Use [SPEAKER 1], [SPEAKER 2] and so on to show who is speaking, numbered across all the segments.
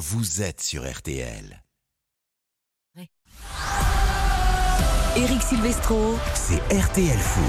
[SPEAKER 1] vous êtes sur RTL.
[SPEAKER 2] Eric Silvestro.
[SPEAKER 1] C'est RTL Foot.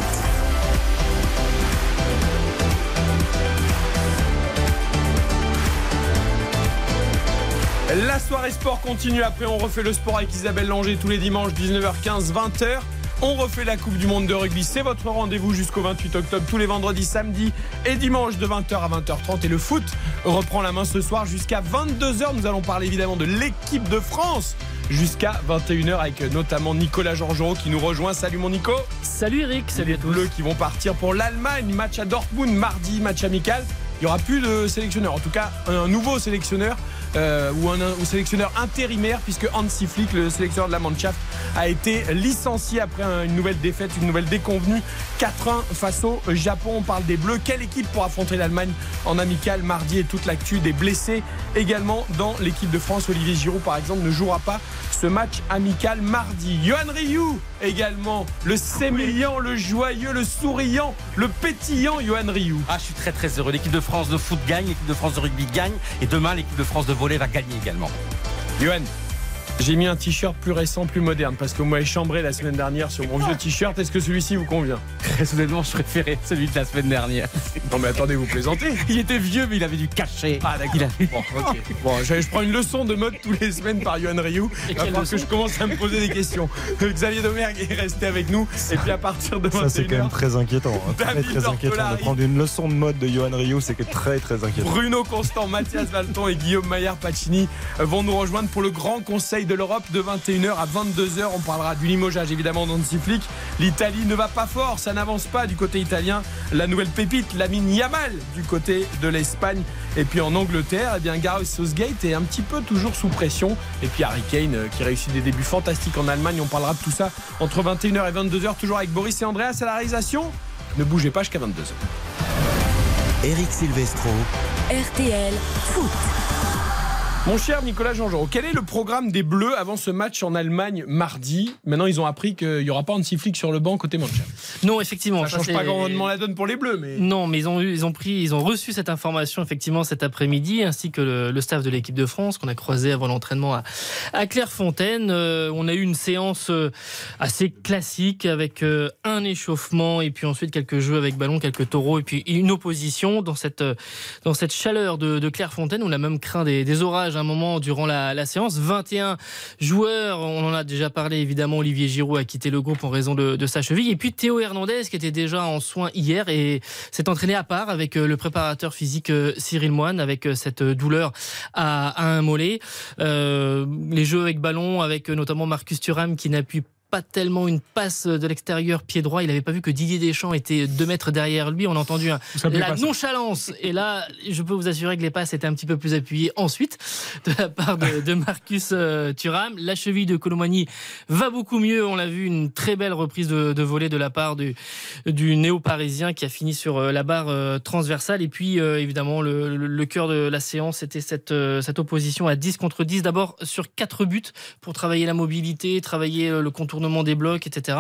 [SPEAKER 3] La soirée sport continue. Après, on refait le sport avec Isabelle Langer tous les dimanches, 19h15, 20h. On refait la Coupe du Monde de rugby. C'est votre rendez-vous jusqu'au 28 octobre, tous les vendredis, samedis et dimanches de 20h à 20h30. Et le foot reprend la main ce soir jusqu'à 22h. Nous allons parler évidemment de l'équipe de France jusqu'à 21h avec notamment Nicolas Georgerot qui nous rejoint. Salut mon Nico.
[SPEAKER 4] Salut Eric, salut à tous.
[SPEAKER 3] Bleus qui vont partir pour l'Allemagne. Match à Dortmund mardi, match amical. Il n'y aura plus de sélectionneur, en tout cas un nouveau sélectionneur euh, ou un, sélectionneur intérimaire puisque Hansi Flick, le sélectionneur de la Mannschaft, a été licencié après une nouvelle défaite, une nouvelle déconvenue. 4-1 face au Japon. On parle des Bleus. Quelle équipe pour affronter l'Allemagne en amical mardi et toute l'actu des blessés également dans l'équipe de France. Olivier Giroud par exemple ne jouera pas ce match amical mardi. Johan Ryu également, le sémillant, le joyeux, le souriant, le pétillant Johan Ryu.
[SPEAKER 5] Ah, je suis très très heureux. L'équipe de France de foot gagne, l'équipe de France de rugby gagne et demain l'équipe de France de volley va gagner également.
[SPEAKER 3] Johan, j'ai mis un t-shirt plus récent, plus moderne, parce que vous m'avez chambré la semaine dernière sur mon vieux t-shirt. Est-ce que celui-ci vous convient?
[SPEAKER 5] Très honnêtement, je préférais celui de la semaine dernière.
[SPEAKER 3] Non mais attendez, vous plaisantez
[SPEAKER 5] Il était vieux, mais il avait du cachet.
[SPEAKER 3] Ah d'accord. Bon, ok. bon je, prends une leçon de mode tous les semaines par Yohan Ryu. Il va falloir que je commence à me poser des questions. Xavier Domergue est resté avec nous. Et puis à partir de 21h...
[SPEAKER 6] Ça c'est quand même très inquiétant. Hein. Très, très inquiétant. De prendre une leçon de mode de Yohan Ryu, c'est très très inquiétant.
[SPEAKER 3] Bruno Constant, Mathias Valton et Guillaume Maillard Pacini vont nous rejoindre pour le grand conseil de l'Europe de 21h à 22h. On parlera du limogeage évidemment d'Ansi Flick. L'Italie ne va pas fort, ça n'avance pas du côté italien. La nouvelle pépite, Lamine Yamal du côté de l'Espagne. Et puis en Angleterre, eh bien Gareth Southgate est un petit peu toujours sous pression. Et puis Harry Kane euh, qui réussit des débuts fantastiques en Allemagne. On parlera de tout ça entre 21h et 22h, toujours avec Boris et Andreas à la réalisation. Ne bougez pas jusqu'à 22h.
[SPEAKER 1] Eric Silvestro.
[SPEAKER 2] RTL Foot.
[SPEAKER 3] Mon cher Nicolas Jean-Jean, quel est le programme des Bleus avant ce match en Allemagne mardi? Maintenant, ils ont appris qu'il n'y aura pas Hansi Flick sur le banc côté Manchester.
[SPEAKER 4] Non, effectivement.
[SPEAKER 3] Ça ne change pas grandement la donne pour les Bleus, mais
[SPEAKER 4] non, mais ils ont ils ont pris, ils ont reçu cette information effectivement cet après-midi, ainsi que le, le staff de l'équipe de France qu'on a croisé avant l'entraînement à, à Clairefontaine. Euh, on a eu une séance euh, assez classique avec euh, un échauffement et puis ensuite quelques jeux avec ballon, quelques taureaux et puis une opposition dans cette dans cette chaleur de, de Clairefontaine. On a même craint des, des orages un moment durant la, la, séance. 21 joueurs, on en a déjà parlé évidemment, Olivier Giroud a quitté le groupe en raison de, sa cheville. Et puis Théo Hernandez qui était déjà en soins hier et s'est entraîné à part avec le préparateur physique Cyril Moine avec cette douleur à, à un mollet. Euh, les jeux avec ballon avec notamment Marcus Thuram qui n'appuie pas tellement une passe de l'extérieur pied droit. Il n'avait pas vu que Didier Deschamps était deux mètres derrière lui. On a entendu un, la nonchalance. Et là, je peux vous assurer que les passes étaient un petit peu plus appuyées ensuite de la part de, de Marcus euh, Thuram. La cheville de Colomani va beaucoup mieux. On l'a vu, une très belle reprise de, de volée de la part du, du néo-parisien qui a fini sur euh, la barre euh, transversale. Et puis, évidemment, le, cœur de la séance, c'était cette, cette opposition à 10 contre 10. D'abord sur quatre buts pour travailler la mobilité, travailler le contour des blocs, etc.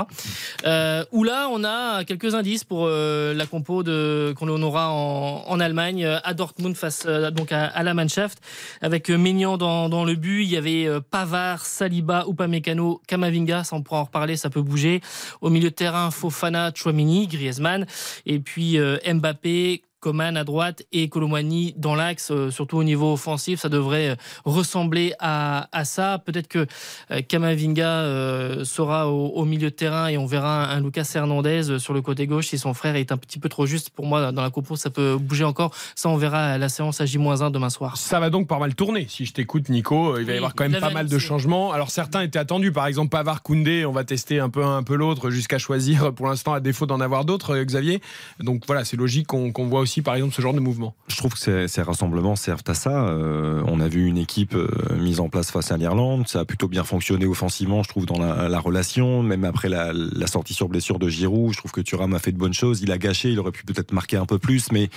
[SPEAKER 4] Euh, où là, on a quelques indices pour euh, la compo de qu'on aura en, en, Allemagne à Dortmund face euh, donc à, à, la Mannschaft avec Maignan dans, dans, le but. Il y avait Pavard, Saliba, Upamecano, Kamavinga. Ça on pourra en reparler, ça peut bouger. Au milieu de terrain, Fofana, Chouamini, Griezmann et puis Mbappé. Coman à droite et Colomani dans l'axe, euh, surtout au niveau offensif, ça devrait euh, ressembler à, à ça. Peut-être que euh, Kamavinga sera au, au, milieu de terrain et on verra un, un, Lucas Hernandez sur le côté gauche si son frère est un petit peu trop juste. Pour moi, dans la compo, ça peut bouger encore. Ça, on verra à la séance à J-1 demain soir.
[SPEAKER 3] Ça va donc pas mal tourner. Si je t'écoute, Nico, il va y avoir quand même pas mal de changements. Alors certains étaient attendus, par exemple Pavard, Koundé. On va tester un peu un, un peu l'autre jusqu'à choisir. Pour l'instant, à défaut d'en avoir d'autres, Xavier. Donc voilà, c'est logique qu'on qu voit aussi par exemple, ce genre de mouvement
[SPEAKER 6] Je trouve que ces, rassemblements servent à ça. Euh, on a vu une équipe euh, mise en place face à l'Irlande. Ça a plutôt bien fonctionné offensivement, je trouve, dans la, la relation. Même après la, sortie sur blessure de Giroud, je trouve que Thuram a fait de bonnes choses. Il a gâché, il aurait pu peut-être marquer un peu plus, mais,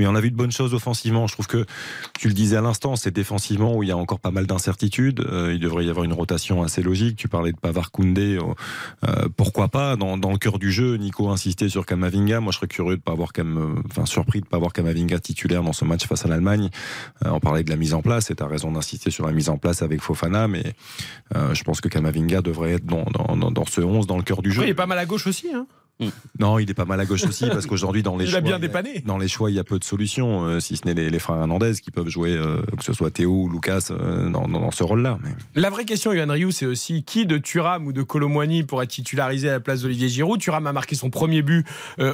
[SPEAKER 6] mais on a vu de bonnes choses offensivement. Je trouve que, tu le disais à l'instant, c'est défensivement où il y a encore pas mal d'incertitudes. Euh, il devrait y avoir une rotation assez logique. Tu parlais de Pavard Koundé. pourquoi pas dans, le cœur du jeu, Nico insistait sur Kamavinga. Moi, je serais curieux de pas avoir quand même, enfin, surpris de ne pas voir Kamavinga titulaire dans ce match face à l'Allemagne. Euh, on parlait de la mise en place, et tu as raison d'insister sur la mise en place avec Fofana, mais euh, je pense que Kamavinga devrait être dans, ce 11, dans le cœur du jeu.
[SPEAKER 3] Il est pas mal à gauche aussi. Hein
[SPEAKER 6] non, il est pas mal à gauche aussi parce qu'aujourd'hui dans les
[SPEAKER 3] il
[SPEAKER 6] choix,
[SPEAKER 3] a bien dépanné.
[SPEAKER 6] dans les choix, il y a peu de solutions, euh, si ce n'est les, les, frères Hernandez qui peuvent jouer, euh, que ce soit Théo ou Lucas, euh, dans, dans, ce rôle-là. Mais...
[SPEAKER 3] La vraie question, Yohan Ryu, c'est aussi qui de Thuram ou de Colomboigny pourrait être titularisé à la place d'Olivier Giroud? Thuram a marqué son premier but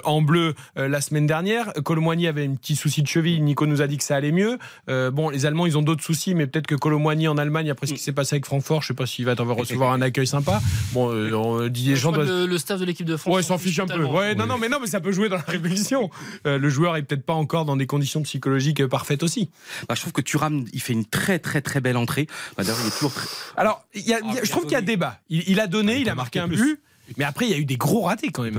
[SPEAKER 3] en bleu la semaine dernière. Colomboigny avait un petit souci de cheville. Nico nous a dit que ça allait mieux. bon, les Allemands, ils ont d'autres soucis, mais peut-être que Colomboigny en Allemagne, après ce qui s'est passé avec Francfort, je sais pas s'il va recevoir un accueil sympa. Bon, on dit les gens
[SPEAKER 4] doivent... le, le, staff de l'équipe de France.
[SPEAKER 3] Ouais, s'en fiche un peu. Ouais, non, non, non, mais non, mais ça peut jouer dans la réflexion. Euh, le joueur est peut-être pas encore dans des conditions psychologiques euh, parfaites aussi.
[SPEAKER 5] Bah, je trouve que Thuram, il fait une très très très belle entrée. Bah, il est toujours
[SPEAKER 3] Alors, y a, y a, je trouve qu'il y a débat. Il, il a donné, il, a marqué un but. Mais après, il y a eu des gros ratés quand même.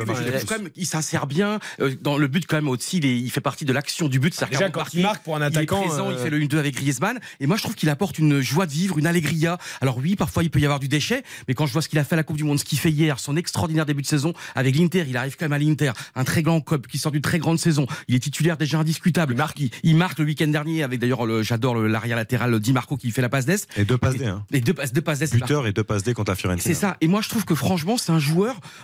[SPEAKER 5] il s'insère bien euh, dans le but quand même aussi. Il, il fait partie de l'action du but.
[SPEAKER 3] Déjà quand il marque pour un attaquant,
[SPEAKER 5] il, présent, il fait le 1-2 avec Griezmann. Et moi, je trouve qu'il apporte une joie de vivre, une allegria. Alors oui, parfois il peut y avoir du déchet, mais quand je vois ce qu'il a fait à la Coupe du Monde, ce qu'il fait hier, son extraordinaire début de saison avec l'Inter, il arrive quand même à l'Inter, un très grand club qui sort d'une très grande saison. Il est titulaire déjà indiscutable. Il marque, il, marque le week-end dernier avec d'ailleurs, j'adore l'arrière latéral Di Marco qui fait la passe d'Est.
[SPEAKER 6] Et deux passes D. Hein.
[SPEAKER 5] Et deux passes, deux passes
[SPEAKER 6] Buteur et deux passes D contre la Fiorentina.
[SPEAKER 5] C'est ça. Et moi, je trouve que franchement, c'est un joueur.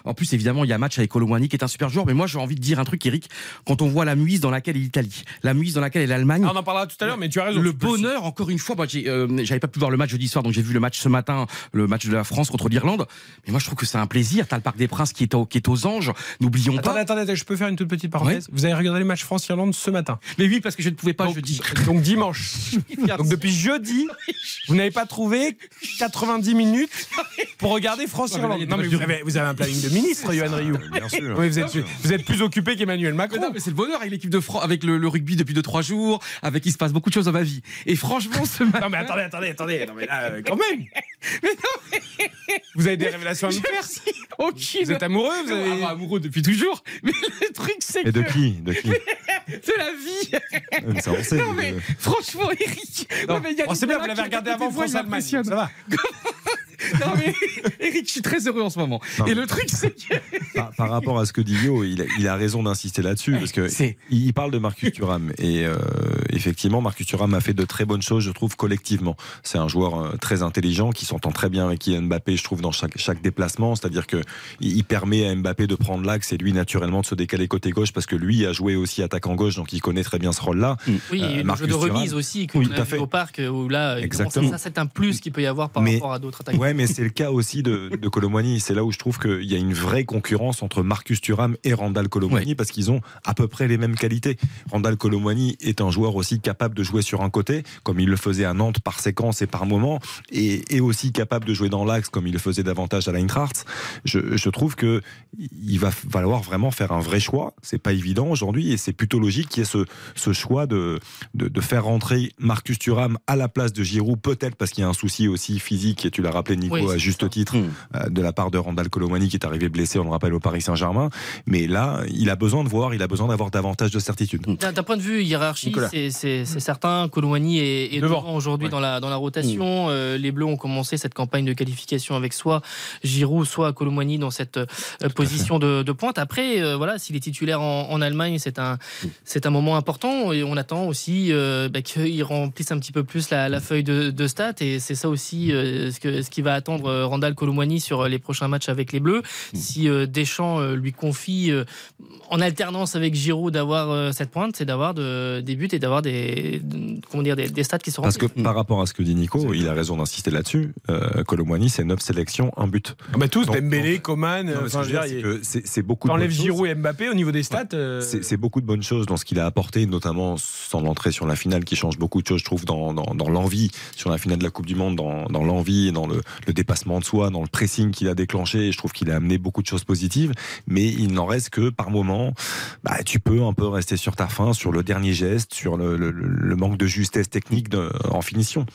[SPEAKER 5] En plus, évidemment, il y a un match avec Colomwani qui est un super joueur, mais moi j'ai envie de dire un truc, Eric, quand on voit la muise dans laquelle est l'Italie, la muise dans laquelle est l'Allemagne.
[SPEAKER 3] Ah, on en parlera tout à l'heure, mais tu as raison.
[SPEAKER 5] Le bonheur, encore une fois, moi euh, j'avais pas pu voir le match jeudi soir, donc j'ai vu le match ce matin, le match de la France contre l'Irlande. Mais moi je trouve que c'est un plaisir. T'as le Parc des Princes qui est, au, qui est aux anges. N'oublions pas.
[SPEAKER 3] Attendez, attendez, je peux faire une toute petite parenthèse. Vous avez regardé le match France-Irlande ce matin
[SPEAKER 5] Mais oui, parce que je ne pouvais pas jeudi.
[SPEAKER 3] Donc dimanche. donc depuis jeudi, vous n'avez pas trouvé 90 minutes pour regarder France-Irlande. Non, mais vous avez, vous avez un planning de ministre, Yohan Ryu vous, êtes, vous, êtes, plus occupé qu'Emmanuel Macron.
[SPEAKER 5] Mais, c'est le bonheur avec l'équipe de France, avec le, rugby depuis 2-3 jours, avec il se passe beaucoup de choses dans ma vie. Et franchement, ce
[SPEAKER 3] matin. Non, mais attendez, attendez, attendez. Non, mais là, euh, quand même. mais non, mais... Vous avez des révélations à nous faire Vous êtes amoureux vous avez...
[SPEAKER 5] ah, bah, Amoureux depuis toujours. Mais le truc, c'est que.
[SPEAKER 6] Et de qui De qui
[SPEAKER 5] De la vie.
[SPEAKER 6] Ça, on sait,
[SPEAKER 5] non, mais franchement, Eric.
[SPEAKER 3] Non, mais oh, c'est bien, vous l'avez regardé avant France-Allemagne. Ça va.
[SPEAKER 5] non mais Eric, je suis très heureux en ce moment. et le truc, c'est que
[SPEAKER 6] par, rapport à ce que dit Yo, il a, il a raison d'insister là-dessus parce que il parle de Marcus Thuram et euh, effectivement, Marcus Thuram a fait de très bonnes choses, je trouve collectivement. C'est un joueur euh, très intelligent qui s'entend très bien avec Kylian Mbappé, je trouve dans chaque, chaque déplacement, c'est-à-dire que il permet à Mbappé de prendre l'axe et lui naturellement de se décaler côté gauche parce que lui a joué aussi attaquant gauche, donc il connaît très bien ce rôle-là.
[SPEAKER 4] Oui, euh, le jeu de remise aussi que oui, a vu au parc où là, Exactement. ça c'est un plus qu'il peut y avoir par rapport à d'autres attaquants.
[SPEAKER 6] Ouais, mais c'est le cas aussi de, de Colomwani. C'est là où je trouve qu'il y a une vraie concurrence entre Marcus Thuram et Randall Colomwani parce qu'ils ont à peu près les mêmes qualités. Randall Colomwani est un joueur aussi capable de jouer sur un côté, comme il le faisait à Nantes par séquence et par moment, et, aussi capable de jouer dans l'axe comme il le faisait davantage à l'Eintracht. Je, je trouve que il va falloir vraiment faire un vrai choix. C'est pas évident aujourd'hui et c'est plutôt logique qu'il y ait ce, ce choix de, de, de, faire rentrer Marcus Thuram à la place de Giroud, peut-être parce qu'il y a un souci aussi physique, et tu l'as rappelé Nico à juste titre, hmm. euh, de la part de Randall Colomani qui est arrivé blessé, on le rappelle, au Paris Saint-Germain. Mais là, il a besoin de voir, il a besoin d'avoir davantage de certitude.
[SPEAKER 4] D'un point de vue hiérarchie, c'est certain. Colomani est, est devant, aujourd'hui dans, la, dans la rotation. Hmm. Euh, les Bleus ont commencé cette campagne de qualification avec soit Giroud, soit Colomani dans cette euh, position de, pointe. Après, voilà, s'il est titulaire en, Allemagne, c'est un, c'est un moment important et on attend aussi bah, qu'il remplisse un petit peu plus la, feuille de, de stats et c'est ça aussi ce, que, ce qui va attendre Randall Colomwani sur euh, les prochains matchs avec les Bleus. Mm. Si euh, Deschamps euh, lui confie en alternance avec Giroud d'avoir cette pointe, c'est d'avoir des buts et d'avoir des, comment dire, des, stats qui seront
[SPEAKER 6] Parce que par rapport à ce que dit Nico, il a raison d'insister là-dessus. Euh, Colomwani, c'est 9 sélections, un but.
[SPEAKER 3] Ah bah tous, Dembélé, Coman,
[SPEAKER 6] c'est beaucoup
[SPEAKER 3] T'enlèves Giroud et Mbappé au niveau des stats.
[SPEAKER 6] C'est beaucoup de bonnes choses dans ce qu'il a apporté, notamment sans l'entrée sur la finale qui change beaucoup de choses, je trouve, dans, dans, l'envie, sur la finale de la Coupe du Monde, dans, dans l'envie et dans le, le dépassement de soi, dans le pressing qu'il a déclenché. Je trouve qu'il a amené beaucoup de choses positives, mais il n'en reste que par moment, bah, tu peux un peu rester sur ta fin, sur le dernier geste, sur le, manque de justesse technique en finition.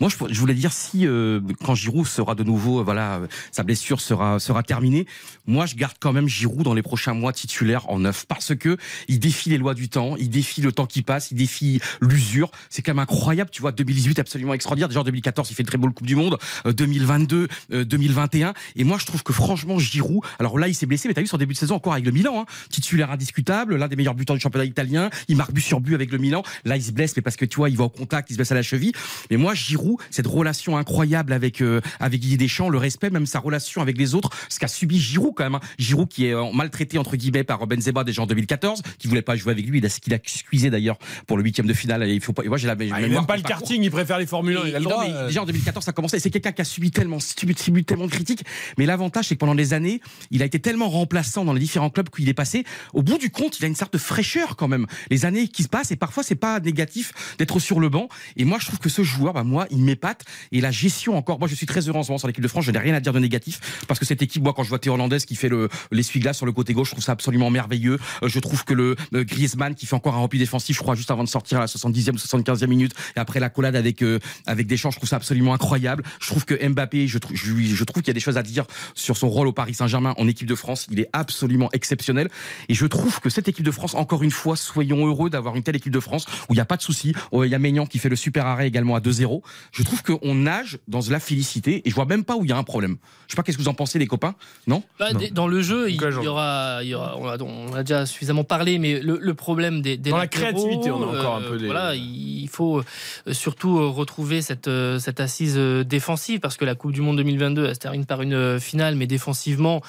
[SPEAKER 5] Moi, je, voulais dire si euh, quand Giroud sera de nouveau, euh, voilà, sa blessure sera sera terminée. Moi, je garde quand même Giroud dans les prochains mois titulaire en neuf parce que il défie les lois du temps, il défie le temps qui passe, il défie l'usure. C'est quand même incroyable, tu vois. 2018 absolument extraordinaire. Déjà en 2014, il fait une très bonne Coupe du Monde. 2022 2022, euh, 2021. Et moi, je trouve que franchement, Giroud, alors là, il s'est blessé, mais t'as vu son début de saison encore avec le Milan, hein, titulaire indiscutable, l'un des meilleurs buteurs du championnat italien. Il marque but sur but avec le Milan. Là, il se blesse, mais parce que tu vois, il va au contact, il se blesse à la cheville. Mais moi, Giroud, cette relation incroyable avec euh, avec Didier Deschamps, le respect, même sa relation avec les autres, ce qu'a subi Giroud quand même. hein. Giroud qui est euh, maltraité entre guillemets par Benzema déjà en 2014, qui voulait pas jouer avec lui, il a ce qu'il a excusé d'ailleurs pour le huitième de finale. Il faut pas. et moi, j'ai la.
[SPEAKER 3] Ah, il n'aime pas le karting, il préfère les Formule 1. Il a le
[SPEAKER 5] Non,
[SPEAKER 3] droit.
[SPEAKER 5] mais
[SPEAKER 3] euh,
[SPEAKER 5] déjà en 2014 ça a commencé. C'est quelqu'un qui a subi tellement, subi tellement de critiques. Mais l'avantage c'est que pendant des années, il a été tellement remplaçant dans les différents clubs qu'il est passé. Au bout du compte, il a une sorte de fraîcheur quand même. Les années qui se passent et parfois c'est pas négatif d'être sur le banc. Et moi je trouve que ce joueur, bah moi, il m'épate. Et la gestion encore. Moi je suis très heureux en ce moment sur l'équipe de France. Je n'ai rien à dire de négatif parce que cette équipe, moi quand je vois Théo qui fait le l'essuie-glace sur le côté gauche, je trouve ça absolument merveilleux. Euh, Je trouve que le euh, Griezmann qui fait encore un repli défensif, je crois juste avant de sortir à la 70e, 75e minute et après la collade avec euh, avec Deschamps, je trouve ça absolument incroyable. Je trouve que Mbappé, je, trou- je, lui- je trouve qu'il y a des choses à dire sur son rôle au Paris Saint-Germain en équipe de France. Il est absolument exceptionnel et je trouve que cette équipe de France, encore une fois, soyons heureux d'avoir une telle équipe de France où il n'y a pas de souci. Oh, Il y a Maignan qui fait le super arrêt également à 2-0. Je trouve qu'on nage dans la félicité et je vois même pas où il y a un problème. Je sais pas qu'est-ce que vous en pensez les copains, non?
[SPEAKER 4] Bah, dans le jeu, il y aura, il y aura on, a, on a déjà suffisamment parlé, mais le, le problème des, des
[SPEAKER 3] Dans la créativité, on a encore un peu des-
[SPEAKER 4] Voilà, il faut euh, surtout euh, retrouver cette, euh, cette assise euh, défensive parce que la Coupe du Monde 2022, elle se termine par une euh, finale, mais défensivement,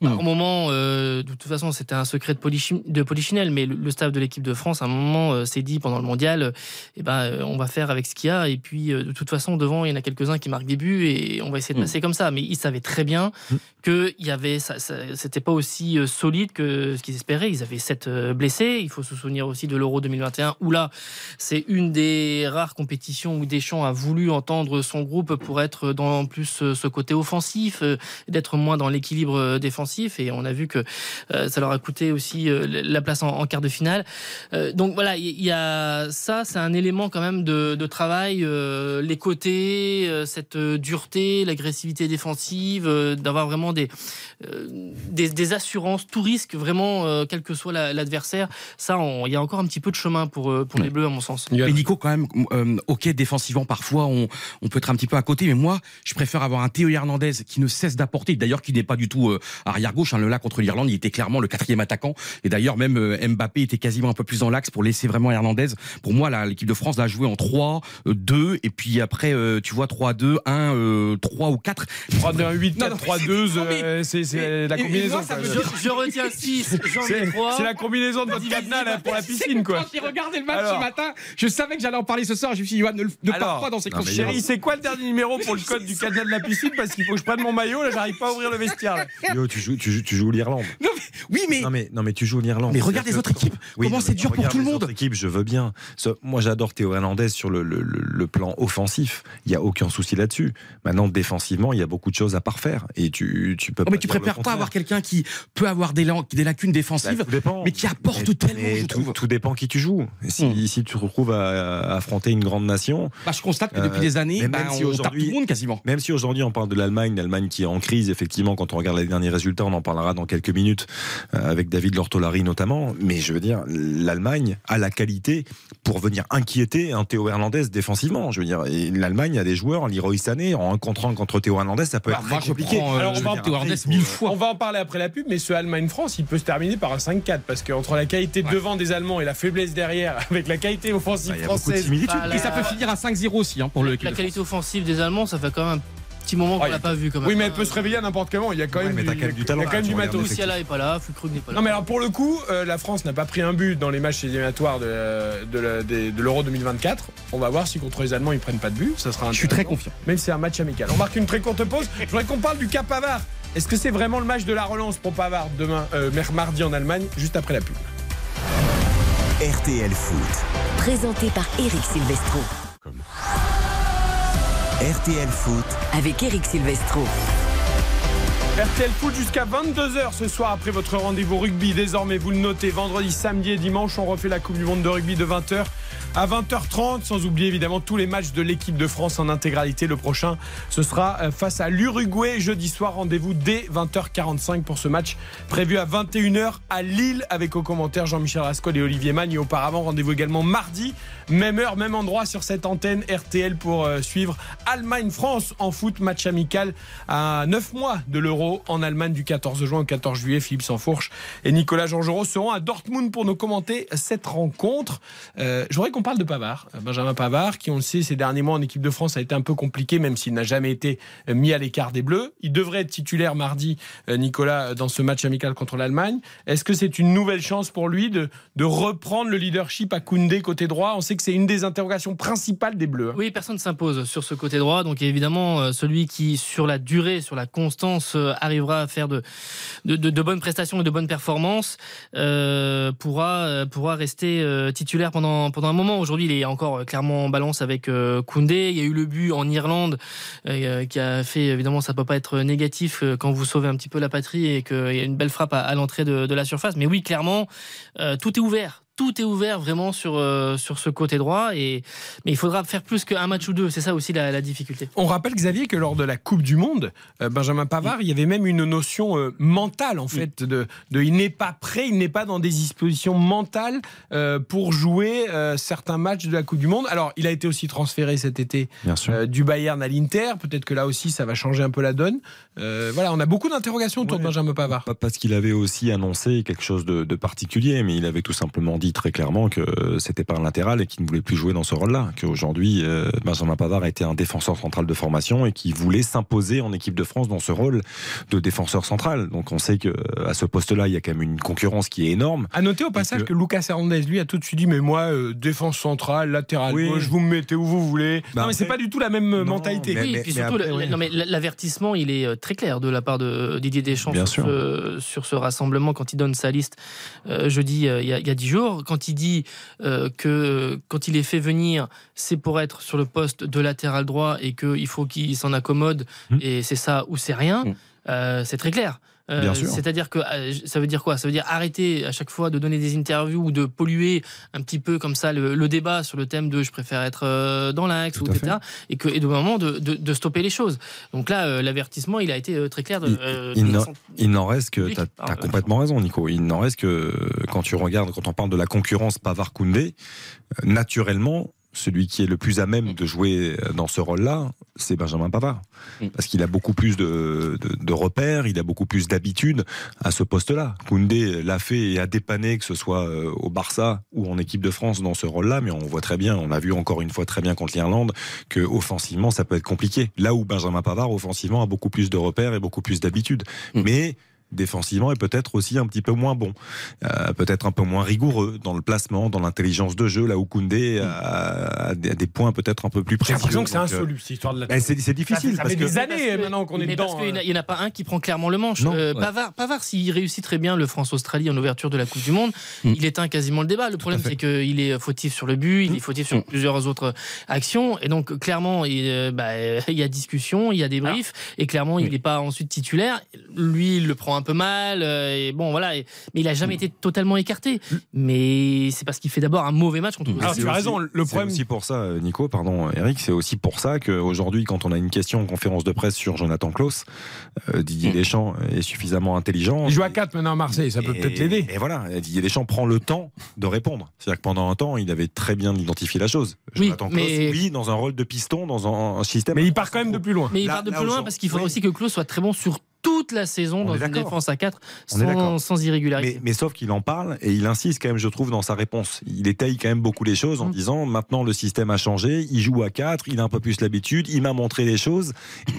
[SPEAKER 4] par
[SPEAKER 5] Mm.
[SPEAKER 4] moment, euh, de toute façon, c'était un secret de, Polichin- de Polichinelle, mais le, le staff de l'équipe de France, à un moment, euh, s'est dit pendant le mondial, euh, eh ben, on va faire avec ce qu'il y a, et puis de toute façon, devant, il y en a quelques-uns qui marquent des buts, et on va essayer de
[SPEAKER 5] Mm.
[SPEAKER 4] passer comme ça. Mais ils savaient très bien que il y avait, ça, ça- c'était pas aussi solide que ce qu'ils espéraient. Ils avaient sept blessés. Il faut se souvenir aussi de l'Euro 2021 où là, c'est une des rares compétitions où Deschamps a voulu entendre son groupe pour être dans plus euh, ce côté offensif, euh, d'être moins dans l'équilibre euh, défensif. Et on a vu que euh, ça leur a coûté aussi la place en, en quart de finale. Donc voilà, il y, a ça, c'est un élément quand même de, de travail. les côtés, cette dureté, l'agressivité défensive, d'avoir vraiment des, des, des assurances, tout risque, vraiment, quel que soit la- l'adversaire. Ça, on- il y a encore un petit peu de chemin pour, pour les Bleus, à mon sens.
[SPEAKER 3] Il y a-
[SPEAKER 5] Mais Nico, quand même, ok, défensivement, parfois, on, on peut être un petit peu à côté, mais moi, je préfère avoir un Théo Hernandez qui ne cesse d'apporter, d'ailleurs, qui n'est pas du tout euh, arrière-gauche. Hein, le là contre l'Irlande, il était clairement le quatrième attaquant. Et d'ailleurs, même euh, Mbappé était quasiment un peu plus dans l'axe pour laisser vraiment Hernandez. Pour moi, là, l'équipe de France l'a joué en 3, euh, 2, et puis après, euh, tu vois, 3, 2, 1, euh, 3 ou 4.
[SPEAKER 3] 3 2 8
[SPEAKER 5] Non,
[SPEAKER 3] 4
[SPEAKER 5] non,
[SPEAKER 3] 3
[SPEAKER 5] mais-
[SPEAKER 3] 2
[SPEAKER 5] non, mais-
[SPEAKER 3] euh, c'est c'est la combinaison.
[SPEAKER 5] moi, ça
[SPEAKER 3] quoi.
[SPEAKER 5] me
[SPEAKER 4] Je, je retiens 6, j'en
[SPEAKER 3] C'est
[SPEAKER 4] ai 3.
[SPEAKER 3] c'est la combinaison de votre cadenas là, pour la piscine quoi.
[SPEAKER 5] Quand j'ai regardé le match
[SPEAKER 3] Alors.
[SPEAKER 5] ce matin, je savais que j'allais en parler ce soir. Je me suis dit, Johan, ne, ne pars
[SPEAKER 3] Alors.
[SPEAKER 5] pas dans ces considérations.
[SPEAKER 3] Chérie, c'est quoi le dernier numéro pour le code du cadenas de la piscine Parce qu'il faut que je prenne mon maillot, là j'arrive pas à ouvrir le vestiaire. là.
[SPEAKER 6] Yo, tu joues, tu joues, tu joues l'Irlande.
[SPEAKER 5] Non, mais- oui, mais
[SPEAKER 6] Non mais, non mais tu joues l'Irlande.
[SPEAKER 5] Mais regarde les autres équipes.
[SPEAKER 6] Oui,
[SPEAKER 5] Comment c'est dur pour tout le monde.
[SPEAKER 6] équipes, je veux bien. Moi, j'adore Théo Hernandez sur le, le- le- plan offensif. Il y a aucun souci là-dessus. Maintenant, défensivement, il y a beaucoup de choses à parfaire et tu, tu peux.
[SPEAKER 5] Oh, mais tu préfères pas avoir quelqu'un qui peut avoir des, des lacunes
[SPEAKER 6] Bah,
[SPEAKER 5] défensives,
[SPEAKER 6] dépend.
[SPEAKER 5] mais qui apporte
[SPEAKER 6] Mais-
[SPEAKER 5] tellement,
[SPEAKER 6] mais
[SPEAKER 5] je
[SPEAKER 6] tout, tout dépend qui tu joues. Si,
[SPEAKER 5] Hmm.
[SPEAKER 6] si tu te retrouves à, à affronter une grande nation,
[SPEAKER 5] Bah, je constate que depuis
[SPEAKER 6] Euh,
[SPEAKER 5] des années, bah, on tape tout le monde quasiment.
[SPEAKER 6] Même si aujourd'hui on parle de l'Allemagne, l'Allemagne qui est en crise, effectivement, quand on regarde les derniers résultats, on en parlera dans quelques minutes, euh, avec David Lortolari notamment. Mais je veux dire, l'Allemagne a la qualité pour venir inquiéter un Théo Hernandez défensivement. Je veux dire, l'Allemagne a des joueurs, Leroy Sané, en un contre un contre Théo Hernandez, ça peut
[SPEAKER 5] Bah,
[SPEAKER 6] être très compliqué.
[SPEAKER 5] prends, euh,
[SPEAKER 3] Alors, on va
[SPEAKER 6] dire,
[SPEAKER 5] Théo
[SPEAKER 6] après,
[SPEAKER 5] mille fois.
[SPEAKER 3] On va en parler après la pub, mais ce Allemagne-France, il peut se terminer par un 5-4 parce qu'entre la qualité
[SPEAKER 5] Ouais.
[SPEAKER 3] devant des Allemands et la faiblesse derrière, avec la qualité offensive
[SPEAKER 6] Bah, de
[SPEAKER 3] française.
[SPEAKER 5] Et ça peut finir à 5-0 aussi hein, pour le
[SPEAKER 4] La qualité offensive des Allemands, ça fait quand même un petit moment qu'on
[SPEAKER 3] Oh, il y a-
[SPEAKER 4] l'a pas vu. Quand même.
[SPEAKER 3] Oui, mais elle peut se réveiller à n'importe quel moment. Il y a quand
[SPEAKER 6] Ouais,
[SPEAKER 3] même
[SPEAKER 6] mais
[SPEAKER 3] du,
[SPEAKER 6] t'as quand même du talent,
[SPEAKER 3] il y a quand même du matos.
[SPEAKER 4] n'est pas là, Fulkrug n'est pas là.
[SPEAKER 3] Non mais alors pour le coup, euh, la France n'a pas pris un but dans les matchs éliminatoires de, l'Euro 2024. On va voir si contre les Allemands ils prennent pas de but. Ça sera
[SPEAKER 5] Je suis très confiant.
[SPEAKER 3] Même si c'est un match amical. On marque une très courte pause. Je voudrais qu'on parle du cas Pavard. Est-ce que c'est vraiment le match de la relance pour Pavard demain, euh, mardi en Allemagne, juste après la pub?
[SPEAKER 1] RTL Foot.
[SPEAKER 2] Présenté par Eric Silvestro.
[SPEAKER 1] RTL Foot.
[SPEAKER 2] Avec Eric Silvestro.
[SPEAKER 3] RTL Foot jusqu'à 22h ce soir après votre rendez-vous rugby. Désormais, vous le notez, vendredi, samedi et dimanche, on refait la Coupe du Monde de rugby de 20h à 20h30, sans oublier évidemment tous les matchs de l'équipe de France en intégralité. Le prochain, ce sera euh, face à l'Uruguay jeudi soir. Rendez-vous dès 20h45 pour ce match prévu à 21h à Lille avec au commentaire Jean-Michel Rascol et Olivier Magne. Et auparavant, rendez-vous également mardi, même heure, même endroit sur cette antenne RTL pour euh, suivre Allemagne-France en foot, match amical à 9 mois de l'Euro en Allemagne du 14 juin au 14 juillet. Philippe Sansfourche et Nicolas Jean-Jean seront à Dortmund pour nous commenter cette rencontre. Euh, je voudrais qu'on parle de Pavard, euh, Benjamin Pavard, qui on le sait ces derniers mois en équipe de France a été un peu compliqué, même s'il n'a jamais été euh, mis à l'écart des Bleus. Il devrait être titulaire mardi, Nicolas, dans ce match amical contre l'Allemagne. Est-ce que c'est une nouvelle chance pour lui de, de reprendre le leadership à Koundé côté droit? On sait que c'est une des interrogations principales des Bleus. Hein.
[SPEAKER 4] Oui, personne ne s'impose sur ce côté droit. Donc évidemment, celui qui, sur la durée, sur la constance, arrivera à faire de, de, de bonnes prestations et de bonnes performances, euh, pourra, euh, pourra rester euh, titulaire pendant, pendant un moment. Aujourd'hui, il est encore clairement en balance avec Koundé. Il y a eu le but en Irlande qui a fait, évidemment, ça peut pas être négatif quand vous sauvez un petit peu la patrie et qu'il y a une belle frappe à, l'entrée de, de, la surface. Mais oui, clairement, tout est ouvert tout est ouvert vraiment sur, euh, sur ce côté droit. Et, mais il faudra faire plus qu'un match ou deux. C'est ça aussi la, difficulté.
[SPEAKER 3] On rappelle, Xavier, que lors de la Coupe du Monde, euh, Benjamin Pavard, il y avait même une notion euh, mentale, en fait, de, de il n'est pas prêt, il n'est pas dans des dispositions mentales pour jouer certains matchs de la Coupe du Monde. Alors, il a été aussi transféré cet été du Bayern à l'Inter. Peut-être que là aussi, ça va changer un peu la donne. voilà, on a beaucoup d'interrogations autour de Benjamin Pavard.
[SPEAKER 6] Pas parce qu'il avait aussi annoncé quelque chose de, de particulier, mais il avait tout simplement dit très clairement que c'était pas un latéral et qu'il ne voulait plus jouer dans ce rôle-là. Qu'aujourd'hui, euh, Benjamin Pavard était un défenseur central de formation et qu'il voulait s'imposer en équipe de France dans ce rôle de défenseur central. Donc on sait que euh, à ce poste-là, il y a quand même une concurrence qui est énorme.
[SPEAKER 3] À noter au passage que... Lucas Hernandez, lui, a tout de suite dit mais moi, euh, défense centrale, latéral oui. gauche, vous me mettez où vous voulez. Bah non, mais c'est pas du tout la même mentalité.
[SPEAKER 4] oui, puis surtout, l'avertissement, il est très clair de la part de Didier Deschamps sur ce, sur, ce, rassemblement quand il donne sa liste jeudi il y a dix jours quand il dit euh, que quand il est fait venir, c'est pour être sur le poste de latéral droit et qu'il faut qu'il s'en accommode, mmh. et c'est ça ou c'est rien, mmh. euh, c'est très clair. Euh, c'est-à-dire que euh, ça veut dire quoi? Ça veut dire arrêter à chaque fois de donner des interviews ou de polluer un petit peu comme ça le, débat sur le thème de je préfère être euh, dans l'axe ou etc. Et que et de moment de, de, stopper les choses. Donc là, l'avertissement, il a été très clair. De,
[SPEAKER 6] il, n'en reste que tu as, complètement raison, Nico. Il n'en reste que quand tu regardes, quand on parle de la concurrence Pavard-Koundé, naturellement celui qui est le plus à même de jouer dans ce rôle-là, c'est Benjamin Pavard. Mm. Parce qu'il a beaucoup plus de, repères, il a beaucoup plus d'habitude à ce poste-là. Koundé l'a fait et a dépanné, que ce soit euh, au Barça ou en équipe de France dans ce rôle-là, mais on voit très bien, on a vu encore une fois très bien contre l'Irlande, que offensivement, ça peut être compliqué. Là où Benjamin Pavard, offensivement, a beaucoup plus de repères et beaucoup plus d'habitude. Mm. Mais défensivement est peut-être aussi un petit peu moins bon, euh, peut-être un peu moins rigoureux dans le placement, dans l'intelligence de jeu, là où Koundé a, des points peut-être un peu plus précis.
[SPEAKER 3] J'ai l'impression que c'est insoluble cette histoire de la. Ben,
[SPEAKER 6] c'est difficile.
[SPEAKER 3] Ça, fait des années maintenant qu'on est dedans. Parce
[SPEAKER 4] qu'il n'y en, a pas un qui prend clairement le manche. Euh, Pavard, Pavard s'il réussit très bien le France-Australie en ouverture de la Coupe du Monde, mm. il éteint quasiment le débat. Le problème c'est qu'il est fautif sur le but, il est mm. fautif sur mm. plusieurs autres actions, et donc clairement il, euh, bah, il y a discussion, il y a des briefs, et clairement il n'est pas ensuite titulaire. Lui il le prend un peu mal. Euh, et bon, voilà. mais il a jamais été totalement écarté. Mais c'est parce qu'il fait d'abord un mauvais match contre.
[SPEAKER 3] Alors, tu as raison. Le problème.
[SPEAKER 6] C'est aussi pour ça, Nico. Pardon, Eric. C'est aussi pour ça qu'aujourd'hui, quand on a une question en conférence de presse sur Jonathan Klaus, euh, Didier. Deschamps est suffisamment intelligent.
[SPEAKER 3] Il joue à 4 maintenant à Marseille. Ça peut peut-être l'aider.
[SPEAKER 6] Et voilà. Didier Deschamps prend le temps de répondre. C'est-à-dire que pendant un temps, il avait très bien identifié la chose. Jonathan oui, mais... oui, dans un rôle de piston, dans un, système.
[SPEAKER 3] Mais il part quand même de plus loin.
[SPEAKER 4] Mais il part de plus loin parce qu'il faudrait aussi que Klaus soit très bon sur toute la saison dans une défense à 4 sans, sans irrégularité.
[SPEAKER 6] Mais, sauf qu'il en parle et il insiste quand même, je trouve, dans sa réponse. Il étaye quand même beaucoup les choses en mmh. disant maintenant le système a changé, il joue à 4, il a un peu plus l'habitude, il m'a montré les choses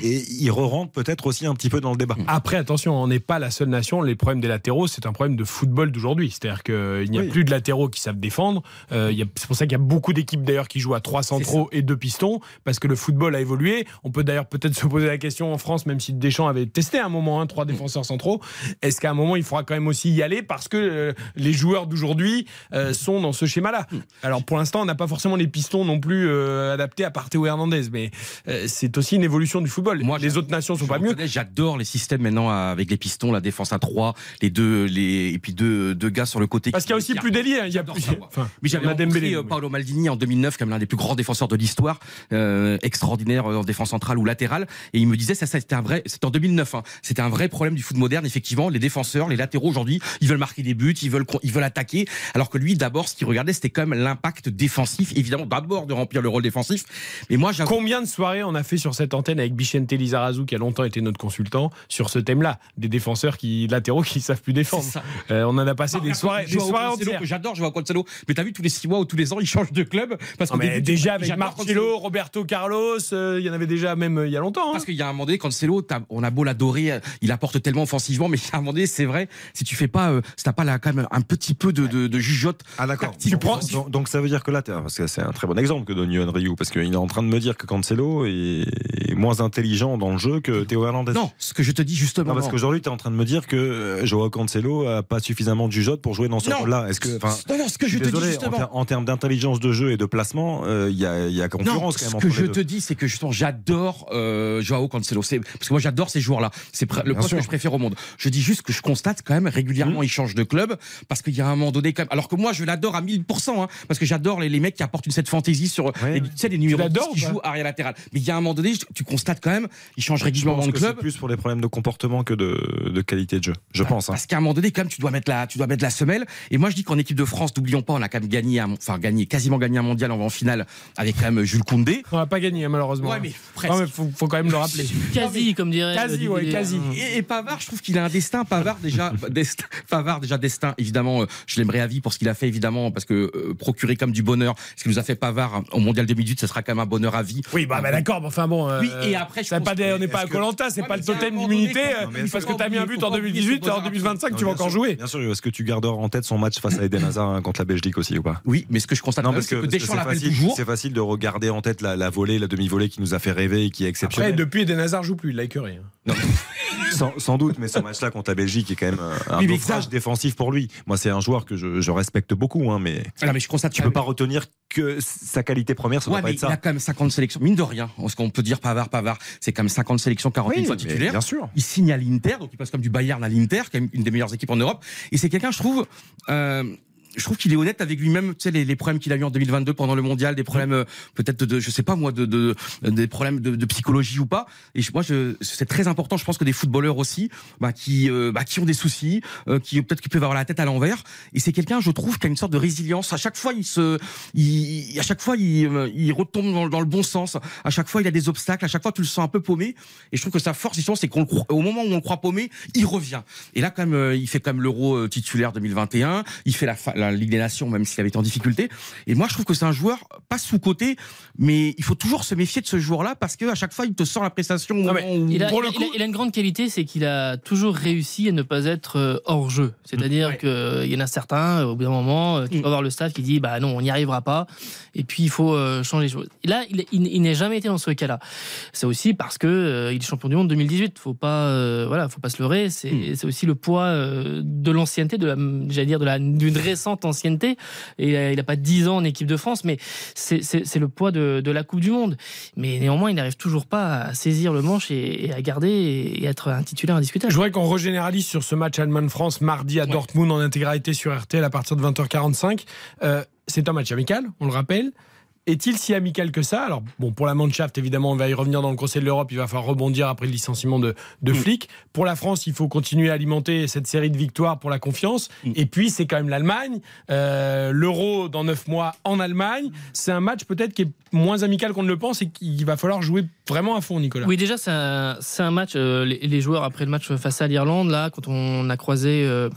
[SPEAKER 6] et il re-rentre peut-être aussi un petit peu dans le débat.
[SPEAKER 3] Après, attention, on n'est pas la seule nation. Les problèmes des latéraux, c'est un problème de football d'aujourd'hui. C'est-à-dire qu'il n'y a plus de latéraux qui savent défendre. Euh, c'est pour ça qu'il y a beaucoup d'équipes d'ailleurs qui jouent à 3 centraux et 2 pistons parce que le football a évolué. On peut d'ailleurs peut-être se poser la question en France, même si Deschamps avait testé un moment hein, trois défenseurs centraux. Est-ce qu'à un moment, il faudra quand même aussi y aller parce que euh, les joueurs d'aujourd'hui euh, sont dans ce schéma-là? Alors pour l'instant, on n'a pas forcément les pistons non plus euh, adaptés à part Théo Hernandez, mais c'est aussi une évolution du football.
[SPEAKER 5] Moi,
[SPEAKER 3] les autres nations sont pas mieux.
[SPEAKER 5] J'adore les systèmes maintenant avec les pistons, la défense à 3, les deux, les, et puis deux, deux gars sur le côté.
[SPEAKER 3] Parce qu'il y a aussi plus d'ailier. hein, Il y a plus. Enfin,
[SPEAKER 5] Mais j'avais rencontré Paolo Maldini en 2009 comme l'un des plus grands défenseurs de l'histoire, extraordinaire en défense centrale ou latérale, et il me disait ça, ça c'était un vrai, c'était en 2009, hein, c'était un vrai problème du foot moderne. Effectivement, les défenseurs, les latéraux aujourd'hui, ils veulent marquer des buts, ils veulent, ils veulent attaquer, alors que lui, d'abord, ce qu'il regardait, c'était quand même l'impact défensif, évidemment, d'abord de remplir le rôle défensif. Mais moi.
[SPEAKER 3] Combien de soirées on a fait sur cette antenne avec Bichente Lizarazu, qui a longtemps été notre consultant, sur ce thème-là? Des défenseurs qui, latéraux qui savent plus défendre. Euh, on en a passé
[SPEAKER 5] Non,
[SPEAKER 3] des soirées, des soirées entières.
[SPEAKER 5] que j'adore, je vois Cancelo. Mais t'as vu tous les six mois ou tous les ans, il change de club parce
[SPEAKER 3] mais
[SPEAKER 5] début,
[SPEAKER 3] déjà avec Marcelo. Roberto Carlos, euh, il y en avait déjà même euh, il y a longtemps. hein.
[SPEAKER 5] Parce qu'il y a un moment donné, Cancelo, on a beau l'adorer, euh, il apporte tellement offensivement, mais a un moment donné, c'est vrai, si tu fais pas, euh, si t'as pas là, quand même un petit peu de, de, de jugeote.
[SPEAKER 6] Ah d'accord. Donc,
[SPEAKER 3] prends-
[SPEAKER 6] donc, donc ça veut dire que là, parce que c'est un très bon exemple que donne Yohan Ryu, parce qu'il est en train de me dire que Cancelo est est moins intelligent dans le jeu que Théo Hernandez.
[SPEAKER 5] Non, ce que je te dis justement.
[SPEAKER 6] Non, parce
[SPEAKER 5] non.
[SPEAKER 6] qu'aujourd'hui, tu es en train de me dire que euh, Joao Cancelo a pas suffisamment de jugeote pour jouer dans ce
[SPEAKER 5] Non.
[SPEAKER 6] rôle-là. Est-ce que,
[SPEAKER 5] non, non, ce que je te dis
[SPEAKER 6] en,
[SPEAKER 5] justement.
[SPEAKER 6] ter- en termes d'intelligence de jeu et de placement, euh, il y, a, y a
[SPEAKER 5] Non,
[SPEAKER 6] concurrence quand
[SPEAKER 5] ce
[SPEAKER 6] même
[SPEAKER 5] que
[SPEAKER 6] entre
[SPEAKER 5] je
[SPEAKER 6] deux.
[SPEAKER 5] te dis, c'est que justement, j'adore euh, Joao Cancelo. Parce que moi, j'adore ces joueurs-là. C'est pr- le poste
[SPEAKER 6] sûr.
[SPEAKER 5] que je préfère au monde. Je dis juste que je constate quand même régulièrement,
[SPEAKER 6] Mmh.
[SPEAKER 5] il change de club parce qu'il y a un moment donné, quand même. Alors que moi, je l'adore à 1000%, hein, parce que j'adore les, les mecs qui apportent une cette fantaisie sur
[SPEAKER 6] Ouais,
[SPEAKER 5] les, tu sais, les numéros
[SPEAKER 3] l'adores
[SPEAKER 5] 10 qui jouent arrière latéral. Mais il y a un moment donné, tu constates quand même, il change
[SPEAKER 6] Je
[SPEAKER 5] régulièrement
[SPEAKER 6] pense
[SPEAKER 5] de
[SPEAKER 6] que c'est
[SPEAKER 5] club.
[SPEAKER 6] plus pour les problèmes de comportement que de, de qualité de jeu. Je pense. hein.
[SPEAKER 5] Parce qu'à un moment donné, quand même, tu dois mettre la, tu dois mettre la semelle. Et moi, je dis qu'en équipe de France, n'oublions pas, on a quand même gagné, un, enfin gagné, quasiment gagné un mondial en, en finale avec quand même Jules Koundé.
[SPEAKER 3] On n'a pas gagné malheureusement.
[SPEAKER 5] Ouais, mais presque.
[SPEAKER 3] Non, mais faut, faut quand même le rappeler.
[SPEAKER 4] Quasi, comme dirait.
[SPEAKER 3] Quasi, ouais,
[SPEAKER 4] Didier.
[SPEAKER 3] Quasi.
[SPEAKER 5] Et, et Pavard, je trouve qu'il a un destin. Pavard déjà, destin, Pavard déjà destin. Évidemment, euh, je l'aimerais à vie pour ce qu'il a fait, évidemment, parce que euh, procurer comme du bonheur, ce que nous a fait Pavard hein, au mondial 2018, ce sera quand même un bonheur à vie.
[SPEAKER 3] Oui, bah, bah, d'accord, mais enfin bon. euh,
[SPEAKER 5] Oui, et après, je
[SPEAKER 3] pas des- on n'est pas à Colanta, c'est
[SPEAKER 5] Ouais,
[SPEAKER 3] pas le totem d'immunité. parce que
[SPEAKER 5] pas
[SPEAKER 3] t'as mis un but en
[SPEAKER 5] pas oublier
[SPEAKER 3] 2018,
[SPEAKER 5] ce
[SPEAKER 3] en
[SPEAKER 5] bonheur
[SPEAKER 3] 2025, tu vas encore jouer.
[SPEAKER 6] Bien sûr. Est-ce que tu gardes en tête son match face à Eden Hazard hein, contre la Belgique aussi ou pas?
[SPEAKER 5] Oui, mais ce que je constate, c'est
[SPEAKER 6] que,
[SPEAKER 5] Deschamps
[SPEAKER 6] c'est
[SPEAKER 5] l'appelle
[SPEAKER 6] facile,
[SPEAKER 5] toujours.
[SPEAKER 6] c'est facile de regarder en tête la, la volée, la demi-volée qui nous a fait rêver et qui est
[SPEAKER 3] Après,
[SPEAKER 6] exceptionnelle.
[SPEAKER 3] depuis, Eden Hazard joue plus, il l'a écœuré. hein.
[SPEAKER 6] Non, sans, sans doute, mais ce match-là contre la Belgique est quand même un,
[SPEAKER 5] Oui,
[SPEAKER 6] naufrage
[SPEAKER 5] ça-
[SPEAKER 6] défensif pour lui. Moi, c'est un joueur que je, je respecte beaucoup, hein, mais
[SPEAKER 5] Ah non, mais je constate.
[SPEAKER 6] tu peux pas retenir que sa qualité première, ça
[SPEAKER 5] Ouais,
[SPEAKER 6] doit pas être
[SPEAKER 5] il a
[SPEAKER 6] ça.
[SPEAKER 5] quand même 50 sélections. Mine de rien, ce qu'on peut dire Pavard, Pavard, c'est quand même 50 sélections, 41
[SPEAKER 6] Oui,
[SPEAKER 5] fois titulaire.
[SPEAKER 6] bien sûr.
[SPEAKER 5] Il signe à l'Inter, donc il passe comme du Bayern à l'Inter, qui est une des meilleures équipes en Europe. Et c'est quelqu'un, je trouve, euh, je trouve qu'il est honnête avec lui-même. Tu sais, les, problèmes qu'il a eu en 2022 pendant le mondial, des problèmes euh, peut-être de, je sais pas moi, de, de des problèmes de, psychologie ou pas. Et moi, c'est très important. Je pense que des footballeurs aussi, bah, qui, euh, bah, qui ont des soucis, euh, qui peut-être qui peuvent avoir la tête à l'envers. Et c'est quelqu'un, je trouve, qui a une sorte de résilience. À chaque fois, il se, il, à chaque fois, il, retombe dans, le bon sens. À chaque fois, il a des obstacles. À chaque fois, tu le sens un peu paumé. Et je trouve que sa force, justement, c'est qu'on le croit- au moment où on le croit paumé, il revient. Et là, quand même, il fait quand même l'Euro titulaire 2021. Il fait la, fa- la Ligue des Nations, même s'il avait été en difficulté. Et moi, je trouve que c'est un joueur pas sous côté, mais il faut toujours se méfier de ce joueur-là parce que à chaque fois, il te sort la prestation.
[SPEAKER 3] Non,
[SPEAKER 4] Il a,
[SPEAKER 3] Pour
[SPEAKER 4] il
[SPEAKER 3] le coup-
[SPEAKER 4] il a- il a une grande qualité, c'est qu'il a toujours réussi à ne pas être euh, hors jeu. C'est-à-dire
[SPEAKER 5] Ouais.
[SPEAKER 4] qu'il y en a certains, euh, au bout d'un moment, euh, tu
[SPEAKER 5] Mm.
[SPEAKER 4] vas voir le staff qui dit bah non, on n'y arrivera pas, et puis il faut euh, changer les choses. Et là, il, n'a jamais été dans ce cas-là. C'est aussi parce que euh, il est champion du monde 2018. Faut pas, euh, voilà, faut pas se leurrer. C'est
[SPEAKER 5] Mm.
[SPEAKER 4] aussi le poids euh, de l'ancienneté, de la, j'allais dire de la d'une récente ancienneté. Et euh, il n'a pas 10 ans en équipe de France, mais c'est- le poids de, de la Coupe du Monde. Mais néanmoins, il n'arrive toujours pas à saisir le manche et, et à garder et être un titulaire indiscutable.
[SPEAKER 3] Je voudrais qu'on régénéralise sur ce match Allemagne-France mardi à
[SPEAKER 5] Ouais.
[SPEAKER 3] Dortmund en intégralité sur RTL à partir de 20h45. Euh, c'est un match amical, on le rappelle. Est-il si amical que ça? Alors, bon, pour la Mannschaft, évidemment, on va y revenir dans le Conseil de l'Europe. Il va falloir rebondir après le licenciement de, de
[SPEAKER 5] Mm.
[SPEAKER 3] Flick. Pour la France, il faut continuer à alimenter cette série de victoires pour la confiance.
[SPEAKER 5] Mm.
[SPEAKER 3] Et puis, c'est quand même l'Allemagne. Euh, L'Euro dans neuf mois en Allemagne. C'est un match peut-être qui est moins amical qu'on ne le pense et qu'il va falloir jouer vraiment à fond, Nicolas.
[SPEAKER 4] Oui, déjà, c'est un, match. euh, les, les joueurs, après le match face à l'Irlande, là, quand on a croisé. euh,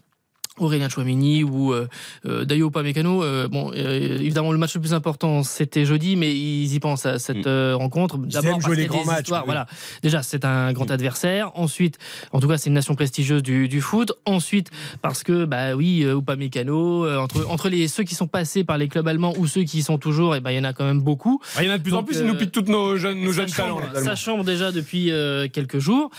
[SPEAKER 4] Aurélien Chouamini ou euh, euh, Dayo Upamecano. Euh, bon, euh, évidemment, le match le plus important, c'était jeudi, mais ils y pensent à cette
[SPEAKER 3] Mm.
[SPEAKER 4] euh, rencontre. D'abord,
[SPEAKER 3] jouer les grands matchs,
[SPEAKER 4] histoires,
[SPEAKER 3] oui.
[SPEAKER 4] Voilà. Déjà, c'est un grand adversaire. Ensuite, en tout cas, c'est une nation prestigieuse du, du foot. Ensuite, parce que, bah oui, euh, Upamecano, euh, entre, entre les, ceux qui sont passés par les clubs allemands ou ceux qui y sont toujours, et ben, il y en a quand même beaucoup.
[SPEAKER 3] Ah, Il y en a de plus en plus, ils nous piquent tous nos jeunes, nos jeunes talents.
[SPEAKER 4] chambre, ça chambre déjà depuis euh, quelques jours.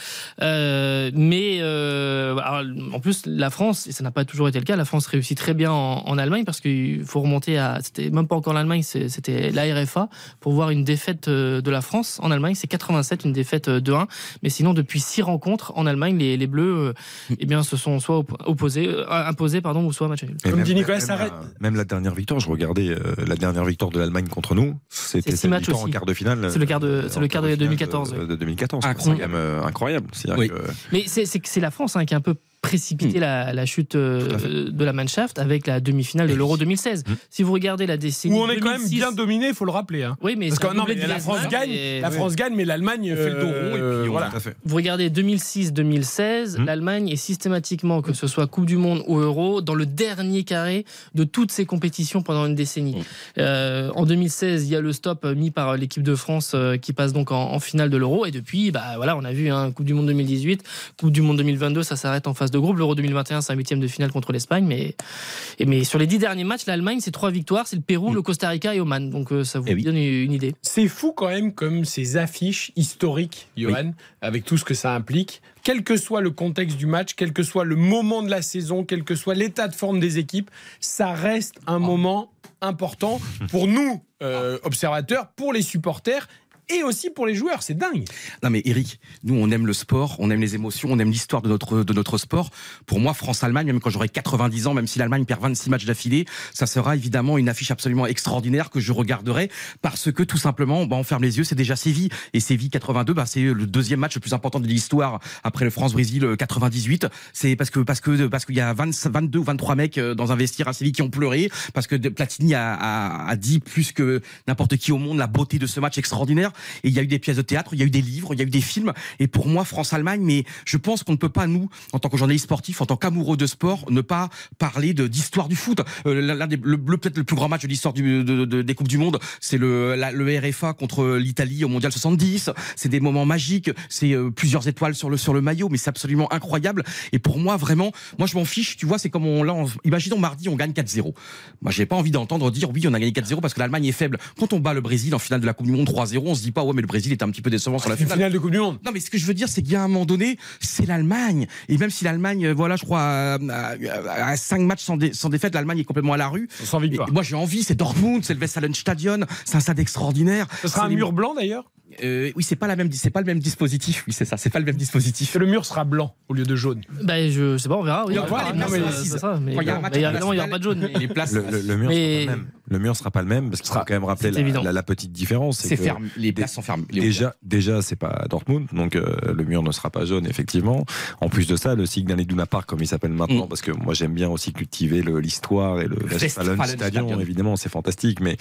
[SPEAKER 4] Euh, mais euh, alors, en plus, la France, et ça n'a pas toujours été le cas, la France réussit très bien en, en Allemagne parce qu'il faut remonter à. C'était même pas encore l'Allemagne, c'est- c'était la RFA pour voir une défaite euh, de la France en Allemagne. C'est 87, une défaite euh, 2-1. Mais sinon, depuis six rencontres en Allemagne, les, les Bleus euh, eh bien, se sont soit op- opposés, euh, imposés pardon, ou soit match nul.
[SPEAKER 3] Comme dit Nicolas,
[SPEAKER 6] même,
[SPEAKER 3] ça arrête.
[SPEAKER 6] même la dernière victoire, je regardais euh, la dernière victoire de l'Allemagne contre nous. C'était
[SPEAKER 4] C'est six matchs
[SPEAKER 6] en quart de finale.
[SPEAKER 4] C'est le quart de-
[SPEAKER 6] euh,
[SPEAKER 4] c'est le quart de
[SPEAKER 6] finale
[SPEAKER 4] 2014,
[SPEAKER 6] De,
[SPEAKER 4] oui.
[SPEAKER 6] de 2014. C'est
[SPEAKER 5] Incroyable.
[SPEAKER 6] quand même euh, incroyable. C'est-à-dire
[SPEAKER 5] Oui.
[SPEAKER 6] que-
[SPEAKER 4] Mais c'est c'est c'est la France hein, qui a un peu précipité la, la chute euh, de la Mannschaft avec la demi-finale de l'Euro
[SPEAKER 5] oui.
[SPEAKER 4] 2016.
[SPEAKER 6] Mm.
[SPEAKER 4] Si vous regardez la décennie
[SPEAKER 3] Où on est quand même
[SPEAKER 4] 2006,
[SPEAKER 3] bien dominé, il faut le rappeler. hein.
[SPEAKER 4] Oui, mais
[SPEAKER 3] Parce
[SPEAKER 4] c'est
[SPEAKER 3] que non, mais
[SPEAKER 4] de
[SPEAKER 3] la France
[SPEAKER 4] Griezmann,
[SPEAKER 3] gagne,
[SPEAKER 4] et-
[SPEAKER 3] la France gagne, mais l'Allemagne
[SPEAKER 5] fait le dos rond et puis
[SPEAKER 3] voilà.
[SPEAKER 4] Vous regardez 2006-2016,
[SPEAKER 6] Mm.
[SPEAKER 4] l'Allemagne est systématiquement, que ce soit Coupe du Monde ou Euro, dans le dernier carré de toutes ces compétitions pendant une décennie. Euh, en 2016, il y a le stop euh, mis par l'équipe de France euh, qui passe donc en, en finale de l'Euro. Et depuis, bah voilà, on a vu hein, Coupe du Monde 2018, Coupe du Monde 2022, ça s'arrête en phase de groupe. L'Euro 2021, c'est un huitième de finale contre l'Espagne. Mais, et mais sur les dix derniers matchs, l'Allemagne, c'est trois victoires. C'est le Pérou,
[SPEAKER 5] Mm.
[SPEAKER 4] le Costa Rica et Oman. Donc euh, ça vous
[SPEAKER 5] Eh oui.
[SPEAKER 4] donne une idée.
[SPEAKER 3] C'est fou quand même comme ces affiches historiques, Johan, avec tout ce que ça implique. Quel que soit le contexte du match, quel que soit le moment de la saison, quel que soit l'état de forme des équipes, ça reste un moment important pour nous, euh, observateurs, pour les supporters et aussi pour les joueurs. C'est dingue.
[SPEAKER 5] Non mais Eric, nous on aime le sport, on aime les émotions, on aime l'histoire de notre de notre sport. Pour moi, France-Allemagne, même quand j'aurai 90 ans, même si l'Allemagne perd 26 matchs d'affilée, ça sera évidemment une affiche absolument extraordinaire que je regarderai parce que tout simplement, bah, on ferme les yeux, c'est déjà Séville et Séville 82, bah, c'est le deuxième match le plus important de l'histoire après le France-Brésil euh, 98. C'est parce que parce que parce qu'il y a 20, 22 ou 23 mecs euh, dans un vestiaire à Séville qui ont pleuré parce que Platini a, a, a dit plus que n'importe qui au monde la beauté de ce match extraordinaire. Et il y a eu des pièces de théâtre, il y a eu des livres, il y a eu des films. Et pour moi, France-Allemagne, mais je pense qu'on ne peut pas, nous, en tant que journalistes sportifs, en tant qu'amoureux de sport, ne pas parler d'histoire du foot. Euh, des- le, peut-être le plus grand match de l'histoire de, de- des Coupes du Monde, c'est le, le RFA contre l'Italie au Mondial 70. C'est des moments magiques, c'est euh, plusieurs étoiles sur le, sur le maillot, mais c'est absolument incroyable. Et pour moi, vraiment, moi je m'en fiche, tu vois, c'est comme on, là, on- imaginons mardi, on gagne 4-0. Moi, j'ai pas envie d'entendre dire oui, on a gagné 4-0 parce que l'Allemagne est faible. Quand on bat le Brésil en finale de la Coupe du Monde 3-0, on se dit pas ouais, mais le Brésil est un petit peu décevant sur la finale.
[SPEAKER 3] finale de Coupe du Monde.
[SPEAKER 5] Non, mais ce que je veux dire, c'est qu'il y a un moment donné, c'est l'Allemagne. Et même si l'Allemagne, euh, voilà, je crois, à, à, à cinq matchs sans, dé- sans défaite, l'Allemagne est complètement à la rue.
[SPEAKER 3] Sans
[SPEAKER 5] Et moi, j'ai envie, c'est Dortmund, c'est le Westfalenstadion, c'est un stade extraordinaire.
[SPEAKER 3] Ce sera un
[SPEAKER 5] les-
[SPEAKER 3] mur blanc d'ailleurs.
[SPEAKER 5] Euh, oui, c'est pas la même, c'est pas le même dispositif. Oui, c'est ça, c'est pas le même dispositif.
[SPEAKER 3] Le mur sera blanc au lieu de jaune.
[SPEAKER 4] Ben, je sais pas, on verra. Oui,
[SPEAKER 3] Il
[SPEAKER 5] a
[SPEAKER 4] n'y aura pas de jaune. mais-
[SPEAKER 5] Les places,
[SPEAKER 6] Le, le- le mur
[SPEAKER 4] Mais-
[SPEAKER 6] sera le même. Le mur sera pas le même parce qu'il faut quand même rappeler
[SPEAKER 4] c'est
[SPEAKER 6] la,
[SPEAKER 4] évident.
[SPEAKER 6] la- la petite différence.
[SPEAKER 5] c'est
[SPEAKER 6] que
[SPEAKER 5] fermé. Les places sont fermées. Les
[SPEAKER 6] Déjà, déjà, c'est pas Dortmund, donc euh, le mur ne sera pas jaune, effectivement. En plus de ça, le Signal Iduna Park, comme il s'appelle maintenant,
[SPEAKER 5] Mm.
[SPEAKER 6] parce que moi j'aime bien aussi cultiver le- l'histoire et le
[SPEAKER 5] Westfalenstadion.
[SPEAKER 6] Stadion, évidemment, c'est fantastique, mais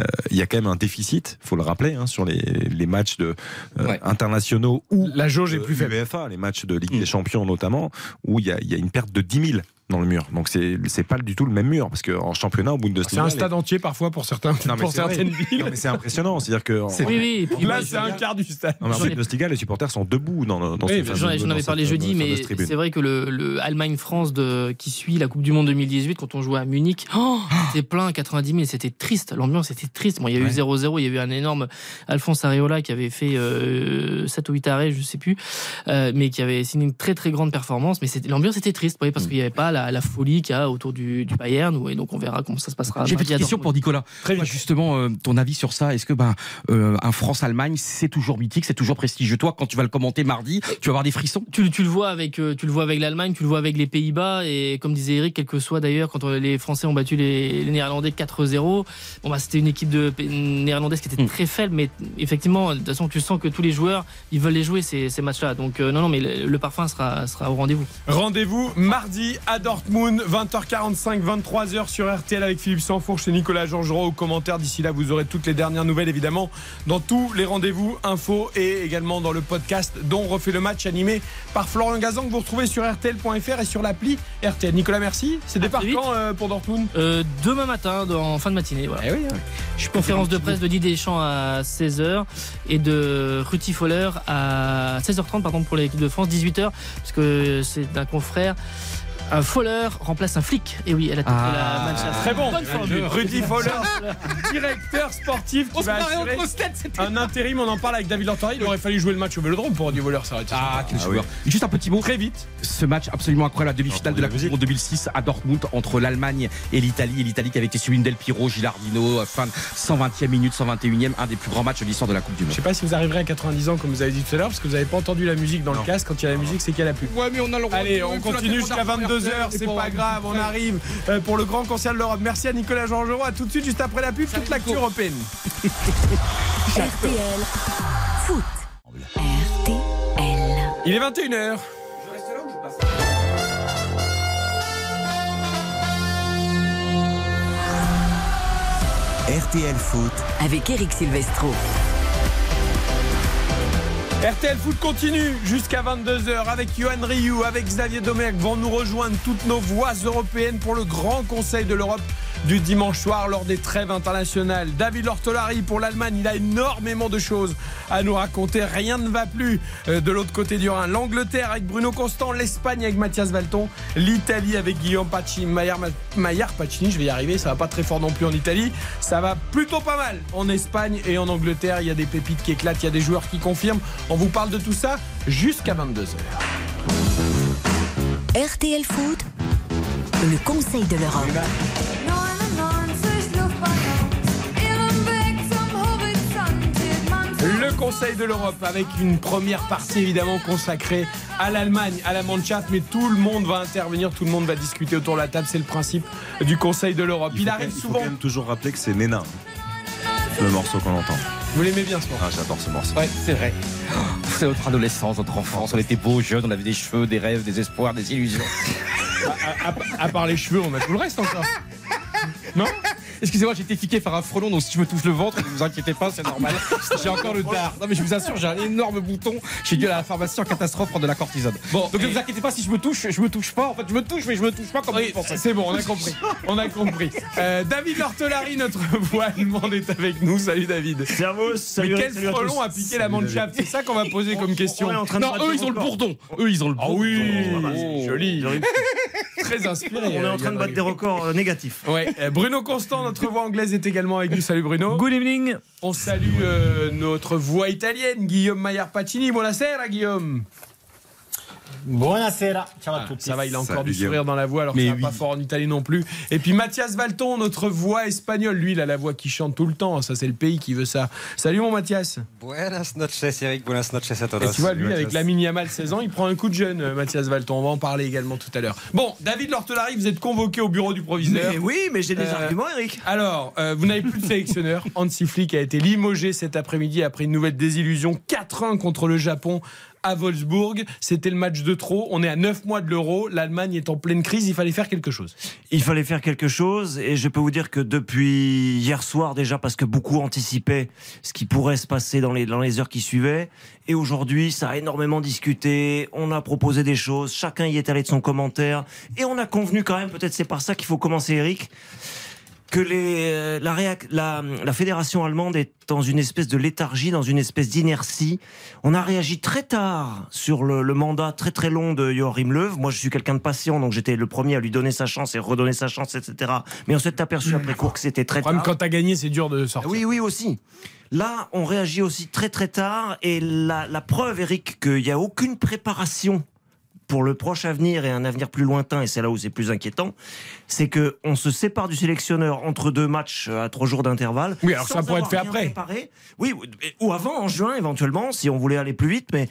[SPEAKER 6] euh, il y a quand même un déficit, faut le rappeler, hein, sur les, les matchs de euh,
[SPEAKER 5] Ouais.
[SPEAKER 6] internationaux ou
[SPEAKER 3] La jauge est plus faible.
[SPEAKER 6] Les matchs de Ligue
[SPEAKER 5] Mm.
[SPEAKER 6] des Champions notamment, où il y a, il y a une perte de 10 000 dans le mur. Donc c'est c'est pas du tout le même mur, parce qu'en championnat, au
[SPEAKER 3] C'est
[SPEAKER 6] Bundesliga,
[SPEAKER 3] un
[SPEAKER 6] les-
[SPEAKER 3] stade entier parfois pour certains,
[SPEAKER 6] Non, mais
[SPEAKER 3] pour
[SPEAKER 6] c'est vrai.
[SPEAKER 3] certaines villes.
[SPEAKER 6] Non, mais c'est impressionnant, c'est-à-dire que en-
[SPEAKER 4] Oui, oui.
[SPEAKER 3] Là, c'est un quart du stade.
[SPEAKER 6] Non, mais en Bundesliga, les supporters sont debout dans, dans
[SPEAKER 3] Oui,
[SPEAKER 4] J'en
[SPEAKER 6] dans
[SPEAKER 4] avais
[SPEAKER 6] cette
[SPEAKER 4] parlé jeudi, mais c'est vrai que le, le Allemagne-France de- qui suit la Coupe du Monde 2018, quand on jouait à Munich, oh, c'était plein, 90 000, c'était triste. L'ambiance était triste. Bon, il y a eu
[SPEAKER 5] Ouais.
[SPEAKER 4] 0-0, il y a eu un énorme Alphonse Areola qui avait fait euh, 7 ou 8 arrêts, je sais plus, euh, mais qui avait signé une très très grande performance. Mais c'était- l'ambiance était triste, vous voyez, parce
[SPEAKER 5] Mm.
[SPEAKER 4] qu'il n'y avait pas la, la folie qu'il y a autour du, du Bayern. Et donc on verra comment ça se passera.
[SPEAKER 5] J'ai une
[SPEAKER 4] mardi
[SPEAKER 5] petite question pour. Nicolas.
[SPEAKER 3] Très
[SPEAKER 5] Toi,
[SPEAKER 3] vite.
[SPEAKER 5] justement, euh, ton avis sur ça Est-ce que ben euh, un France-Allemagne, c'est toujours mythique, c'est toujours prestigieux? Toi, quand tu vas le commenter mardi, tu vas avoir des frissons
[SPEAKER 4] tu, tu le vois avec euh, tu le vois avec l'Allemagne, tu le vois avec les Pays-Bas et comme disait Eric, quel que soit d'ailleurs quand les Français ont battu les, les Néerlandais 4-0, bon bah c'était une équipe de néerlandaise qui était
[SPEAKER 5] Mm.
[SPEAKER 4] très faible, mais effectivement de toute façon tu sens que tous les joueurs ils veulent les jouer ces, ces matchs-là. Donc euh, non non mais le, le parfum sera sera au rendez-vous.
[SPEAKER 3] Rendez-vous mardi à Dortmund. Dortmund, 20h45, 23h sur RTL avec Philippe Sansfourche et Nicolas Georgerot aux commentaires. D'ici là, vous aurez toutes les dernières nouvelles évidemment dans tous les rendez-vous infos et également dans le podcast dont refait le match animé par Florian Gazan que vous retrouvez sur RTL.fr et sur l'appli RTL. Nicolas, merci. C'est départ quand euh, pour Dortmund?
[SPEAKER 4] Euh, demain matin, en fin de matinée. Voilà.
[SPEAKER 3] Eh oui, hein.
[SPEAKER 4] Conférence de presse de Didier Deschamps à 16h et de Ruti Foller à 16h30 pardon, pour l'équipe de France, 18h, parce que c'est d'un confrère. Un Foller remplace un flic. Et oui, elle a tapé
[SPEAKER 5] Ah,
[SPEAKER 4] la Mannschaft.
[SPEAKER 3] Très bon.
[SPEAKER 4] Bonne.
[SPEAKER 3] Rudy Fowler, directeur sportif qui va assurer un intérim. On en parle avec David Lortori. Il aurait fallu jouer le match au Vélodrome pour Rudy Fowler. Ça aurait été
[SPEAKER 5] Ah, quel
[SPEAKER 6] Ah
[SPEAKER 5] joueur. Juste un petit mot.
[SPEAKER 3] très vite.
[SPEAKER 5] Ce match absolument incroyable, la demi-finale de la Coupe du Monde 2006 à Dortmund entre l'Allemagne et l'Italie. Et l'Italie qui avait été suivie Del Piro, Gilardino, fin de 120e minute, 121e, un des plus grands matchs de l'histoire de la Coupe du
[SPEAKER 3] Je
[SPEAKER 5] Monde.
[SPEAKER 3] sais pas si vous arriverez à 90 ans comme vous avez dit tout à l'heure parce que vous n'avez pas entendu la musique dans le casque. Quand il y a la musique, c'est qu'il y a la pub.
[SPEAKER 5] Ouais, mais on a le
[SPEAKER 3] Allez, on continue jusqu'à 22h, c'est pas grave, on arrive euh, pour le grand concert de l'Europe. Merci à Nicolas Georgerot, à tout de suite, juste après la pub, toute l'actu européenne.
[SPEAKER 2] RTL Foot. RTL.
[SPEAKER 3] Il est 21h.
[SPEAKER 1] RTL Foot,
[SPEAKER 2] Avec Eric Silvestro.
[SPEAKER 3] RTL Foot continue jusqu'à 22h avec Johan Rioux, avec Xavier Domergue vont nous rejoindre toutes nos voix européennes pour le grand conseil de l'Europe du dimanche soir lors des trêves internationales. David Lortolari pour l'Allemagne, il a énormément de choses à nous raconter. Rien ne va plus euh, de l'autre côté du Rhin. L'Angleterre avec Bruno Constant, l'Espagne avec Mathias Valton, l'Italie avec Guillaume Pacini, Maillard, Pacini, je vais y arriver, ça va pas très fort non plus en Italie. Ça va plutôt pas mal en Espagne et en Angleterre. Il y a des pépites qui éclatent, il y a des joueurs qui confirment. On vous parle de tout ça jusqu'à 22h.
[SPEAKER 2] RTL Foot. Le conseil de l'Europe.
[SPEAKER 3] Conseil de l'Europe avec une première partie évidemment consacrée à l'Allemagne, à la Mannschaft, mais tout le monde va intervenir, tout le monde va discuter autour de la table, c'est le principe du Conseil de l'Europe. Il, arrive
[SPEAKER 6] même- il faut
[SPEAKER 3] souvent.
[SPEAKER 6] quand même toujours rappeler que c'est Néna, le morceau qu'on entend.
[SPEAKER 3] Vous l'aimez bien ce morceau
[SPEAKER 6] Ah, j'adore ce morceau.
[SPEAKER 5] Ouais, c'est vrai. C'est notre adolescence, notre enfance. On était beaux, jeunes, on avait des cheveux, des rêves, des espoirs, des illusions.
[SPEAKER 3] à, à- à part les cheveux, on a tout le reste encore. Non?
[SPEAKER 5] Excusez-moi, j'ai été piqué par un frelon, donc si je me touche le ventre, ne vous inquiétez pas, c'est normal. J'ai encore le dard. Non, mais je vous assure, j'ai un énorme bouton. J'ai dû aller à la pharmacie en catastrophe prendre de la cortisone.
[SPEAKER 3] Bon,
[SPEAKER 5] donc ne vous inquiétez pas si je me touche, je me touche pas. En fait, je me touche, mais je me touche pas comme
[SPEAKER 3] Oui,
[SPEAKER 5] vous pensez.
[SPEAKER 3] c'est bon, on a compris. On a compris. Euh, David Lortolari, notre voix allemande, est avec nous. Salut David.
[SPEAKER 7] Servus, salut,
[SPEAKER 3] Mais quel
[SPEAKER 7] salut
[SPEAKER 3] frelon a piqué la Mannschaft C'est ça qu'on va poser comme question.
[SPEAKER 7] On est en train de
[SPEAKER 5] Non, eux, ils ont le bourdon. Eux, ils ont le
[SPEAKER 3] Ah
[SPEAKER 5] bourdon.
[SPEAKER 3] oui,
[SPEAKER 7] Oh.
[SPEAKER 3] joli.
[SPEAKER 7] J'aurais-
[SPEAKER 3] Très inspiré.
[SPEAKER 7] On est
[SPEAKER 3] euh,
[SPEAKER 7] en train de battre des records euh, négatifs.
[SPEAKER 3] Ouais, euh, Bruno Constant, notre voix anglaise, est également avec nous. Salut Bruno.
[SPEAKER 7] Good evening.
[SPEAKER 3] On salue euh, notre voix italienne, Guillaume Maillard Pacini. Buonasera, Guillaume.
[SPEAKER 8] Buonasera, ciao a
[SPEAKER 3] Ah,
[SPEAKER 8] tutti.
[SPEAKER 3] ça va, il a encore
[SPEAKER 6] Salut,
[SPEAKER 3] du sourire
[SPEAKER 6] Guillaume.
[SPEAKER 3] dans la voix, alors va
[SPEAKER 5] oui.
[SPEAKER 3] pas fort en Italie non plus. Et puis Mathias Valton, notre voix espagnole. Lui, il a la voix qui chante tout le temps. Ça, c'est le pays qui veut ça. Salut mon Mathias.
[SPEAKER 9] Buenas noches, Eric. Buenas noches a todos.
[SPEAKER 3] Et tu vois, lui, avec la mini Yamal 16 ans, il prend un coup de jeune, euh, Mathias Valton. On va en parler également tout à l'heure. Bon, David Lortelari, vous êtes convoqué au bureau du proviseur.
[SPEAKER 7] Mais oui, mais j'ai des
[SPEAKER 3] Euh,
[SPEAKER 7] arguments, Eric.
[SPEAKER 3] Alors, euh, vous n'avez plus de sélectionneur. Hansi Flick a été limogé cet après-midi après une nouvelle désillusion. 4-1 contre le Japon à Wolfsburg. C'était le match de trop. On est à 9 mois de l'euro. L'Allemagne est en pleine crise. Il fallait faire quelque chose.
[SPEAKER 7] Il fallait faire quelque chose et je peux vous dire que depuis hier soir déjà, parce que beaucoup anticipaient ce qui pourrait se passer dans les, dans les heures qui suivaient, et aujourd'hui ça a énormément discuté, on a proposé des choses, chacun y est allé de son commentaire, et on a convenu quand même, peut-être c'est par ça qu'il faut commencer Eric, que les, euh, la, réac- la, la fédération allemande est dans une espèce de léthargie, dans une espèce d'inertie. On a réagi très tard sur le, le mandat très très long de Joachim Löw. Moi, je suis quelqu'un de patient, donc j'étais le premier à lui donner sa chance et redonner sa chance, etc. Mais on s'est aperçu après court que c'était très tard.
[SPEAKER 3] quand t'as gagné, c'est dur de sortir.
[SPEAKER 7] Oui, oui, aussi. Là, on réagit aussi très très tard et la, la preuve, Eric, qu'il n'y a aucune préparation pour le proche avenir et un avenir plus lointain, et c'est là où c'est plus inquiétant, c'est que on se sépare du sélectionneur entre deux matchs à trois jours d'intervalle.
[SPEAKER 3] Oui, alors ça pourrait être fait après.
[SPEAKER 7] préparé. Oui, ou- ou avant, en juin éventuellement, si on voulait aller plus vite, mais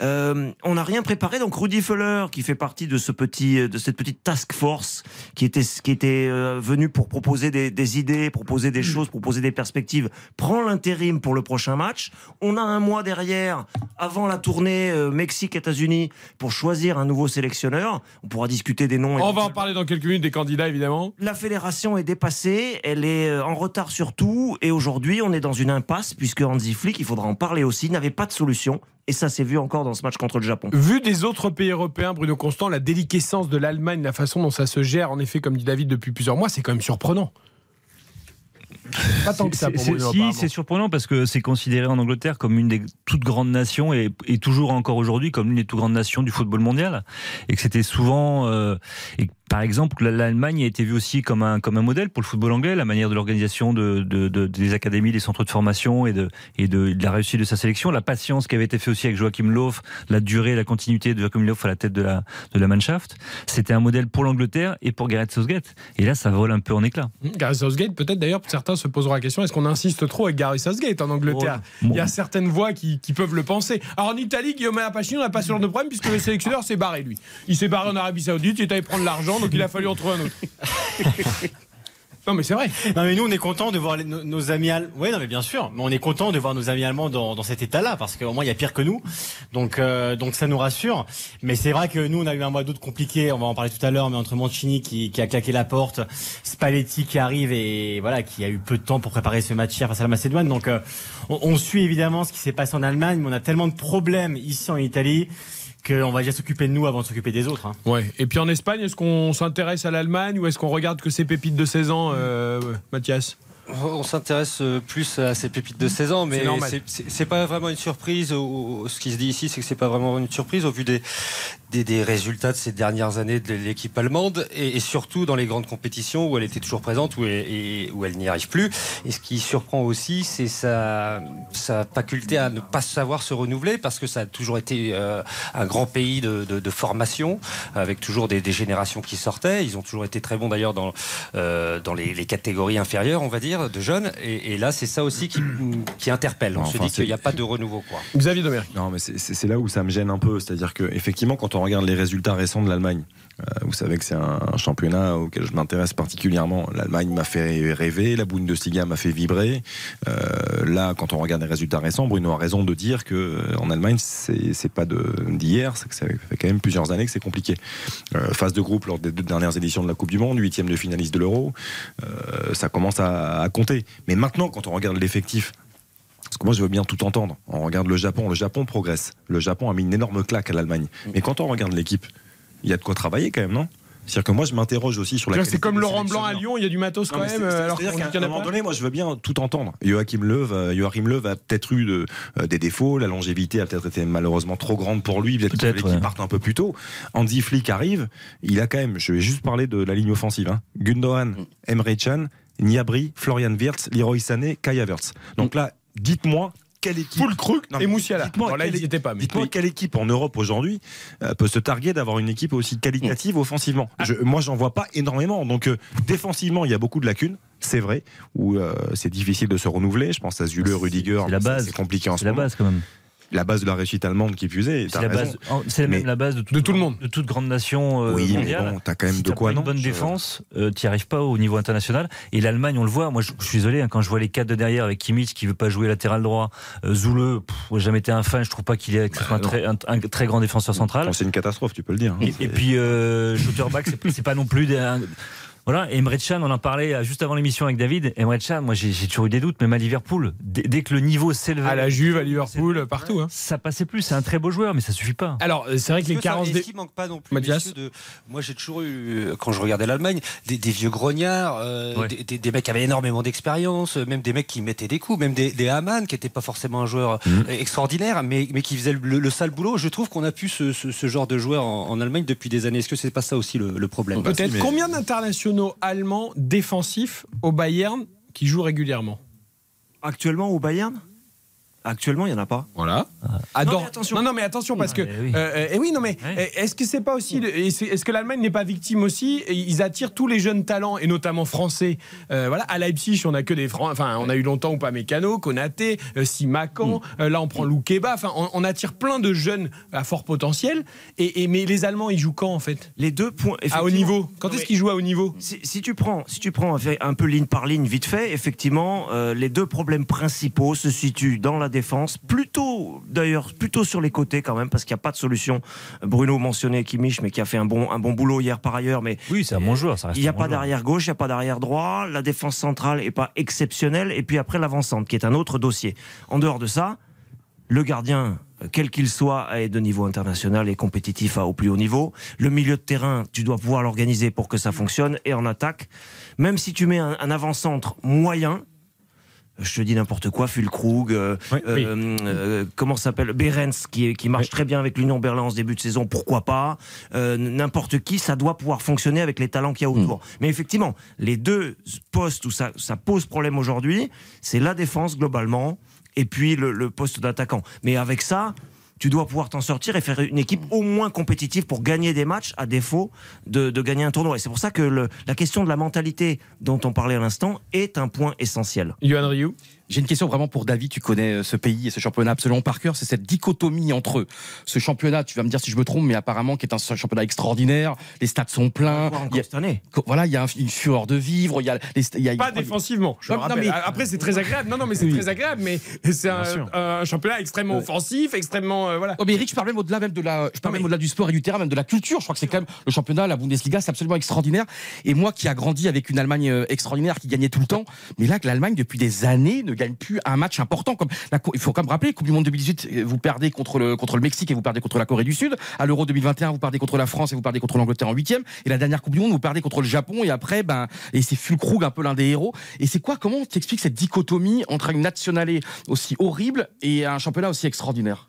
[SPEAKER 7] euh, on n'a rien préparé. Donc Rudy Fuller, qui fait partie de ce petit, de cette petite task force, qui était, qui était euh, venu pour proposer des, des idées, proposer des choses, proposer des perspectives, prend l'intérim pour le prochain match. On a un mois derrière avant la tournée euh, Mexique-États-Unis pour choisir un nouveau sélectionneur. On pourra discuter des noms.
[SPEAKER 3] On va en parler dans quelques minutes des candidats, évidemment.
[SPEAKER 7] La fédération est dépassée, elle est euh, en retard sur tout, et aujourd'hui on est dans une impasse puisque Hansi Flick, il faudra en parler aussi, n'avait pas de solution. Et ça s'est vu encore dans ce match contre le Japon.
[SPEAKER 3] Vu des autres pays européens, Bruno Constant, la déliquescence de l'Allemagne, la façon dont ça se gère, en effet, comme dit David depuis plusieurs mois, c'est quand même surprenant. Pas tant que ça pour
[SPEAKER 8] Si, c'est surprenant parce que c'est considéré en Angleterre comme une des toutes grandes nations et, et toujours encore aujourd'hui comme l'une des toutes grandes nations du football mondial. Et que c'était souvent. euh, et par exemple, la- l'Allemagne a été vue aussi comme un, comme un modèle pour le football anglais, la manière de l'organisation de, de- de- des académies, des centres de formation et, de, et de, de la réussite de sa sélection, la patience qui avait été fait aussi avec Joachim Löw, la durée, la continuité de Joachim Löw à la tête de la, de la Mannschaft. C'était un modèle pour l'Angleterre et pour Gareth Southgate. Et là, ça vole un peu en éclats.
[SPEAKER 3] Mmh, Gareth Southgate, peut-être d'ailleurs, certains se poseront la question est-ce qu'on insiste trop avec Gareth Southgate en Angleterre?
[SPEAKER 8] Oh,
[SPEAKER 3] Il y a certaines voix qui, qui peuvent le penser. Alors en Italie, Guillaume Apachino n'a pas ce genre de problème puisque le sélectionneur s'est barré, lui. Il s'est barré en Arabie Saoudite, il est allé prendre l'argent, donc il a fallu en trouver un autre. non, mais c'est vrai.
[SPEAKER 10] Non mais nous on est content de voir les- nos, nos amis allemands. Oui non mais bien sûr, mais on est content de voir nos amis allemands dans, dans cet état-là parce qu'au moins il y a pire que nous. Donc euh, donc ça nous rassure. Mais c'est vrai que nous on a eu un mois d'août compliqué. On va en parler tout à l'heure, mais entre Mancini qui, qui a claqué la porte, Spalletti qui arrive et voilà qui a eu peu de temps pour préparer ce match hier face à la Macédoine. Donc euh, on, on suit évidemment ce qui s'est passé en Allemagne, mais on a tellement de problèmes ici en Italie qu'on va déjà s'occuper de nous avant de s'occuper des autres. hein.
[SPEAKER 3] Ouais. Et puis en Espagne, est-ce qu'on s'intéresse à l'Allemagne ou est-ce qu'on regarde que ces pépites de 16 ans, euh, Mathias?
[SPEAKER 9] On s'intéresse euh, plus à ces pépites de 16 ans, mais
[SPEAKER 3] C'est
[SPEAKER 9] pas vraiment une surprise. Ce qui se dit ici, c'est que c'est pas vraiment une surprise au vu des, des, des résultats de ces dernières années de l'équipe allemande et, et surtout dans les grandes compétitions où elle était toujours présente, où elle, et- où elle n'y arrive plus. Et ce qui surprend aussi, c'est sa, sa faculté à ne pas savoir se renouveler parce que ça a toujours été euh, un grand pays de, de- de formation avec toujours des, des générations qui sortaient. Ils ont toujours été très bons d'ailleurs dans, euh, dans les, les catégories inférieures, on va dire, de jeunes. Et, et là, c'est ça aussi qui, qui interpelle. On
[SPEAKER 6] Enfin,
[SPEAKER 9] se dit qu'il n'y a pas de renouveau. Quoi.
[SPEAKER 3] Xavier Domer.
[SPEAKER 6] Non, mais c'est- là où ça me gêne un peu. C'est-à-dire que effectivement, quand on regarde les résultats récents de l'Allemagne, euh, vous savez que c'est un, championnat auquel je m'intéresse particulièrement. L'Allemagne m'a fait rêver, la Bundesliga m'a fait vibrer. Euh, là, quand on regarde les résultats récents, Bruno a raison de dire que euh, en Allemagne, c'est pas d'hier, ça fait quand même plusieurs années que c'est compliqué. Phase de groupe lors des deux dernières éditions de la Coupe du Monde, huitième de finaliste de l'Euro, ça commence à compter. Mais maintenant, quand on regarde l'effectif parce que moi, je veux bien tout entendre. On regarde le Japon. Le Japon progresse. Le Japon a mis une énorme claque à l'Allemagne. Mais quand on regarde l'équipe, il y a de quoi travailler quand même, non? C'est-à-dire que moi, je m'interroge aussi sur la. Qualité
[SPEAKER 3] C'est comme Laurent Blanc à. Lyon, il y a du matos quand même.
[SPEAKER 6] C'est-à-dire qu'à un
[SPEAKER 3] a
[SPEAKER 6] moment donné, moi, je veux bien tout entendre. Joachim Löw, euh, Joachim Löw a peut-être eu de- euh, des défauts. La longévité a peut-être été malheureusement trop grande pour lui. Peut-être qu'il
[SPEAKER 8] Peut-être,
[SPEAKER 6] fallait qu'il
[SPEAKER 8] ouais.
[SPEAKER 6] parte un peu plus tôt. Andy Flick arrive. Il a quand même, je vais juste parler de la ligne offensive. Hein. Gundogan, Emre Can, Niabri, Florian Wirtz, Leroy Sané, Kai Havertz. Donc là, dites-moi quelle équipe.
[SPEAKER 3] Full Crook
[SPEAKER 6] Non,
[SPEAKER 3] et Moussiala.
[SPEAKER 6] dites-moi
[SPEAKER 3] là,
[SPEAKER 6] quelle
[SPEAKER 3] pas. mais-
[SPEAKER 6] équipe en Europe aujourd'hui euh, peut se targuer d'avoir une équipe aussi qualitative offensivement
[SPEAKER 3] Ah.
[SPEAKER 6] Je, Moi, j'en vois pas énormément. Donc, euh, défensivement, il y a beaucoup de lacunes, c'est vrai, où euh, c'est difficile de se renouveler. Je pense à Zule, Rudiger.
[SPEAKER 8] c'est la base.
[SPEAKER 6] C'est compliqué en ce
[SPEAKER 8] C'est la
[SPEAKER 6] moment.
[SPEAKER 8] base quand même.
[SPEAKER 6] La base de la réussite allemande qui fusait.
[SPEAKER 8] C'est la base. C'est
[SPEAKER 6] Mais-
[SPEAKER 8] même la base de,
[SPEAKER 3] de tout le monde.
[SPEAKER 8] de toute grande nation euh,
[SPEAKER 6] Oui, mais
[SPEAKER 8] mondiale.
[SPEAKER 6] bon, t'as quand même
[SPEAKER 8] si
[SPEAKER 6] de
[SPEAKER 8] t'as
[SPEAKER 6] quoi,
[SPEAKER 8] pas une
[SPEAKER 6] non
[SPEAKER 8] bonne
[SPEAKER 6] Je-
[SPEAKER 8] défense, euh, t'y arrives pas au niveau international. Et l'Allemagne, on le voit. Moi, je, je suis désolé hein, quand je vois les quatre de derrière avec Kimmich qui veut pas jouer latéral droit, euh, Zoule, pff, jamais été un fan. Je trouve pas qu'il est soit un, très, un- un très grand défenseur central.
[SPEAKER 6] Bon, c'est une catastrophe, tu peux le dire. hein.
[SPEAKER 8] Et, puis euh, Schutterback, c'est c'est pas non plus des, un- voilà. Et Emre Can, on en parlait euh, juste avant l'émission avec David. Emre Can, moi j'ai toujours eu des doutes, même à Liverpool. Dès, dès que le niveau s'élevait,
[SPEAKER 3] À la Juve, à Liverpool, partout. hein.
[SPEAKER 8] ça passait plus. C'est un très beau joueur, mais ça suffit pas.
[SPEAKER 3] Alors, euh, c'est vrai que les
[SPEAKER 9] Est-ce que ça-
[SPEAKER 3] carences
[SPEAKER 9] est-ce
[SPEAKER 3] des.
[SPEAKER 9] qu'il manque pas non plus, messieurs, de... Moi, j'ai toujours eu, euh, quand je regardais l'Allemagne, des, des vieux grognards, euh,
[SPEAKER 8] Ouais.
[SPEAKER 9] des, des- des mecs qui avaient énormément d'expérience, même des mecs qui mettaient des coups, même des, des Hamann qui n'étaient pas forcément un joueur
[SPEAKER 6] Mhm.
[SPEAKER 9] extraordinaire, mais, mais qui faisait le, le sale boulot. Je trouve qu'on a pu ce, ce- ce genre de joueur en, en Allemagne depuis des années. Est-ce que c'est pas ça aussi le, le problème?
[SPEAKER 3] Peut-être.
[SPEAKER 6] mais-
[SPEAKER 3] Combien d'internationaux allemands défensifs au Bayern qui jouent régulièrement.
[SPEAKER 7] Actuellement au Bayern? Actuellement, il n'y en a pas.
[SPEAKER 3] Voilà.
[SPEAKER 7] Non,
[SPEAKER 3] Adore.
[SPEAKER 7] mais attention.
[SPEAKER 3] Non, non, mais attention parce que.
[SPEAKER 8] Ah, eh oui.
[SPEAKER 3] euh, eh oui, non, mais euh, est-ce que c'est pas aussi. Est-ce que l'Allemagne n'est pas victime aussi? Et Ils attirent tous les jeunes talents et notamment français. Euh, voilà, à Leipzig, on a que des Français. Enfin, on a eu longtemps ou pas Mécano, Konaté, euh, Simakan. euh, là, on prend Loukeba. Enfin, on, on attire plein de jeunes à fort potentiel. Et, et- mais les Allemands, ils jouent quand en fait?
[SPEAKER 7] Les deux points.
[SPEAKER 3] À haut niveau. Quand
[SPEAKER 7] Non,
[SPEAKER 3] est-ce qu'ils jouent à haut niveau?
[SPEAKER 7] Si, si tu prends, si tu prends un peu ligne par ligne vite fait, effectivement, euh, les deux problèmes principaux se situent dans la défense, plutôt d'ailleurs plutôt sur les côtés quand même, parce qu'il n'y a pas de solution. Bruno mentionnait Kimmich, mais qui a fait un bon, un bon boulot hier par ailleurs, mais
[SPEAKER 8] Oui, c'est un bon joueur. Ça reste
[SPEAKER 7] il n'y a
[SPEAKER 8] bon
[SPEAKER 7] pas d'arrière gauche, il n'y a pas d'arrière droit. La défense centrale est pas exceptionnelle. Et puis après l'avancante, qui est un autre dossier. En dehors de ça, le gardien, quel qu'il soit, est de niveau international et compétitif à- au plus haut niveau. Le milieu de terrain, tu dois pouvoir l'organiser pour que ça fonctionne. Et en attaque, même si tu mets un, un avant-centre moyen, je te dis n'importe quoi, Fulkrug, euh, euh, euh, comment ça s'appelle Berens, qui, marche très bien avec l'Union Berlin en ce début de saison, pourquoi pas Euh, N'importe qui, ça doit pouvoir fonctionner avec les talents qu'il y a autour. Mais effectivement, les deux postes où ça, ça pose problème aujourd'hui, c'est la défense globalement, et puis le, le poste d'attaquant. Mais avec ça, tu dois pouvoir t'en sortir et faire une équipe au moins compétitive pour gagner des matchs, à défaut de, gagner un tournoi. Et c'est pour ça que la question de la mentalité dont on parlait à l'instant est un point essentiel.
[SPEAKER 3] Yohan Ryu
[SPEAKER 5] J'ai une question vraiment pour David. Tu connais euh, ce pays et ce championnat absolument par cœur. C'est cette dichotomie entre ce championnat, tu vas me dire si je me trompe, mais apparemment qui est un championnat extraordinaire. Les stades sont pleins. Il y a- Voilà, il y a un- une fureur de vivre. Il y a, les- il y a-
[SPEAKER 3] Pas défensivement, je
[SPEAKER 5] Non, non, mais-
[SPEAKER 3] Après, c'est très agréable. Non, non, mais c'est
[SPEAKER 5] Oui.
[SPEAKER 3] très agréable. Mais c'est un, championnat extrêmement
[SPEAKER 5] Ouais.
[SPEAKER 3] offensif, extrêmement. euh, voilà.
[SPEAKER 5] Oh, mais Eric, je parle même au-delà même de la, je parle même au-delà du sport et du terrain, même de la culture. Je crois que c'est quand même le championnat, la Bundesliga, c'est absolument extraordinaire. Et moi, qui a grandi avec une Allemagne euh, extraordinaire, qui gagnait tout le temps, mais là, que l'Allemagne depuis des années ne gagne plus un match important. Il faut quand même rappeler, Coupe du Monde 2018, euh, vous perdez contre le contre le Mexique et vous perdez contre la Corée du Sud. À l'Euro 2021, vous perdez contre la France et vous perdez contre l'Angleterre en huitième. Et la dernière Coupe du Monde, vous perdez contre le Japon. Et après, ben, et c'est Fulkrug un peu l'un des héros. Et c'est quoi Comment t'expliques cette dichotomie entre une nationale aussi horrible et un championnat aussi extraordinaire?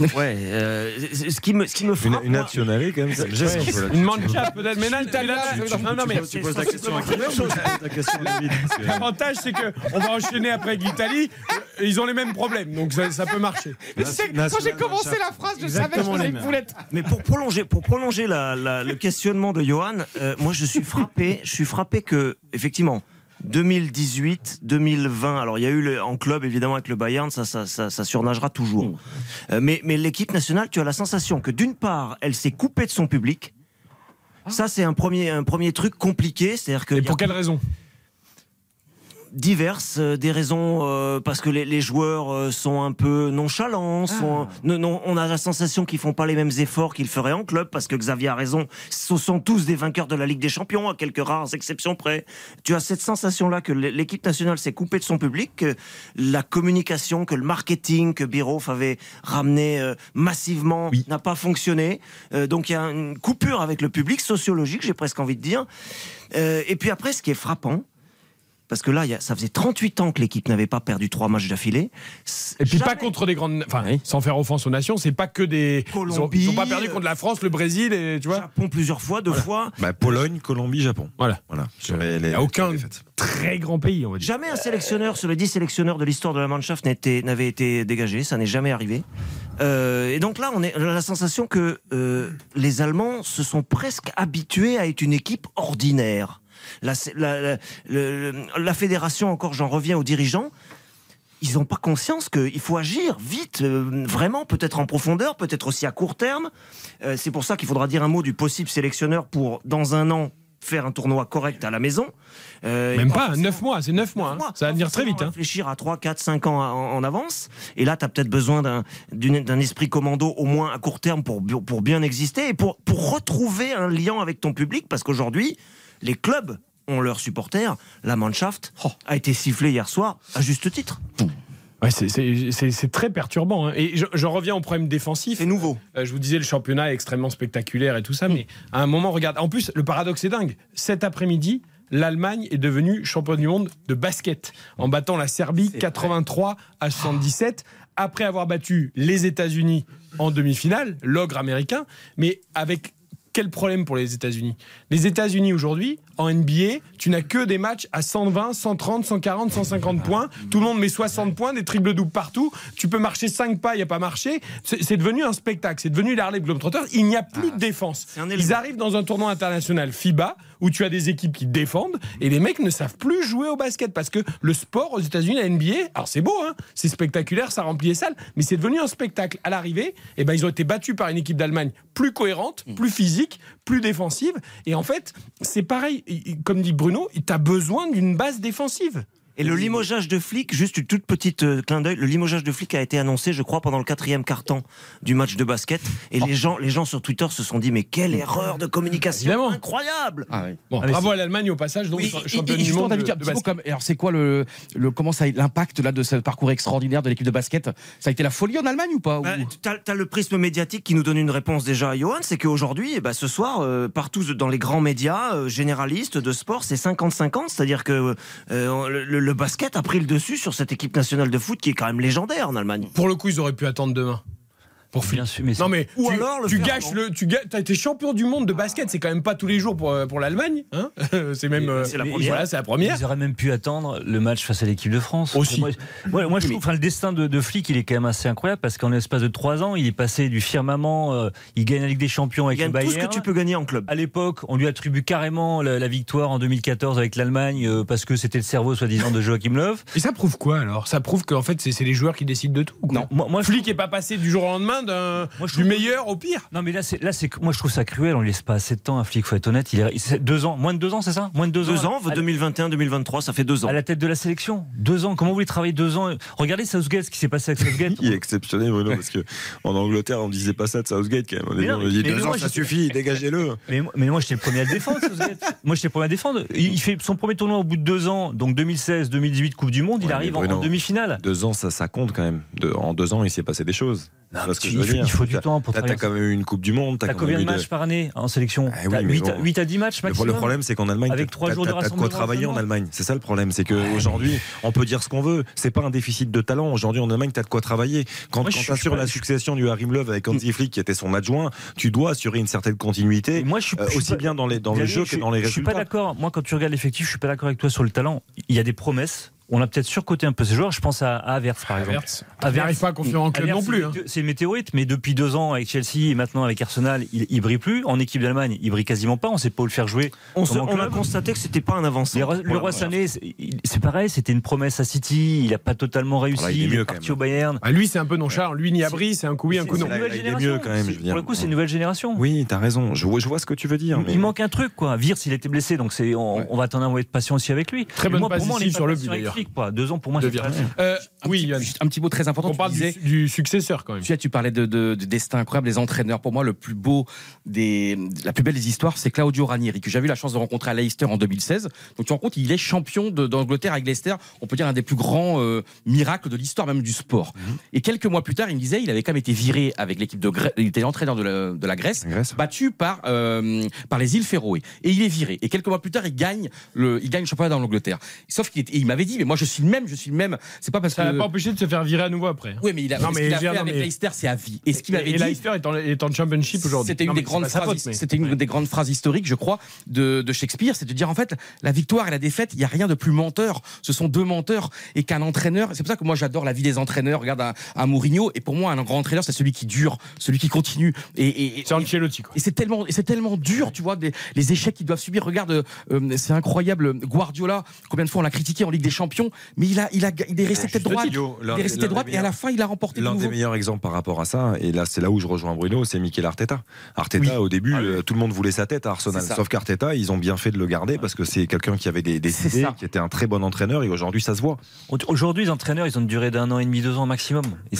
[SPEAKER 7] Ouais, euh, ce qui me, ce qui me frappe.
[SPEAKER 6] Une, une quand même, ça me gêne un peu, là.
[SPEAKER 3] Une mancha peut-être, mais là, là,
[SPEAKER 6] Tu-
[SPEAKER 3] non, non, mais
[SPEAKER 6] tu poses la question à qui Ta question, David, parce que-
[SPEAKER 3] L'avantage, c'est que on va enchaîner après avec l'Italie. Euh, Ils ont les mêmes problèmes, donc ça, ça peut marcher.
[SPEAKER 7] Mais c'est- quand j'ai commencé
[SPEAKER 3] la phrase,
[SPEAKER 7] je savais que je faisais une poulette. Mais pour prolonger, pour prolonger la- la- le questionnement de Johan, euh, moi je suis frappé, je suis frappé que effectivement. 2018, 2020. Alors il y a eu le- en club évidemment avec le Bayern, ça, ça, ça, ça surnagera toujours. Euh, mais mais l'équipe nationale, tu as la sensation que d'une part, elle s'est coupée de son public. Ça c'est un premier un premier truc compliqué, c'est-à-dire que. Et pour
[SPEAKER 3] quelle raison?
[SPEAKER 7] Diverses, euh, des raisons euh, parce que les, les joueurs euh, sont un peu nonchalants, sont, non, non, on a la sensation qu'ils font pas les mêmes efforts qu'ils feraient en club parce que Xavier a raison, ce sont tous des vainqueurs de la Ligue des Champions à quelques rares exceptions près. Tu as cette sensation là que l'é- l'équipe nationale s'est coupée de son public, que la communication, que le marketing que Biroff avait ramené euh, massivement n'a pas fonctionné. Euh, donc il y a une coupure avec le public sociologique, j'ai presque envie de dire. Euh, et puis après, ce qui est frappant, parce que là, il y a- ça faisait 38 ans que l'équipe n'avait pas perdu trois matchs d'affilée.
[SPEAKER 3] Et puis pas contre des grandes. Enfin, sans faire offense aux nations, c'est pas que des.
[SPEAKER 7] Colombie,
[SPEAKER 3] ils ont pas perdu contre la France, le Brésil, et tu vois.
[SPEAKER 7] Japon plusieurs fois, deux fois.
[SPEAKER 6] Bah, Pologne, Colombie, Japon.
[SPEAKER 3] Voilà.
[SPEAKER 6] voilà. Sur les- les-
[SPEAKER 3] Il n'y a aucun très grand pays, on va dire.
[SPEAKER 7] Jamais un sélectionneur sur les 10 sélectionneurs de l'histoire de la Mannschaft n'avait été dégagé, ça n'est jamais arrivé. Euh, et donc là, on a la sensation que euh, les Allemands se sont presque habitués à être une équipe ordinaire. La, la, la- le- la fédération, encore j'en reviens aux dirigeants, ils n'ont pas conscience qu'il faut agir vite, euh, vraiment, peut-être en profondeur, peut-être aussi à court terme. Euh, c'est pour ça qu'il faudra dire un mot du possible sélectionneur pour, dans un an, faire un tournoi correct à la maison. Euh,
[SPEAKER 3] Même pas, 9 mois, c'est 9 mois. hein. Ça va venir très vite. hein.
[SPEAKER 7] réfléchir à 3, 4, 5 ans en, en avance. Et là, tu as peut-être besoin d'un esprit commando au moins à court terme pour, pour bien exister et pour, pour retrouver un lien avec ton public. Parce qu'aujourd'hui, les clubs ont leurs supporters. La Mannschaft a été sifflée hier soir à juste titre.
[SPEAKER 3] Ouais, c'est- très perturbant. hein. Et je, je reviens au problème défensif.
[SPEAKER 7] C'est nouveau.
[SPEAKER 3] je vous disais, le championnat est extrêmement spectaculaire et tout ça, mais à un moment, regarde. En plus, le paradoxe est dingue. Cet après-midi, l'Allemagne est devenue championne du monde de basket en battant la Serbie 83 à 77 après avoir battu les États-Unis en demi-finale, l'ogre américain, mais avec quel problème pour les États-Unis? Les États-Unis aujourd'hui, en NBA, tu n'as que des matchs à 120, 130, 140, 150 points. Tout le monde met 60 points, des triples doubles partout. Tu peux marcher 5 pas, il n'y a pas marché. C'est devenu un spectacle. C'est devenu l'Harlem Globetrotters. Il n'y a plus de défense. Ils arrivent dans un tournoi international FIBA où tu as des équipes qui défendent et les mecs ne savent plus jouer au basket parce que le sport aux États-Unis, la NBA, alors c'est beau, hein, c'est spectaculaire, ça remplit les salles, mais c'est devenu un spectacle. À l'arrivée, eh ben, ils ont été battus par une équipe d'Allemagne plus cohérente, plus physique, plus défensive. Et en fait, c'est pareil, comme dit Bruno, tu as besoin d'une base défensive.
[SPEAKER 7] Et le limogeage de flic, juste une toute petite euh, clin d'œil, le limogeage de flic a été annoncé, je crois, pendant le quatrième quart-temps du match de basket. Et les gens, les gens sur Twitter se sont dit, mais quelle erreur de communication
[SPEAKER 3] Évidemment.
[SPEAKER 7] incroyable
[SPEAKER 5] Ah, oui.
[SPEAKER 3] Bon,
[SPEAKER 5] Ah,
[SPEAKER 3] bravo à l'Allemagne au passage, donc
[SPEAKER 5] Oui,
[SPEAKER 3] cha-
[SPEAKER 5] et-
[SPEAKER 3] championne
[SPEAKER 5] et
[SPEAKER 3] du monde de,
[SPEAKER 5] comme- alors c'est quoi le, le comment ça l'impact là de ce parcours extraordinaire de l'équipe de basket? Ça a été la folie en Allemagne ou pas? Ou-
[SPEAKER 7] Bah, T'as as le prisme médiatique qui nous donne une réponse déjà à Johan, c'est qu'aujourd'hui, eh ben, ce soir, euh, partout dans les grands médias euh, généralistes de sport, c'est 50-50, c'est-à-dire que euh, le, le- basket a pris le dessus sur cette équipe nationale de foot qui est quand même légendaire en Allemagne.
[SPEAKER 3] Pour le coup, ils auraient pu attendre demain. Pour Flick.
[SPEAKER 8] Bien sûr, mais
[SPEAKER 3] Non mais
[SPEAKER 7] Ou
[SPEAKER 3] tu,
[SPEAKER 7] alors le
[SPEAKER 3] tu
[SPEAKER 7] faire,
[SPEAKER 3] gâches
[SPEAKER 7] non
[SPEAKER 3] le, tu t'as été champion du monde de basket, c'est quand même pas tous les jours pour, euh, pour l'Allemagne, hein c'est même, euh,
[SPEAKER 7] c'est la première.
[SPEAKER 3] voilà, c'est la première.
[SPEAKER 8] Ils auraient même pu attendre le match face à l'équipe de France.
[SPEAKER 3] Aussi.
[SPEAKER 8] Moi, moi, moi, je trouve enfin, le destin de, de Flick, il est quand même assez incroyable parce qu'en l'espace de trois ans, il est passé du firmament, euh, il gagne la Ligue des Champions avec
[SPEAKER 7] Il
[SPEAKER 8] le
[SPEAKER 7] gagne tout
[SPEAKER 8] Bayern.
[SPEAKER 7] ce que tu peux gagner en club.
[SPEAKER 8] À l'époque, on lui attribue carrément la, la victoire en 2014 avec l'Allemagne euh, parce que c'était le cerveau soi-disant de Joachim Löw.
[SPEAKER 3] Et ça prouve quoi alors? Ça prouve qu'en fait c'est c'est les joueurs qui décident de tout. quoi.
[SPEAKER 8] Non, moi, moi, je
[SPEAKER 3] Flick est pas passé du jour au lendemain d'un
[SPEAKER 8] Moi, je
[SPEAKER 3] du meilleur au pire.
[SPEAKER 8] Non mais là c'est là c'est moi je trouve ça cruel on lui laisse pas assez de temps à Flick faut être honnête il est deux ans moins de deux ans c'est ça? Moins de deux,
[SPEAKER 7] Deux ans,
[SPEAKER 8] à,
[SPEAKER 7] 2021-2023, ça fait deux ans.
[SPEAKER 8] à la tête de la sélection deux ans comment vous voulez travailler deux ans? Regardez Southgate ce qui s'est passé avec Southgate
[SPEAKER 6] Il est exceptionnel, Bruno, parce que en Angleterre, on disait pas ça de Southgate quand même. On,
[SPEAKER 8] Mais non,
[SPEAKER 6] on dit
[SPEAKER 8] mais
[SPEAKER 6] deux ans, ça suffit, dégagez-le.
[SPEAKER 8] mais, moi- mais moi j'étais le premier à le défendre Southgate moi j'étais le premier à le défendre il, il fait son premier tournoi au bout de deux ans donc 2016 2018 Coupe du Monde il arrive en,
[SPEAKER 6] Bruno,
[SPEAKER 8] en demi-finale
[SPEAKER 6] Deux ans, ça, ça compte quand même. De- en deux ans, il s'est passé des choses.
[SPEAKER 8] Non,
[SPEAKER 6] Tu vois ce que
[SPEAKER 8] il faut-
[SPEAKER 6] dire
[SPEAKER 8] il faut du temps pour
[SPEAKER 6] T'as t'as quand même eu une Coupe du Monde. T'as
[SPEAKER 8] T'as combien de matchs par année en sélection
[SPEAKER 6] Ah oui,
[SPEAKER 8] T'as
[SPEAKER 6] mais
[SPEAKER 8] 8,
[SPEAKER 6] bon.
[SPEAKER 8] à 10 matchs maximum
[SPEAKER 6] le problème, c'est qu'en Allemagne,
[SPEAKER 8] Avec
[SPEAKER 6] t'as-
[SPEAKER 8] trois
[SPEAKER 6] t'as-
[SPEAKER 8] jours de
[SPEAKER 6] t'as- t'as de quoi travailler en. Allemagne. C'est ça le problème, c'est qu'aujourd'hui, on peut dire ce qu'on veut. C'est pas un déficit de talent. Aujourd'hui, en Allemagne, t'as de quoi travailler. Quand,
[SPEAKER 8] Moi, je
[SPEAKER 6] quand
[SPEAKER 8] suis-
[SPEAKER 6] t'assures
[SPEAKER 8] je suis
[SPEAKER 6] la succession du Harim Love avec Hansi Flick, qui était son adjoint, tu dois assurer une certaine continuité.
[SPEAKER 8] Et moi, je suis,
[SPEAKER 6] euh, aussi
[SPEAKER 8] pas-
[SPEAKER 6] bien dans, les, dans le jeu
[SPEAKER 8] je
[SPEAKER 6] que dans les
[SPEAKER 8] Je suis pas
[SPEAKER 6] résultats.
[SPEAKER 8] d'accord. Moi, quand tu regardes l'effectif, je suis pas d'accord avec toi sur le talent. Il y a des promesses. On a peut-être surcoté un peu ces joueurs. Je pense à, Havertz, par exemple.
[SPEAKER 3] Havertz. Il n'arrive pas à confier en club non plus. hein.
[SPEAKER 8] c'est- une météorite, mais depuis deux ans avec Chelsea et maintenant avec Arsenal, il, il brille plus. En équipe d'Allemagne, il brille quasiment pas. On sait pas où le faire jouer.
[SPEAKER 7] On, se- a constaté que c'était pas un avancé.
[SPEAKER 8] Le roi Sané, c'est il- c'est pareil, c'était une promesse à City. Il a pas totalement réussi.
[SPEAKER 6] Ah là, il est mieux,
[SPEAKER 8] parti au Bayern.
[SPEAKER 3] Ah, lui c'est un peu nonchalant. Lui ni abri, c'est un coup oui, un coup
[SPEAKER 8] c'est
[SPEAKER 3] non.
[SPEAKER 8] nouvelle
[SPEAKER 6] il est
[SPEAKER 8] génération.
[SPEAKER 6] mieux, quand même, je veux
[SPEAKER 8] C'est-
[SPEAKER 6] dire.
[SPEAKER 8] Pour le coup, c'est une nouvelle génération.
[SPEAKER 6] Oui, t'as raison. Je vois, je vois ce que tu veux dire.
[SPEAKER 8] Il-
[SPEAKER 6] mais-
[SPEAKER 8] Il manque un truc, quoi. Virts, il était blessé, donc c'est, on, va attendre un mois de patience aussi avec lui.
[SPEAKER 3] Très bonne passe sur le but, d'ailleurs.
[SPEAKER 8] Quoi. Deux ans, pour moi, c'est pas.
[SPEAKER 3] Euh,
[SPEAKER 5] Un
[SPEAKER 3] oui,
[SPEAKER 5] petit-
[SPEAKER 3] Yann.
[SPEAKER 5] juste un petit mot très important.
[SPEAKER 3] On
[SPEAKER 5] tu
[SPEAKER 3] parle du,
[SPEAKER 5] disais-
[SPEAKER 3] du successeur quand même.
[SPEAKER 5] Tu sais, tu parlais de, de- de destin incroyable des entraîneurs. Pour moi, le plus beau des, la plus belle des histoires, c'est Claudio Ranieri, que j'avais eu la chance de rencontrer à Leicester en 2016. Donc tu rends compte, il est champion d'Angleterre avec Leicester. On peut dire un des plus grands euh, miracles de l'histoire même du sport. Et quelques mois plus tard, il me disait, il avait quand même été viré avec l'équipe de Grèce. Il était entraîneur de la, de la Grèce,
[SPEAKER 6] Grèce.
[SPEAKER 5] battu par euh, par les îles Féroé. Et il est viré. Et quelques mois plus tard, il gagne le, il gagne le championnat dans l'Angleterre. Sauf qu'il était- et il m'avait dit, mais moi je suis le même, je suis le même. C'est pas parce
[SPEAKER 3] Ça
[SPEAKER 5] que
[SPEAKER 3] n'a pas empêché de se faire virer à nouveau après.
[SPEAKER 5] oui, mais il a,
[SPEAKER 3] Non,
[SPEAKER 5] ce
[SPEAKER 3] mais
[SPEAKER 5] qu'il a
[SPEAKER 3] je veux dire,
[SPEAKER 5] fait
[SPEAKER 3] non,
[SPEAKER 5] avec
[SPEAKER 3] mais-
[SPEAKER 5] Leicester, c'est à vie. Et ce qu'il
[SPEAKER 3] Et
[SPEAKER 5] dit,
[SPEAKER 3] Leicester est en, est en championship aujourd'hui.
[SPEAKER 5] c'était une
[SPEAKER 3] Non,
[SPEAKER 5] des grandes phrases,
[SPEAKER 3] faute, mais-
[SPEAKER 5] c'était une
[SPEAKER 3] Ouais.
[SPEAKER 5] des grandes phrases historiques, je crois, de, de Shakespeare, c'est de dire en fait la victoire et la défaite, il y a rien de plus menteur. Ce sont deux menteurs et qu'un entraîneur. C'est pour ça que moi j'adore la vie des entraîneurs. Regarde un, un Mourinho et pour moi un grand entraîneur c'est celui qui dure, celui qui continue. Et, et, et-
[SPEAKER 3] C'est Ancelotti quoi.
[SPEAKER 5] et c'est tellement, et c'est tellement dur, tu vois, des- les échecs qu'ils doivent subir. Regarde, euh, c'est incroyable. Guardiola, combien de fois on l'a critiqué en Ligue des Champions, mais il a, il a, il est resté tête droite. Il est
[SPEAKER 6] des-
[SPEAKER 5] resté droite et à la fin il a remporté
[SPEAKER 6] L'un des meilleurs exemples par rapport à ça, et là c'est là où je rejoins Bruno, c'est Mikel Arteta. Arteta
[SPEAKER 5] Oui.
[SPEAKER 6] au début,
[SPEAKER 5] Ah oui.
[SPEAKER 6] euh, tout le monde voulait sa tête à Arsenal, sauf qu'Arteta, ils ont bien fait de le garder parce que c'est quelqu'un qui avait des, des idées,
[SPEAKER 5] ça.
[SPEAKER 6] qui était un très bon entraîneur, et aujourd'hui ça se voit.
[SPEAKER 8] Aujourd'hui, les entraîneurs, ils ont une durée d'un an et demi, deux ans maximum. Et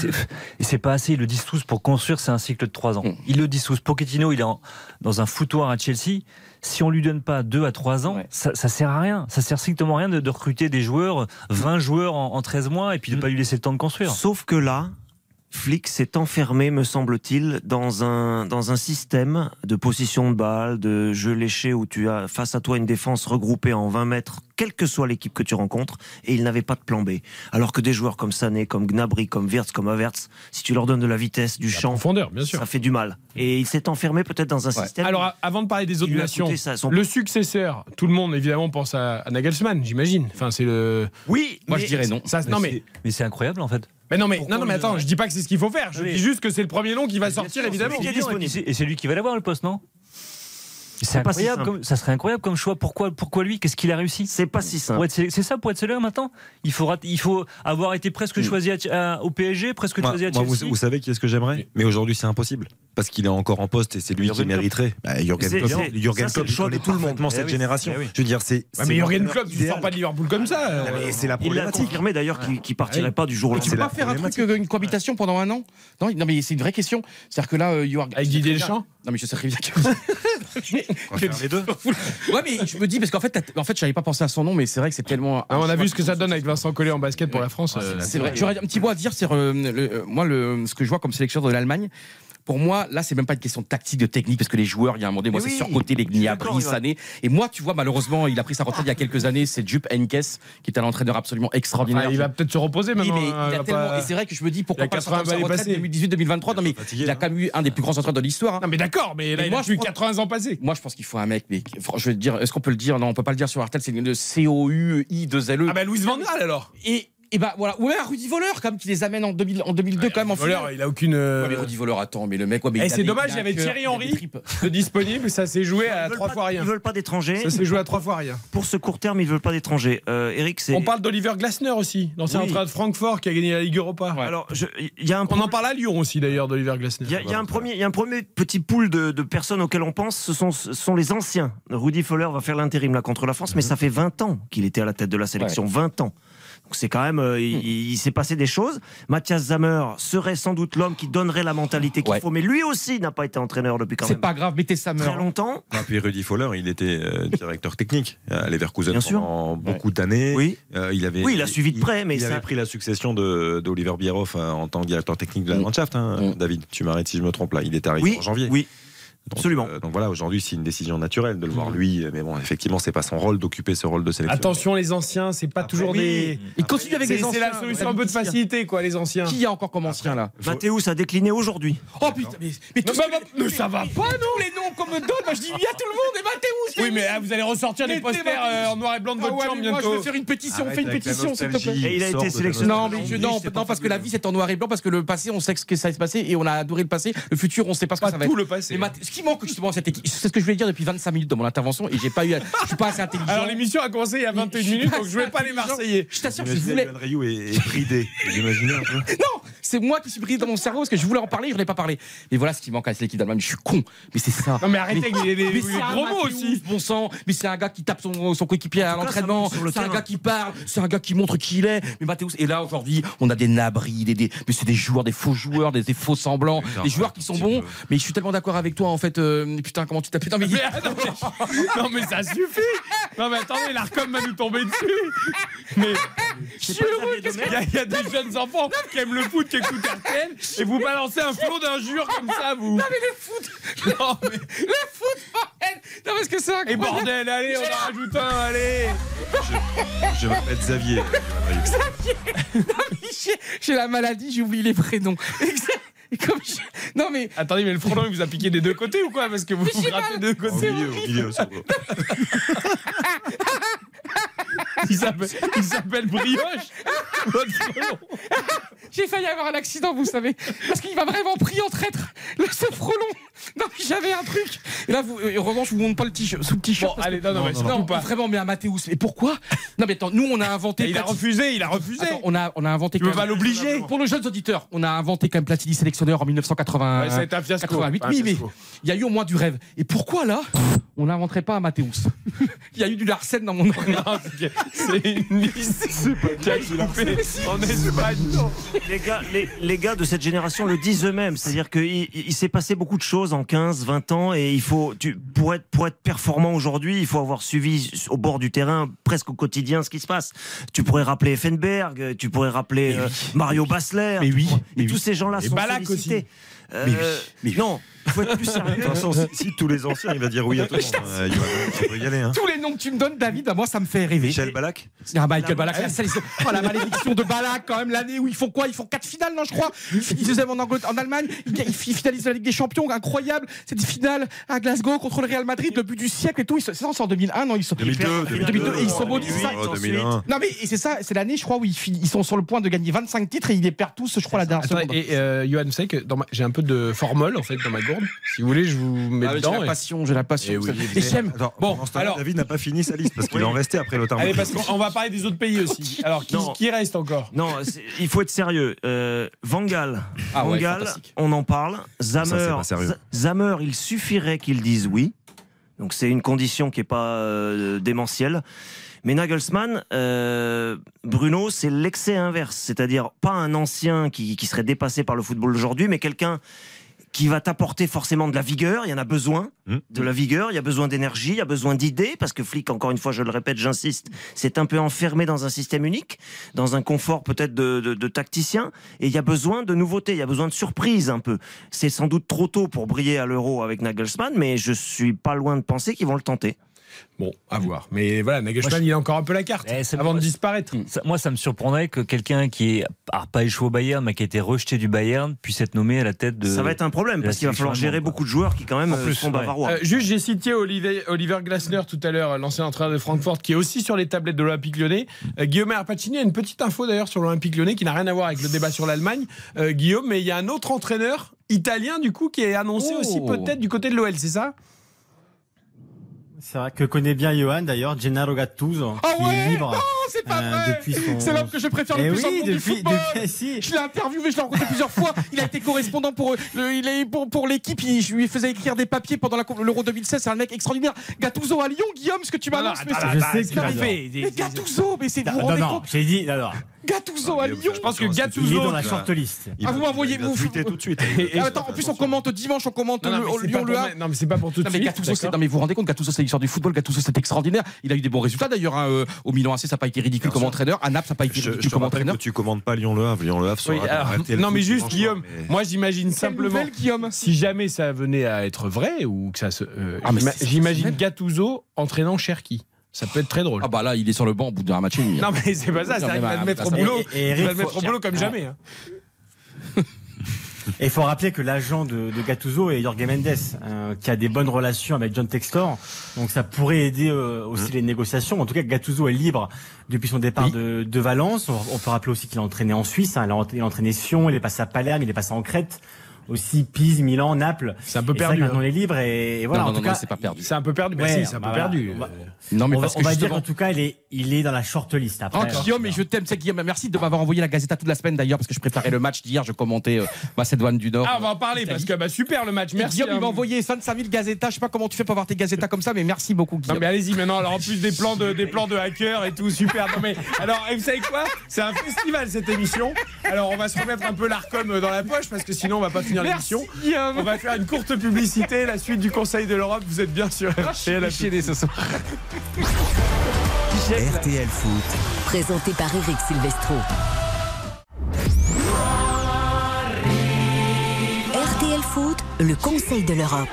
[SPEAKER 8] c'est, pas assez. Ils le disent tous pour construire, c'est un cycle de trois ans.
[SPEAKER 5] Mm.
[SPEAKER 8] Ils le disent tous. Pochettino, il est en- dans un foutoir à Chelsea. Si on lui donne pas deux à trois ans,
[SPEAKER 5] Ouais.
[SPEAKER 8] ça, ça sert à rien. Ça sert strictement à rien de, de recruter des joueurs, 20 joueurs en, en 13 mois, et puis de pas lui laisser le temps de construire.
[SPEAKER 7] Sauf que là, Flick s'est enfermé, me semble-t-il, dans un, dans un système de possession de balle, de jeu léché où tu as face à toi une défense regroupée en 20 mètres, quelle que soit l'équipe que tu rencontres, et il n'avait pas de plan B. Alors que des joueurs comme Sané, comme Gnabry, comme Wirtz, comme Havertz, si tu leur donnes de la vitesse, du champ,
[SPEAKER 3] profondeur, bien sûr.
[SPEAKER 7] ça fait du mal. Et il s'est enfermé peut-être dans un
[SPEAKER 5] Ouais.
[SPEAKER 7] système.
[SPEAKER 3] Alors, a- avant de parler des autres nations,
[SPEAKER 7] coûté ça, son-
[SPEAKER 3] le successeur, tout le monde évidemment pense à, à Nagelsmann, j'imagine. Enfin, c'est le.
[SPEAKER 7] oui,
[SPEAKER 5] Moi
[SPEAKER 7] mais-
[SPEAKER 5] je dirais non.
[SPEAKER 3] Ça, non mais,
[SPEAKER 8] c'est, mais c'est incroyable, en fait.
[SPEAKER 3] mais non mais,
[SPEAKER 8] Pourquoi
[SPEAKER 3] non, non, mais attends, je dis pas que c'est ce qu'il faut faire. Je
[SPEAKER 8] Oui.
[SPEAKER 3] dis juste que c'est le premier nom qui va sortir
[SPEAKER 8] Bien sûr,
[SPEAKER 3] évidemment.
[SPEAKER 8] est. Et c'est lui qui va l'avoir, le poste, non? C'est
[SPEAKER 7] si
[SPEAKER 8] incroyable,
[SPEAKER 7] simple.
[SPEAKER 8] comme- ça serait incroyable comme choix. Pourquoi, pourquoi lui? Qu'est-ce qu'il a réussi?
[SPEAKER 7] C'est pas si simple.
[SPEAKER 8] Pour être sé- C'est ça pour être sélectionneur maintenant? Il faut, il faut avoir été presque choisi à- à- au PSG, presque
[SPEAKER 6] Moi,
[SPEAKER 8] choisi à
[SPEAKER 6] moi,
[SPEAKER 8] Chelsea.
[SPEAKER 6] vous, vous savez qui est-ce que j'aimerais? Mais aujourd'hui, c'est impossible. Parce qu'il est encore en poste et c'est lui qui
[SPEAKER 7] Jürgen Klopp.
[SPEAKER 6] mériterait. Bah, Jürgen Klopp, Jürgen Klopp,
[SPEAKER 7] le
[SPEAKER 6] il
[SPEAKER 7] choix de
[SPEAKER 6] connaît
[SPEAKER 7] tout le monde.
[SPEAKER 8] Eh
[SPEAKER 6] cette
[SPEAKER 8] oui,
[SPEAKER 6] génération.
[SPEAKER 8] eh oui.
[SPEAKER 6] Je veux dire, c'est.
[SPEAKER 3] Mais Jürgen Klopp, tu
[SPEAKER 6] idéal.
[SPEAKER 3] sors pas de Liverpool comme ça. euh.
[SPEAKER 6] C'est la
[SPEAKER 7] Il l'a
[SPEAKER 6] problématique.
[SPEAKER 7] confirmé d'ailleurs qu'il qu'il partirait
[SPEAKER 3] oui.
[SPEAKER 7] pas du jour au
[SPEAKER 5] Tu peux
[SPEAKER 7] lendemain.
[SPEAKER 5] pas faire un truc,
[SPEAKER 6] problématique.
[SPEAKER 5] une cohabitation pendant un an? Non, mais c'est une vraie question. C'est-à-dire que là, euh, Jorg-
[SPEAKER 3] Avec
[SPEAKER 5] je sais
[SPEAKER 3] Didier Deschamps?
[SPEAKER 5] Non, mais je sais très
[SPEAKER 6] les deux.
[SPEAKER 5] ouais, mais je me dis, parce qu'en fait, en fait, j'avais pas pensé à son nom, mais c'est vrai que c'est tellement.
[SPEAKER 3] Ah, on a vu ce que ça donne avec Vincent Collet en basket pour la France. euh,
[SPEAKER 5] C'est vrai. J'aurais un petit mot à dire, c'est euh, euh, moi le, ce que je vois comme sélectionneur de l'Allemagne. Pour moi, là, c'est même pas une question de tactique, de technique, parce que les joueurs, il y a un moment donné, moi, c'est
[SPEAKER 7] oui,
[SPEAKER 5] surcoté, les Gnabry. Sané. Et moi, tu vois, malheureusement, il a pris sa retraite il y a quelques années, c'est Jupp Heynckes, qui est un entraîneur absolument extraordinaire.
[SPEAKER 3] enfin, il va peut-être se reposer
[SPEAKER 5] Oui,
[SPEAKER 3] maintenant.
[SPEAKER 5] mais
[SPEAKER 3] hein,
[SPEAKER 5] il a
[SPEAKER 3] va
[SPEAKER 5] tellement-
[SPEAKER 3] pas-
[SPEAKER 5] Et c'est vrai que je me dis, pourquoi pas
[SPEAKER 3] 80
[SPEAKER 5] sortir de sa retraite
[SPEAKER 3] passés.
[SPEAKER 5] 2018-2023 Non, mais
[SPEAKER 6] Fatigué,
[SPEAKER 5] il a
[SPEAKER 6] hein.
[SPEAKER 5] quand même eu un des plus grands entraîneurs de l'histoire. hein.
[SPEAKER 3] Non, mais d'accord, mais là,
[SPEAKER 5] Mais
[SPEAKER 3] il
[SPEAKER 5] moi,
[SPEAKER 3] a
[SPEAKER 5] je
[SPEAKER 3] plus
[SPEAKER 5] pense-
[SPEAKER 3] 80 ans passés.
[SPEAKER 5] Moi, je pense qu'il faut un mec, mais je veux te dire, est-ce qu'on peut le dire? Non, on peut pas le dire sur Artel, c'est le C-O-U-I-2-L-E.
[SPEAKER 3] Ah, bah, Louis Van Gaal alors.
[SPEAKER 5] Et, et bah voilà, ouais, un Rudy Voleur, comme qui les amène en, 2000 en 2002, quand même, en
[SPEAKER 3] Voleur,
[SPEAKER 5] finale.
[SPEAKER 3] il a aucune. euh,
[SPEAKER 5] Ouais, mais Rudy Voleur, attends, mais le mec, ouais, mais
[SPEAKER 3] Eh, c'est dommage, il y avait Thierry Henry. de disponible, ça s'est joué à trois fois rien.
[SPEAKER 7] Ils veulent pas d'étrangers.
[SPEAKER 3] Ça s'est joué à trois fois rien.
[SPEAKER 7] Pour ce court terme, ils veulent pas d'étrangers. Euh, Eric, c'est.
[SPEAKER 3] On parle d'Oliver Glasner aussi, l'ancien
[SPEAKER 7] Oui.
[SPEAKER 3] entraîneur de Francfort qui a gagné la Ligue Europa.
[SPEAKER 7] Alors, je- y a un
[SPEAKER 3] On en parle à Lyon aussi d'ailleurs d'Oliver Glasner.
[SPEAKER 7] Il y, a, il y a un premier, il y a un premier petit pool de, de personnes auxquelles on pense, ce sont, ce sont les anciens. Rudy Foller va faire l'intérim là contre la France, mais ça fait 20 ans qu'il était à la tête de la sélection, 20 ans. Donc c'est quand même, euh, il, il s'est passé des choses. Mathias Zammer serait sans doute l'homme qui donnerait la mentalité qu'il
[SPEAKER 5] Ouais.
[SPEAKER 7] faut, mais lui aussi n'a pas été entraîneur depuis quand
[SPEAKER 5] C'est
[SPEAKER 7] même
[SPEAKER 5] pas grave, mettez sa
[SPEAKER 7] très longtemps.
[SPEAKER 6] Et puis Rudy Foller, il était euh, directeur technique à Leverkusen
[SPEAKER 7] Bien sûr.
[SPEAKER 6] pendant beaucoup d'années.
[SPEAKER 7] Oui.
[SPEAKER 6] Euh, il avait,
[SPEAKER 7] Oui, il a suivi de près, mais
[SPEAKER 6] il
[SPEAKER 7] ça-
[SPEAKER 6] avait pris la succession de d'Oliver Bierhoff euh, en tant que directeur technique de la
[SPEAKER 5] Mm.
[SPEAKER 6] Mannschaft. hein,
[SPEAKER 5] Mm.
[SPEAKER 6] David, tu m'arrêtes si je me trompe là. Il est arrivé
[SPEAKER 7] Oui,
[SPEAKER 6] en janvier.
[SPEAKER 7] oui.
[SPEAKER 6] Donc,
[SPEAKER 7] absolument.
[SPEAKER 6] euh, donc voilà, aujourd'hui, c'est une décision naturelle de le voir lui. Mais bon, effectivement, c'est pas son rôle d'occuper ce rôle de sélection.
[SPEAKER 3] Attention les anciens, c'est pas toujours
[SPEAKER 6] oui.
[SPEAKER 3] des.
[SPEAKER 5] Il continue avec
[SPEAKER 3] C'est
[SPEAKER 5] les
[SPEAKER 3] c'est
[SPEAKER 5] anciens.
[SPEAKER 3] la solution un peu de facilité quoi, les anciens.
[SPEAKER 5] Qui y a encore comme ancien là?
[SPEAKER 7] Mathéus a décliné aujourd'hui.
[SPEAKER 5] Oh putain, mais, mais, tous
[SPEAKER 3] Mais, ça va pas non
[SPEAKER 5] les noms qu'on me donne, moi je dis oui à tout le monde et Mathéus
[SPEAKER 3] Oui mais ah, vous allez ressortir des
[SPEAKER 5] Mettez
[SPEAKER 3] posters euh, en noir et blanc de
[SPEAKER 5] Ah
[SPEAKER 3] votre
[SPEAKER 5] ouais,
[SPEAKER 3] chambre
[SPEAKER 5] mais moi je
[SPEAKER 3] bientôt.
[SPEAKER 5] veux faire une pétition, on fait une pétition s'il te
[SPEAKER 6] nostalgie.
[SPEAKER 5] plaît.
[SPEAKER 7] Et il a été sélectionneur.
[SPEAKER 5] Non, non,
[SPEAKER 6] c'est
[SPEAKER 5] parce que la vie c'est en noir et blanc, parce que le passé on sait ce que ça va se passer et on a adoré le passé. Le futur on sait pas ce que ça va
[SPEAKER 3] tout
[SPEAKER 5] être.
[SPEAKER 3] le passé.
[SPEAKER 5] Mais Mathé- ce qui manque justement à cette équipe, c'est ce que je voulais dire depuis 25 minutes dans mon intervention et j'ai pas eu, à- je suis pas assez intelligent.
[SPEAKER 3] Alors l'émission a commencé il y a 21
[SPEAKER 5] Je suis
[SPEAKER 3] minutes
[SPEAKER 5] pas
[SPEAKER 3] donc je voulais pas les. Marseillais.
[SPEAKER 5] Je t'assure, je voulais.
[SPEAKER 6] Ryu est, est bridé. Vous imaginez un peu?
[SPEAKER 5] Non, c'est moi qui suis brisé dans mon cerveau parce que je voulais en parler, je n'en ai pas parlé. Mais voilà ce qui manque à cette équipe d'Allemagne. Je suis con, mais c'est ça.
[SPEAKER 3] Non mais arrêtez avec les, les-
[SPEAKER 5] Mais
[SPEAKER 3] les
[SPEAKER 5] c'est un
[SPEAKER 3] gros mots aussi.
[SPEAKER 5] Bon sang, mais c'est un gars qui tape son, son coéquipier à l'entraînement.
[SPEAKER 7] le
[SPEAKER 5] C'est un
[SPEAKER 7] terrain.
[SPEAKER 5] gars qui parle. C'est un gars qui montre qui il est. Mais Mathéus, et là aujourd'hui, on a des nabris, des, des- mais c'est des joueurs, des faux joueurs, des, des faux semblants,
[SPEAKER 6] Putain,
[SPEAKER 5] des joueurs qui sont bons.
[SPEAKER 6] peu.
[SPEAKER 5] Mais je suis tellement d'accord avec toi en fait. euh, putain, comment tu t'appelles? Non mais,
[SPEAKER 3] ah, non, mais- non, mais ça suffit Non mais attendez, l'ARCOM va nous tomber dessus Mais je suis heureux parce qu'il y, a- il y a des jeunes enfants qui aiment le foot, qui écoutent RTL et vous balancez un flot d'injures comme ça, vous
[SPEAKER 5] non mais le foot,
[SPEAKER 3] Non, mais-
[SPEAKER 5] le foot, bordel. Non parce que c'est
[SPEAKER 3] Et
[SPEAKER 5] incroyable.
[SPEAKER 3] bordel, allez, on en rajoute un, allez
[SPEAKER 6] Je m'appelle Xavier. Ryu.
[SPEAKER 5] J'ai- J'ai la maladie, j'ai oublié les prénoms. Et comme je- Non mais
[SPEAKER 3] Attendez, mais le frelon, il vous a piqué des deux côtés ou quoi? Parce que vous vous grattez des deux
[SPEAKER 6] Au
[SPEAKER 3] côtés.
[SPEAKER 6] milieu, au milieu.
[SPEAKER 3] Il s'appelle Brioche
[SPEAKER 5] J'ai failli avoir un accident, vous savez. Parce qu'il m'a vraiment pris en traître. Le ce frelon. Non, mais j'avais un truc. Et là, vous, euh, en revanche, je vous montre pas le t-shirt, sous le t-shirt.
[SPEAKER 3] Bon, allez, non, non, mais
[SPEAKER 5] non,
[SPEAKER 3] surtout pas.
[SPEAKER 5] vraiment, mais à Mathéus. Et pourquoi Non, mais attends, nous, on a inventé.
[SPEAKER 3] Et Il a refusé, il a refusé
[SPEAKER 5] Attends, on a, on a inventé.
[SPEAKER 3] Tu veux pas l'obliger
[SPEAKER 5] Pour nos jeunes auditeurs, on a inventé quand même Platini sélectionneur en 1980.
[SPEAKER 3] Ouais, ça a été un fiasco.
[SPEAKER 5] 88.
[SPEAKER 3] Un
[SPEAKER 5] Oui, mais il y a eu au moins du rêve. Et pourquoi là On n'inventerait pas un Mathéus Il y a eu du Larsen dans mon oreille.
[SPEAKER 3] C'est- une liste qui a coupé en Espagne.
[SPEAKER 7] les gars, les, les gars de cette génération le disent eux-mêmes. C'est-à-dire qu'il il, il s'est passé beaucoup de choses en 15, 20 ans et il faut, tu, pour, être, pour être performant aujourd'hui, il faut avoir suivi au bord du terrain, presque au quotidien, ce qui se passe. Tu pourrais rappeler Effenberg, tu pourrais rappeler euh. Mario Bassler.
[SPEAKER 5] Mais oui, mais
[SPEAKER 7] et
[SPEAKER 5] oui.
[SPEAKER 7] tous ces gens-là sont sollicités. Euh,
[SPEAKER 5] Mais oui, mais oui.
[SPEAKER 7] Non, il faut être plus sérieux.
[SPEAKER 6] De toute façon, si, si tous les anciens, il va dire oui à tout le monde. Euh, Yoann, tu peux y aller. Hein.
[SPEAKER 5] Tous les noms que tu me donnes, David, à moi, ça me fait rêver.
[SPEAKER 6] Michel
[SPEAKER 5] C'est un Michael. La, sélection- oh, la malédiction de Ballack, quand même, l'année où ils font quoi? Ils font quatre finales, non, je crois. Ils faisaient en, Angleterre- en Allemagne. Ils, ils finalisent la Ligue des Champions, incroyable. Cette finale à Glasgow contre le Real Madrid, le but du siècle et tout. Ils sont- C'est ça, c'est en 2001, non? Ils sont,
[SPEAKER 6] 2002,
[SPEAKER 5] 2002, et ils sont maudits,
[SPEAKER 6] Oh, 2001.
[SPEAKER 5] Non mais c'est ça, c'est l'année, je crois, où ils, ils sont sur le point de gagner 25 titres et ils les perdent tous, je crois, la dernière seconde.
[SPEAKER 3] et euh, Johan, vous savez que ma- j'ai un peu de formol en fait dans ma Si vous voulez, je vous mets
[SPEAKER 5] Ah,
[SPEAKER 3] dedans.
[SPEAKER 5] j'ai la
[SPEAKER 3] et-
[SPEAKER 5] passion, j'ai la passion.
[SPEAKER 3] Eh oui,
[SPEAKER 5] et j'aime.
[SPEAKER 6] Attends,
[SPEAKER 3] Bon, alors-
[SPEAKER 6] David n'a pas fini sa liste parce qu'il en restait après le
[SPEAKER 3] Allez, parce qu'on on va parler des autres pays aussi. Alors, qui, reste encore
[SPEAKER 7] Non, il faut être sérieux. Euh, Van Gaal,
[SPEAKER 5] Ah
[SPEAKER 7] Van
[SPEAKER 5] ouais,
[SPEAKER 7] on en parle.
[SPEAKER 6] c'est
[SPEAKER 7] Zammer,
[SPEAKER 6] pas sérieux.
[SPEAKER 7] Z- Zammer, il suffirait qu'il dise oui. Donc c'est une condition qui est pas euh, démentielle. Mais Nagelsmann, euh, Bruno, c'est l'excès inverse, c'est-à-dire pas un ancien qui, qui serait dépassé par le football aujourd'hui, mais quelqu'un qui va t'apporter forcément de la vigueur. Il y en a besoin
[SPEAKER 6] Mmh.
[SPEAKER 7] de la vigueur. Il y a besoin d'énergie, il y a besoin d'idées, parce que Flick, encore une fois, je le répète, j'insiste, c'est un peu enfermé dans un système unique, dans un confort peut-être de, de, de tacticien, et il y a besoin de nouveautés, il y a besoin de surprises un peu. C'est sans doute trop tôt pour briller à l'euro avec Nagelsmann, mais je suis pas loin de penser qu'ils vont le tenter.
[SPEAKER 3] Bon, à voir. Mais voilà, Nagelsmann,
[SPEAKER 8] Moi, je-
[SPEAKER 3] il a encore un peu la carte
[SPEAKER 8] Eh,
[SPEAKER 3] avant de disparaître.
[SPEAKER 8] Ça- moi, ça me surprendrait que quelqu'un qui est alors, pas échoué au Bayern, mais qui a été rejeté du Bayern, puisse être nommé à la tête de.
[SPEAKER 7] Ça va être un problème, parce qu'il va falloir gérer beaucoup de joueurs qui quand même
[SPEAKER 8] En plus,
[SPEAKER 7] sont
[SPEAKER 8] ouais.
[SPEAKER 7] bavarois.
[SPEAKER 3] Euh, juste, j'ai cité Olivier, Oliver Glasner tout à l'heure, l'ancien entraîneur de Francfort, qui est aussi sur les tablettes de l'Olympique lyonnais. Euh, Guillaume Arpacini a une petite info d'ailleurs sur l'Olympique lyonnais qui n'a rien à voir avec le débat sur l'Allemagne. Euh, Guillaume, mais il y a un autre entraîneur italien du coup qui est annoncé
[SPEAKER 5] Oh.
[SPEAKER 3] aussi peut-être du côté de l'OL, c'est ça?
[SPEAKER 10] C'est vrai que connaît bien Johan d'ailleurs, Gennaro Gattuso,
[SPEAKER 5] Ah
[SPEAKER 10] qui
[SPEAKER 5] ouais
[SPEAKER 10] est libre
[SPEAKER 5] Non, c'est pas
[SPEAKER 10] euh,
[SPEAKER 5] vrai
[SPEAKER 10] depuis son.
[SPEAKER 5] C'est l'homme que je préfère le
[SPEAKER 10] Eh
[SPEAKER 5] plus
[SPEAKER 10] oui,
[SPEAKER 5] monde du
[SPEAKER 10] depuis,
[SPEAKER 5] football
[SPEAKER 10] depuis, si.
[SPEAKER 5] Je l'ai interviewé, je l'ai rencontré plusieurs fois. Il a été correspondant pour euh, le- il est pour, pour l'équipe. il- Je lui faisais écrire des papiers pendant la coupe- l'Euro 2016. C'est un mec extraordinaire. Gattuso à Lyon, Guillaume, ce que tu m'annonces. mais
[SPEAKER 10] je sais
[SPEAKER 5] c'est
[SPEAKER 10] qu'il
[SPEAKER 5] fait. Mais Gattuso, mais c'est vous
[SPEAKER 10] Non,
[SPEAKER 5] vous
[SPEAKER 10] non,
[SPEAKER 5] rendez
[SPEAKER 10] non,
[SPEAKER 5] compte
[SPEAKER 10] j'ai dit, non, non,
[SPEAKER 5] Gattuso à Lyon.
[SPEAKER 3] Je pense que
[SPEAKER 10] il est
[SPEAKER 3] Gattuso.
[SPEAKER 10] dans la shortlist.
[SPEAKER 5] Ah, vous m'envoyez vous.
[SPEAKER 6] tout de suite.
[SPEAKER 3] Et- et-
[SPEAKER 5] Ah, Attends, en plus on commente dimanche, on commente
[SPEAKER 3] Non, non,
[SPEAKER 5] le-
[SPEAKER 3] mais c'est
[SPEAKER 5] Lyon
[SPEAKER 3] pas
[SPEAKER 5] Le
[SPEAKER 3] pour
[SPEAKER 5] Havre.
[SPEAKER 3] non, mais c'est pas pour tout de suite.
[SPEAKER 5] Gattuso, non mais vous vous rendez compte, Gattuso c'est l'histoire du football, Gattuso c'est extraordinaire. Il a eu des bons résultats d'ailleurs hein, euh, au Milan AC, ça n'a pas été ridicule comme entraîneur. À Naples, ça n'a pas été
[SPEAKER 6] Je, je
[SPEAKER 5] ridicule comme entraîneur.
[SPEAKER 6] que tu commandes pas Lyon-Le Havre. Lyon-Le Havre
[SPEAKER 3] Oui, alors,
[SPEAKER 6] dans RTL
[SPEAKER 3] non mais juste Guillaume,
[SPEAKER 6] mais-
[SPEAKER 3] moi j'imagine simplement
[SPEAKER 5] Guillaume
[SPEAKER 3] si jamais ça venait à être vrai ou que ça se euh,
[SPEAKER 5] Ah,
[SPEAKER 3] j'imagine. Gattuso entraînant Cherki. Ça peut être très drôle.
[SPEAKER 5] Ah bah là, il est sur le banc au bout d'un match et demi.
[SPEAKER 3] Non mais c'est pas ça, c'est qu'il va le mettre au
[SPEAKER 5] ça-
[SPEAKER 3] boulot. Il va le mettre au boulot comme jamais. hein.
[SPEAKER 10] Et il faut rappeler que l'agent de, de Gattuso est Jorge Mendes, euh, qui a des bonnes relations avec John Textor. Donc ça pourrait aider euh, aussi les négociations. En tout cas, Gattuso est libre depuis son départ
[SPEAKER 5] Oui.
[SPEAKER 10] de, de Valence. On, on peut rappeler aussi qu'il a entraîné en Suisse. hein. Il, a, il a entraîné Sion, il est passé à Palerme, il est passé en Crète. Aussi Pise, Milan, Naples.
[SPEAKER 3] C'est un peu perdu. hein.
[SPEAKER 10] il est libre et, et voilà.
[SPEAKER 5] non,
[SPEAKER 10] en
[SPEAKER 5] non,
[SPEAKER 10] tout
[SPEAKER 5] non,
[SPEAKER 10] cas,
[SPEAKER 5] c'est pas perdu.
[SPEAKER 3] C'est un peu perdu. Bah
[SPEAKER 10] Ouais,
[SPEAKER 3] si, c'est un
[SPEAKER 10] bah
[SPEAKER 3] peu
[SPEAKER 10] voilà.
[SPEAKER 3] perdu.
[SPEAKER 10] On va-
[SPEAKER 5] Non mais
[SPEAKER 10] on va, on
[SPEAKER 5] que
[SPEAKER 10] dire qu'en tout cas, il est, il est dans la shortlist. Après,
[SPEAKER 5] Ah, Guillaume, et je t'aime, c'est Guillaume. Merci de m'avoir envoyé la Gazeta toute la semaine d'ailleurs, parce que je préparais le match d'hier, je commentais euh, Macédoine du Nord.
[SPEAKER 3] Ah, on va en parler parce que bah, super le match.
[SPEAKER 5] Et
[SPEAKER 3] Merci.
[SPEAKER 5] Guillaume, il m'a
[SPEAKER 3] hein.
[SPEAKER 5] envoyé 25 000 Gazeta. Je sais pas comment tu fais pour avoir tes Gazeta comme ça, mais merci beaucoup,
[SPEAKER 3] Non
[SPEAKER 5] Guillaume.
[SPEAKER 3] mais allez-y maintenant. Alors en plus des plans de des plans de hackers et tout super. Non mais alors et vous savez quoi? C'est un festival cette émission. Alors on va se remettre un peu l'Arcom dans la poche parce que sinon on va pas finir L'émission. On va faire une courte publicité. La suite du Conseil de l'Europe. Vous êtes bien sur
[SPEAKER 5] Ah, je
[SPEAKER 3] RTL.
[SPEAKER 5] ce soir.
[SPEAKER 1] RTL Foot.
[SPEAKER 2] Présenté par Eric Silvestro. RTL Foot, le Conseil de l'Europe.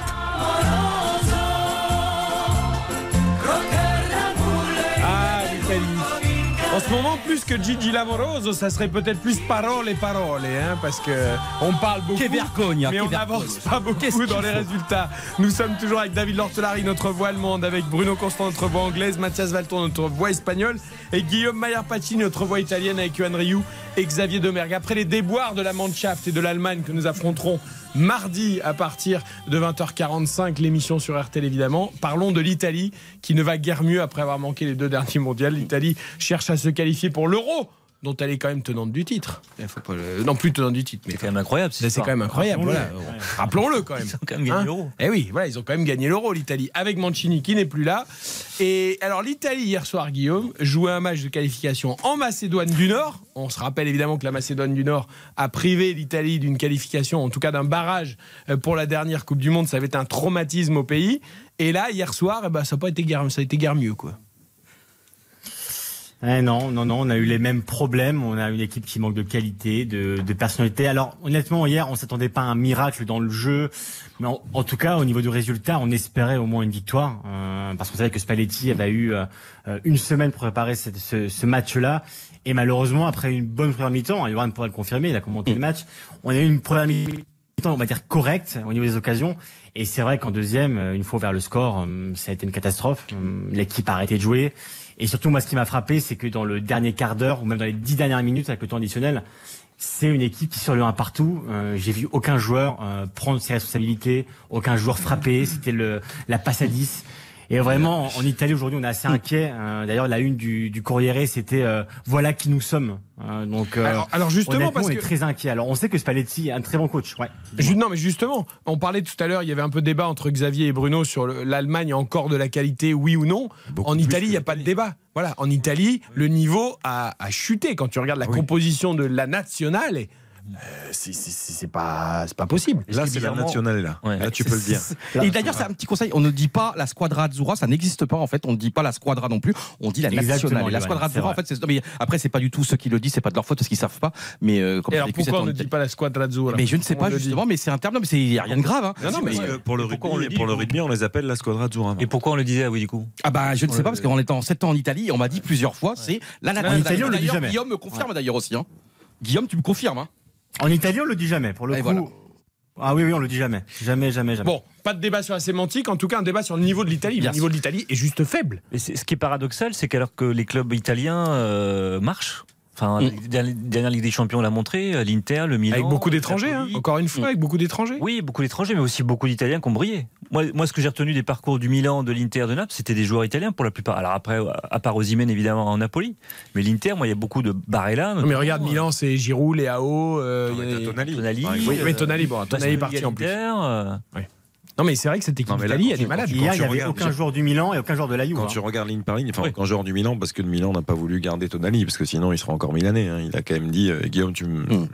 [SPEAKER 3] En ce moment, plus que Gigi Lamoroso, ça serait peut-être plus parole et parole, hein, parce que on parle beaucoup.
[SPEAKER 5] Vergogne,
[SPEAKER 3] mais on n'avance pas beaucoup dans les résultats. Nous sommes toujours avec David Lortelari, notre voix allemande, avec Bruno Constant, notre voix anglaise, Mathias Valton, notre voix espagnole, et Guillaume Mayer Pacini, notre voix italienne, avec Yohan Rioux et Xavier Domergue. Après les déboires de la Mannschaft et de l'Allemagne que nous affronterons mardi à partir de 20h45, l'émission sur RTL évidemment, parlons de l'Italie qui ne va guère mieux après avoir manqué les deux derniers mondiaux. L'Italie cherche à se qualifier pour l'Euro dont elle est quand même tenante du titre. Il faut pas le- Non, plus tenante du titre, mais
[SPEAKER 8] C'est quand même incroyable.
[SPEAKER 3] c'est quand même incroyable. Voilà. Rappelons-le quand même.
[SPEAKER 8] Ils ont quand même gagné
[SPEAKER 3] Hein
[SPEAKER 8] l'euro.
[SPEAKER 3] Eh oui, voilà, ils ont quand même gagné l'euro, l'Italie, avec Mancini qui n'est plus là. Et alors, l'Italie, hier soir, Guillaume, jouait un match de qualification en Macédoine du Nord. On se rappelle évidemment que la Macédoine du Nord a privé l'Italie d'une qualification, en tout cas d'un barrage euh, pour la dernière Coupe du Monde. Ça avait été un traumatisme au pays. Et là, hier soir, eh ben, ça n'a pas été guère, ça a été guère mieux, quoi.
[SPEAKER 10] Eh non, non, non, on a eu les mêmes problèmes. On a une équipe qui manque de qualité, de, de personnalité. Alors, honnêtement, hier, on s'attendait pas à un miracle dans le jeu. Mais en, tout cas, au niveau du résultat, on espérait au moins une victoire. euh, parce qu'on savait que Spalletti avait eu euh, euh, une semaine pour préparer ce, ce match-là. Et malheureusement, après une bonne première mi-temps, hein, Johan pourra le confirmer, il a commenté le match, on a eu une première mi- on va dire correct au niveau des occasions. Et c'est vrai qu'en deuxième, euh, une fois vers le score, euh, ça a été une catastrophe. L'équipe a arrêté de jouer. Et surtout, moi, ce qui m'a frappé, c'est que dans le dernier quart d'heure, ou même dans les dix dernières minutes avec le temps additionnel, c'est une équipe qui sur le 1 partout. Euh, J'ai vu aucun joueur euh, prendre ses responsabilités, aucun joueur frapper. C'était la passe à 10. Et vraiment, en Italie aujourd'hui, on est assez inquiet. Euh, D'ailleurs, la une du, du Corriere, c'était euh, voilà qui nous sommes. Euh, donc, euh,
[SPEAKER 3] Alors- alors justement,
[SPEAKER 10] honnêtement,
[SPEAKER 3] parce
[SPEAKER 10] on est
[SPEAKER 3] que-
[SPEAKER 10] très inquiet. Alors, on sait que Spalletti est un très bon coach. Ouais.
[SPEAKER 3] Non, mais justement, on parlait tout à l'heure, il y avait un peu de débat entre Xavier et Bruno sur le- l'Allemagne encore de la qualité, oui ou non. en Italie, il n'y a pas de débat. Voilà, en Italie, le niveau a, a chuté. Quand tu regardes la composition de la nationale, et, c'est- c'est pas, c'est pas possible.
[SPEAKER 6] Là, c'est la nationale est là. Là, tu peux le dire.
[SPEAKER 5] Et d'ailleurs, c'est un petit conseil. On ne dit pas la squadra Azzurra, ça n'existe pas en fait. On ne dit pas la squadra non plus. On dit la
[SPEAKER 10] Exactement,
[SPEAKER 5] nationale. Et la squadra Azzurra, en fait, c'est. non, mais après, c'est pas du tout ceux qui le disent, c'est pas de leur faute parce qu'ils savent pas. Mais euh, comme
[SPEAKER 3] Et alors pourquoi on ne dit pas la squadra azzurra?
[SPEAKER 5] Mais je ne sais pas justement, mais c'est un terme. Non, mais c'est y a rien de grave. hein.
[SPEAKER 3] Non, non, mais
[SPEAKER 6] pour le rugby, on les appelle la squadra azzurra.
[SPEAKER 8] Et pourquoi on le disait, oui, du coup?
[SPEAKER 5] Ah bah je ne sais pas parce qu'en étant 7 ans en Italie, on m'a dit plusieurs fois, c'est la nationale. Guillaume me confirme d'ailleurs aussi. hein. Guillaume, tu me confirmes. Hein.
[SPEAKER 10] En Italie, on le dit jamais. Pour le
[SPEAKER 5] Et
[SPEAKER 10] coup.
[SPEAKER 5] voilà.
[SPEAKER 10] Ah oui, oui, on le dit jamais. Jamais, jamais, jamais.
[SPEAKER 3] Bon, pas de débat sur la sémantique, en tout cas un débat sur le niveau de l'Italie. Le niveau de l'Italie est juste faible.
[SPEAKER 8] Et ce qui est paradoxal, c'est qu'alors que les clubs italiens euh, marchent, enfin,
[SPEAKER 5] Mm.
[SPEAKER 8] la dernière- Ligue des Champions l'a montré, euh, l'Inter, le Milan.
[SPEAKER 3] Avec beaucoup d'étrangers, hein. Encore une fois, avec beaucoup d'étrangers.
[SPEAKER 8] Oui, beaucoup d'étrangers, mais aussi beaucoup d'Italiens qui ont brillé. Moi, moi ce que j'ai retenu des parcours du Milan, de l'Inter, de Naples, c'était des joueurs italiens pour la plupart. Alors après, à part Osimhen, évidemment, en Napoli. Mais l'Inter, moi, il y a beaucoup de Barella.
[SPEAKER 3] Non, mais regarde, Milan, c'est Giroud, Léao. euh, il y a-
[SPEAKER 6] Tonali.
[SPEAKER 8] Tonali.
[SPEAKER 3] Oui, mais Tonali, bon, Tonali est parti en plus.
[SPEAKER 8] Euh,
[SPEAKER 3] Non, mais c'est vrai que cette équipe
[SPEAKER 6] mais
[SPEAKER 3] d'Italie, elle est malade.
[SPEAKER 10] Hier, il n'y avait aucun joueur du Milan et aucun joueur de la Juve.
[SPEAKER 6] Quand
[SPEAKER 10] hein.
[SPEAKER 6] tu regardes ligne par ligne, enfin,
[SPEAKER 8] Oui.
[SPEAKER 6] aucun joueur du Milan, parce que le Milan n'a pas voulu garder Tonali, parce que sinon il sera encore milanais. hein. Il a quand même dit, euh, Guillaume, tu, me-
[SPEAKER 5] Mm.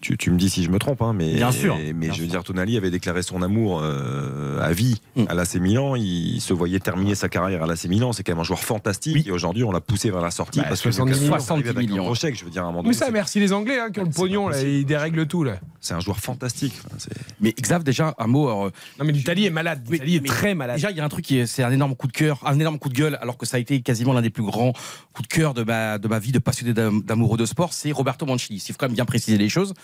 [SPEAKER 6] tu, tu me dis si je me trompe, hein, mais,
[SPEAKER 10] Bien sûr,
[SPEAKER 6] mais
[SPEAKER 10] bien
[SPEAKER 6] je veux dire, Tonali avait déclaré son amour euh, à vie
[SPEAKER 5] Mm.
[SPEAKER 6] à l'AC Milan. Il se voyait terminer sa carrière à l'AC Milan. C'est quand même un joueur fantastique.
[SPEAKER 5] Oui.
[SPEAKER 6] Et aujourd'hui, on l'a poussé vers la sortie.
[SPEAKER 3] Bah,
[SPEAKER 6] parce que
[SPEAKER 3] 70
[SPEAKER 6] Lucas
[SPEAKER 3] millions.
[SPEAKER 6] Moura arrivait avec
[SPEAKER 5] 70
[SPEAKER 6] un
[SPEAKER 5] millions.
[SPEAKER 6] chèque, je veux dire, à un moment
[SPEAKER 3] Mais
[SPEAKER 6] donné,
[SPEAKER 3] ça,
[SPEAKER 6] c'est-
[SPEAKER 3] merci les Anglais qui ont le pognon, là, ils dérèglent tout. Là.
[SPEAKER 6] c'est un joueur fantastique. C'est-
[SPEAKER 5] Mais Xav, déjà un mot.
[SPEAKER 3] Mais l'Italie est malade.
[SPEAKER 5] Oui,
[SPEAKER 3] L'Italie est très malade.
[SPEAKER 5] Déjà, il y a un truc qui est, c'est un énorme coup de cœur, un énorme coup de gueule, alors que ça a été quasiment l'un des plus grands coups de cœur de ma, de ma vie de passionné d'am- d'amoureux de sport, c'est Roberto Mancini. Il faut quand même bien préciser les choses.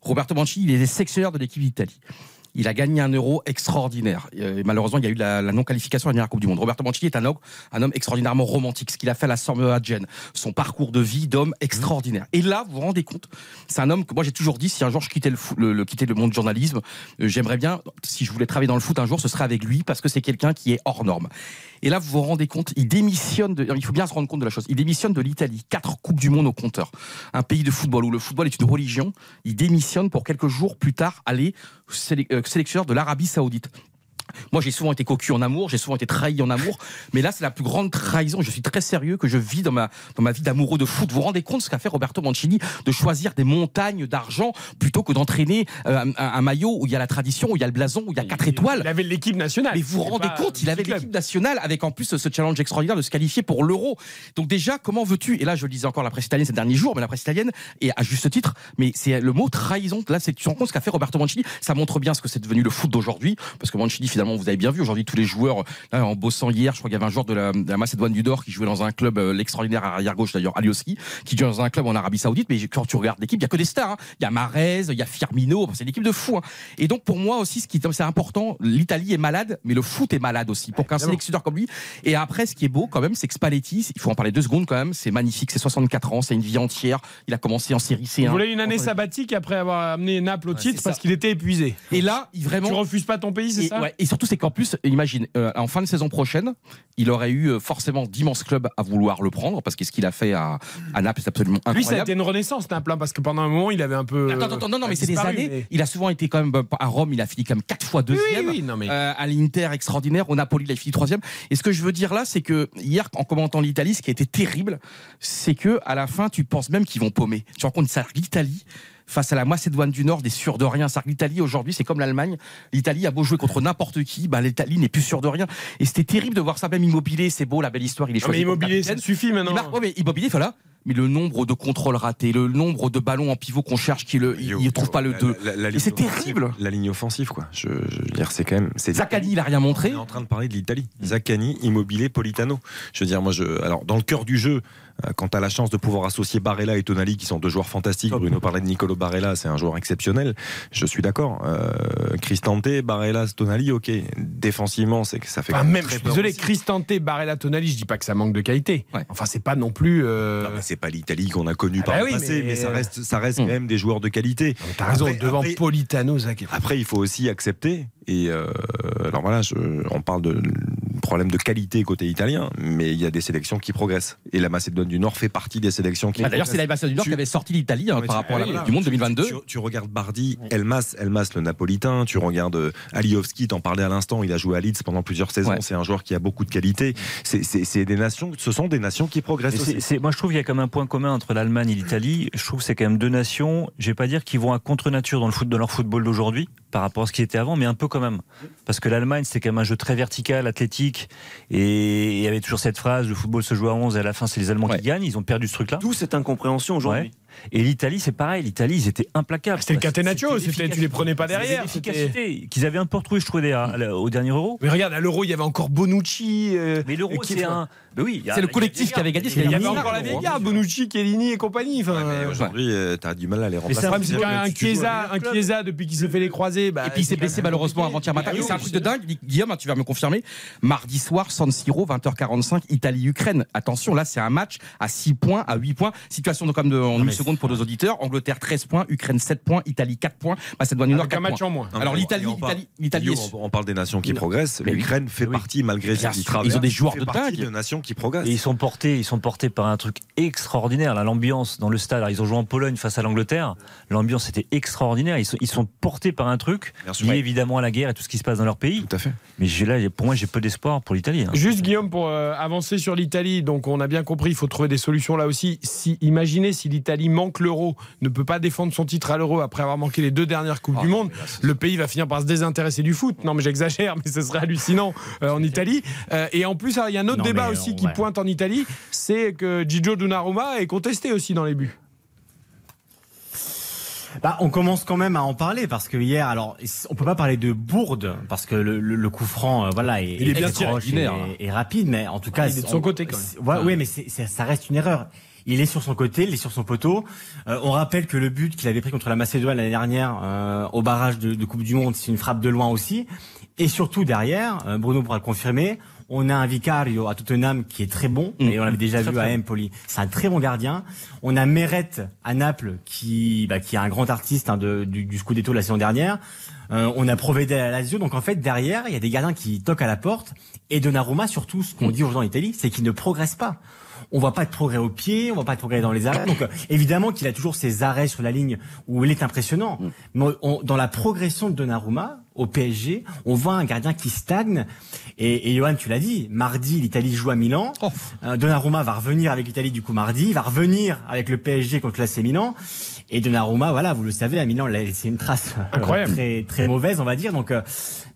[SPEAKER 5] Roberto Mancini, il est sélectionneur de l'équipe d'Italie. Il a gagné un euro extraordinaire. Euh, et malheureusement, il y a eu la, la non-qualification à la dernière Coupe du Monde. Roberto Mancini est un homme, un homme extraordinairement romantique. Ce qu'il a fait à la Sorme Gênes, son parcours de vie d'homme extraordinaire. Et là, vous vous rendez compte, c'est un homme que moi j'ai toujours dit, si un jour je quittais le, le, le- quittais le monde du journalisme, euh, j'aimerais bien, si je voulais travailler dans le foot un jour, ce serait avec lui parce que c'est quelqu'un qui est hors norme. Et là, vous vous rendez compte, il démissionne, il faut bien se rendre compte de la chose, il démissionne de l'Italie, quatre Coupes du Monde au compteur. Un pays de football où le football est une religion, il démissionne pour quelques jours plus tard aller euh, sélectionneur de l'Arabie Saoudite. Moi, j'ai souvent été cocu en amour, j'ai souvent été trahi en amour, mais là, c'est la plus grande trahison. Je suis très sérieux que je vis dans ma dans ma vie d'amoureux de foot. Vous vous rendez compte ce qu'a fait Roberto Mancini de choisir des montagnes d'argent plutôt que d'entraîner euh, un, un maillot où il y a la tradition, où il y a le blason, où il y a quatre étoiles?
[SPEAKER 3] Il avait l'équipe nationale.
[SPEAKER 5] Mais vous vous rendez compte, il avait l'équipe nationale avec en plus ce challenge extraordinaire de se qualifier pour l'euro. Donc déjà, comment veux-tu? Et là, je le disais encore la presse italienne ces derniers jours, mais la presse italienne, et à juste titre, mais c'est le mot trahison. Là, c'est tu te rends compte ce qu'a fait Roberto Mancini. Ça montre bien ce que c'est devenu le foot d'aujourd'hui, parce que Mancini, finalement, vous avez bien vu aujourd'hui tous les joueurs. Là, en bossant hier, je crois qu'il y avait un joueur de la, de la Macédoine du Nord qui jouait dans un club euh, l'extraordinaire arrière gauche d'ailleurs, Alioski, qui joue dans un club en Arabie Saoudite. Mais quand tu regardes l'équipe, il y a que des stars. hein. Il y a Marez, il y a Firmino. C'est une équipe de fous. hein. Et donc pour moi aussi, ce qui c'est important, l'Italie est malade, mais le foot est malade aussi. Pour qu'un sélectionneur comme lui. Et après, ce qui est beau quand même, c'est que Spalletti, il faut en parler deux secondes quand même. C'est magnifique. C'est 64 ans, c'est une vie entière. Il a commencé en série C1.
[SPEAKER 3] Il voulait une année sabbatique après avoir amené Naples au titre parce qu'il était épuisé.
[SPEAKER 5] Et là, il vraiment.
[SPEAKER 3] Tu refuses pas ton pays, c'est ça?
[SPEAKER 5] ouais, et surtout, c'est qu'en plus, imagine, euh, en fin de saison prochaine, il aurait eu euh, forcément d'immenses clubs à vouloir le prendre parce que ce qu'il a fait à, à Naples, c'est absolument incroyable.
[SPEAKER 3] Lui, ça a été une renaissance, Naples, hein, parce que pendant un moment, il avait un peu.
[SPEAKER 5] Attends, attends, non, non, mais c'est des années.
[SPEAKER 3] mais-
[SPEAKER 5] Il a souvent été quand même euh, à Rome, il a fini quand même quatre fois deuxième.
[SPEAKER 3] Oui, oui, non, mais-
[SPEAKER 5] Euh, à l'Inter, extraordinaire. Au Napoli, il a fini troisième. Et ce que je veux dire là, c'est que hier, en commentant l'Italie, ce qui a été terrible, c'est que à la fin, tu penses même qu'ils vont paumer. Tu compte, ça, l'Italie. Face à la Macédoine du Nord, des sûrs de rien. C'est-à-dire que l'Italie aujourd'hui, c'est comme l'Allemagne. L'Italie a beau jouer contre n'importe qui, bah, l'Italie n'est plus sûre de rien. Et c'était terrible de voir ça. Même Immobilier, c'est beau, la belle histoire. Il est
[SPEAKER 3] Non,
[SPEAKER 5] choisi.
[SPEAKER 3] mais
[SPEAKER 5] comme
[SPEAKER 3] immobilier, ça suffit maintenant.
[SPEAKER 5] marque- ouais, mais Immobilier, voilà. mais le nombre de contrôles ratés, le nombre de ballons en pivot qu'on cherche, qui le, il, il trouve pas le
[SPEAKER 6] La-
[SPEAKER 5] 2.
[SPEAKER 6] la- la
[SPEAKER 5] Et
[SPEAKER 6] ligne
[SPEAKER 5] c'est
[SPEAKER 6] offensive-
[SPEAKER 5] terrible.
[SPEAKER 6] La ligne offensive, quoi. Je, je veux dire, c'est quand même. c'est-
[SPEAKER 5] Zaccani, il a rien
[SPEAKER 6] On
[SPEAKER 5] montré.
[SPEAKER 6] est en train de parler de l'Italie. Zaccani, Immobilier, Politano. Je veux dire, moi, je, alors dans le cœur du jeu, euh, quand tu as la chance de pouvoir associer Barella et Tonali, qui sont deux joueurs fantastiques, Bruno parlait de Nicolo Barella, c'est un joueur exceptionnel. Je suis d'accord. Euh, Cristante, Barella, Tonali, ok. Défensivement, c'est que ça fait.
[SPEAKER 3] Enfin,
[SPEAKER 6] quand
[SPEAKER 3] même, je
[SPEAKER 6] très
[SPEAKER 3] suis
[SPEAKER 6] peur
[SPEAKER 3] désolé. Cristante, Barella, Tonali, je dis pas que ça manque de qualité.
[SPEAKER 5] Ouais.
[SPEAKER 3] Enfin, c'est pas non plus. euh,
[SPEAKER 6] Non, mais c'est pas l'Italie qu'on a connue
[SPEAKER 3] Ah
[SPEAKER 6] par
[SPEAKER 3] bah
[SPEAKER 6] le
[SPEAKER 3] oui,
[SPEAKER 6] passé, mais,
[SPEAKER 3] mais-
[SPEAKER 6] ça reste, ça reste
[SPEAKER 5] Hmm.
[SPEAKER 6] quand même des joueurs de qualité.
[SPEAKER 3] T'as raison,
[SPEAKER 6] Après-
[SPEAKER 3] devant
[SPEAKER 6] après-
[SPEAKER 3] Politano, Zac.
[SPEAKER 6] Après, il faut aussi accepter. Et euh, alors voilà, je- on parle de problème de qualité côté italien, mais il y a des sélections qui progressent. Et la Macédoine du Nord fait partie des sélections qui
[SPEAKER 5] Bah, D'ailleurs, c'est la Macédoine du Nord
[SPEAKER 6] Tu-
[SPEAKER 5] qui avait sorti l'Italie hein, par rapport à la. Coupe du Monde
[SPEAKER 6] Tu-
[SPEAKER 5] 2022.
[SPEAKER 6] Tu, tu regardes Bardi, Elmas, Elmas le napolitain, tu regardes euh, Aliovski, t'en parlais à l'instant, il a joué à Leeds pendant plusieurs saisons,
[SPEAKER 5] Ouais.
[SPEAKER 6] c'est un joueur qui a beaucoup de qualité. C'est- des nations, ce sont des nations qui progressent aussi.
[SPEAKER 8] moi, je trouve qu'il y a comme un point commun entre l'Allemagne et l'Italie. Je trouve que c'est quand même deux nations. Je vais pas dire qu'ils vont à contre-nature dans le foot, dans leur football d'aujourd'hui, par rapport à ce qui était avant, mais un peu quand même. Parce que l'Allemagne, c'était quand même un jeu très vertical, athlétique, et il y avait toujours cette phrase le football se joue à 11 et à la fin, c'est les Allemands
[SPEAKER 5] Ouais.
[SPEAKER 8] qui gagnent. Ils ont perdu ce truc-là.
[SPEAKER 7] D'où cette incompréhension aujourd'hui.
[SPEAKER 8] Ouais. Et l'Italie, c'est pareil. L'Italie, ils étaient implacables.
[SPEAKER 3] C'était le Catenaccio,
[SPEAKER 8] c'était
[SPEAKER 3] tu les prenais pas derrière.
[SPEAKER 8] L'efficacité qu'ils avaient un peu retrouvé, je trouvais, à- à- au dernier Euro.
[SPEAKER 3] Mais regarde, à l'Euro, il y avait encore Bonucci. euh,
[SPEAKER 8] Mais l'Euro,
[SPEAKER 3] qui-
[SPEAKER 8] c'est un. Ben oui,
[SPEAKER 5] C'est le collectif qui avait gagné,
[SPEAKER 3] Il y avait encore la vieille garde, Bonucci, Chiellini et compagnie. Enfin,
[SPEAKER 6] mais aujourd'hui, euh, t'as du mal à les remplacer.
[SPEAKER 3] c'est
[SPEAKER 6] joues
[SPEAKER 3] Chiesa, un Chiesa, depuis qu'il s'est fait les croisés. bah,
[SPEAKER 5] Et puis il s'est blessé malheureusement avant-hier matin.
[SPEAKER 3] Ah
[SPEAKER 5] Et c'est un truc de dingue, Guillaume, hein, tu vas me confirmer. Mardi soir, San Siro, 20h45, Italie-Ukraine. Attention, là c'est un match à 6 points, à 8 points. Situation de, comme de, en une seconde pour nos auditeurs. Angleterre 13 points, Ukraine 7 points, Italie 4 points, Macédoine du Nord
[SPEAKER 3] Avec un
[SPEAKER 5] 4
[SPEAKER 3] match
[SPEAKER 5] points.
[SPEAKER 3] en moins.
[SPEAKER 5] Alors l'Italie,
[SPEAKER 6] on- on parle-
[SPEAKER 5] l'Italie,
[SPEAKER 6] on, on parle des nations qui progressent. L'Ukraine fait partie, malgré
[SPEAKER 5] Ils ont des joueurs de dingue.
[SPEAKER 6] de nations qui progressent.
[SPEAKER 8] Et ils sont portés, ils sont portés par un truc extraordinaire. L'ambiance dans le stade. Alors, ils ont joué en Pologne face à l'Angleterre. L'ambiance était extraordinaire. Ils sont, ils sont portés par un truc
[SPEAKER 6] Bien sûr.
[SPEAKER 8] lié
[SPEAKER 6] Ouais.
[SPEAKER 8] évidemment à la guerre et tout ce qui se passe dans leur pays.
[SPEAKER 6] Tout à fait.
[SPEAKER 8] Mais là, pour moi, j'ai peu d'espoir pour l'Italie. hein.
[SPEAKER 3] Juste Guillaume pour euh, avancer sur l'Italie. Donc on a bien compris, il faut trouver des solutions là aussi. Si imaginez si l'Italie manque l'euro, ne peut pas défendre son titre à l'euro après avoir manqué les deux dernières coupes
[SPEAKER 5] Ah,
[SPEAKER 3] du monde, le pays va finir par se désintéresser du foot. Non mais j'exagère, mais ce serait hallucinant euh, en Italie. Euh, et en plus, il y a un autre
[SPEAKER 10] Non,
[SPEAKER 3] débat aussi qui pointe en Italie, c'est que Gigio Donnarumma est contesté aussi dans les buts.
[SPEAKER 10] Bah, on commence quand même à en parler parce que hier, alors, on peut pas parler de bourde parce que le, le- le coup franc, euh, voilà, est,
[SPEAKER 3] Il est bien
[SPEAKER 10] proche
[SPEAKER 5] tiré,
[SPEAKER 10] et, et rapide, mais en tout cas,
[SPEAKER 3] Ah, il est de son
[SPEAKER 10] on-
[SPEAKER 3] côté, quand même.
[SPEAKER 10] ouais, oui, mais ça reste une erreur. Il est sur son côté, il est sur son poteau. Euh, on rappelle que le but qu'il avait pris contre la Macédoine l'année dernière euh, au barrage de, de Coupe du Monde, c'est une frappe de loin aussi. Et surtout derrière, Bruno pourra le confirmer, on a un Vicario à Tottenham qui est très bon,
[SPEAKER 5] Mm.
[SPEAKER 10] et on l'avait déjà
[SPEAKER 8] Très,
[SPEAKER 10] vu
[SPEAKER 8] très
[SPEAKER 10] à. Empoli. C'est un très bon gardien. On a Meret à Naples qui, bah, qui est un grand artiste hein, de, du, du Scudetto de la saison dernière. Euh, on a Provedel à Lazio. Donc en fait derrière, il y a des gardiens qui toquent à la porte. Et Donnarumma surtout, ce qu'on dit aux gens en Italie, c'est qu'il ne progresse pas. On voit pas de progrès au pied, on voit pas de progrès dans les arrêts. Donc euh, évidemment qu'il a toujours ses arrêts sur la ligne où il est impressionnant. Mais on- dans la progression de Donnarumma au PSG, on voit un gardien qui stagne. Et, et Johan, tu l'as dit, mardi l'Italie joue à Milan.
[SPEAKER 5] Oh.
[SPEAKER 10] Euh, Donnarumma va revenir avec l'Italie du coup mardi, il va revenir avec le PSG contre l'AC Milan. Et Donnarumma, voilà, vous le savez, à Milan, il a laissé une trace euh,
[SPEAKER 3] Incroyable.
[SPEAKER 10] très très mauvaise, on va dire. Donc euh,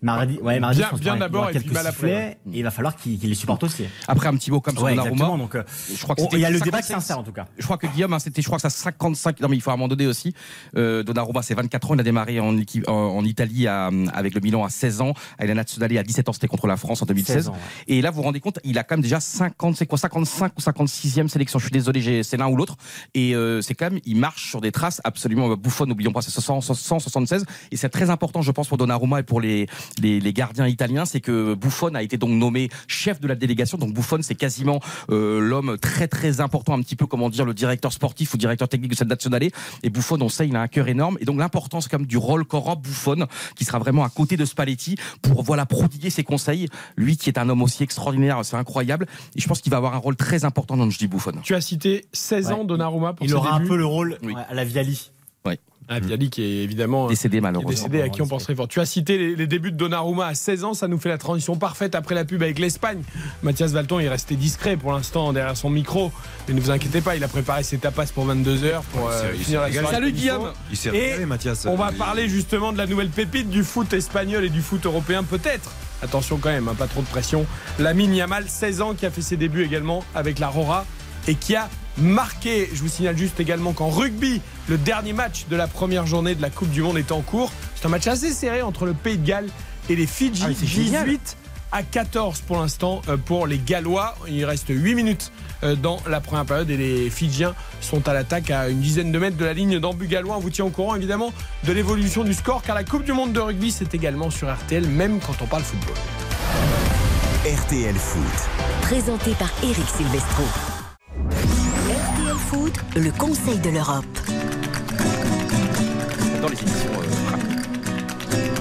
[SPEAKER 10] mardi, ouais, mardi,
[SPEAKER 3] Bien- d'abord
[SPEAKER 10] il sifflets, et il va falloir qu'il qu'il les supporte aussi.
[SPEAKER 5] Après un petit mot comme sur
[SPEAKER 10] Ouais,
[SPEAKER 5] Donnarumma.
[SPEAKER 10] Donc euh,
[SPEAKER 5] Je crois que
[SPEAKER 10] il y a le débat qui
[SPEAKER 5] 55.
[SPEAKER 10] s'insère en tout cas.
[SPEAKER 5] Je crois que Guillaume, hein, c'était, je crois que ça 55. Non, mais il faut à un moment donné aussi. Euh, Donnarumma, c'est 24 ans. Il a démarré en, équipe, en, en Italie à- avec le Milan à 16 ans. Avec la Nazionale à 17 ans, c'était contre la France en 2016.
[SPEAKER 10] 16 ans, ouais.
[SPEAKER 5] Et là, vous vous rendez compte, il a quand même déjà 50, c'est quoi, 55 ou 56e sélection. Je suis désolé, c'est l'un ou l'autre. Et euh, c'est quand même, il marche sur des absolument bouffonnes. N'oublions pas, c'est 100 176. Et c'est très important, je pense, pour Donnarumma et pour les, les, les gardiens italiens, c'est que Buffon a été donc nommé chef de la délégation. Donc Buffon, c'est quasiment euh, l'homme très très important, un petit peu comment dire le directeur sportif ou directeur technique de cette nationale. Et Buffon, on sait, il a un cœur énorme. Et donc l'importance comme du rôle qu'aura Buffon, qui sera vraiment à côté de Spalletti pour voilà prodiguer ses conseils. Lui qui est un homme aussi extraordinaire, c'est incroyable. Et je pense qu'il va avoir un rôle très important dans le dis Buffon.
[SPEAKER 3] Tu as cité 16 ans
[SPEAKER 10] Ouais.
[SPEAKER 3] Donnarumma pour
[SPEAKER 10] Il
[SPEAKER 3] ses
[SPEAKER 10] aura un peu le rôle
[SPEAKER 5] Oui.
[SPEAKER 10] à la Viali.
[SPEAKER 3] Ah, Viali qui est évidemment euh,
[SPEAKER 5] Décédé malheureusement.
[SPEAKER 3] décédé, à qui on penserait fort. Tu as cité les, les débuts de Donnarumma à 16 ans, ça nous fait la transition parfaite après la pub avec l'Espagne. Mathias Valton est resté discret pour l'instant derrière son micro, mais ne vous inquiétez pas, il a préparé ses tapas pour 22h pour euh,
[SPEAKER 6] Il s'est- il
[SPEAKER 3] finir la
[SPEAKER 6] régalé.
[SPEAKER 5] Salut. Guillaume.
[SPEAKER 6] Il s'est régalé, Mathias.
[SPEAKER 3] On va parler justement de la nouvelle pépite du foot espagnol et du foot européen peut-être. Attention quand même, hein, pas trop de pression. Lamine Yamal, 16 ans, qui a fait ses débuts également avec la Rora. et qui a marqué. Je vous signale juste également qu'en rugby, le dernier match de la première journée de la Coupe du Monde est en cours. C'est un match assez serré entre le Pays de Galles et les Fidji.
[SPEAKER 5] Ah oui, c'est génial.
[SPEAKER 3] 18 à 14 pour l'instant euh, pour les Gallois. Il reste 8 minutes euh, dans la première période et les Fidjiens sont à l'attaque à une dizaine de mètres de la ligne d'embut gallois. On vous tient au courant évidemment de l'évolution du score car la Coupe du Monde de rugby c'est également sur RTL même quand on parle football.
[SPEAKER 1] RTL Foot.
[SPEAKER 2] Présenté par Eric Silvestro. Le Conseil de l'Europe.
[SPEAKER 5] Dans les émissions.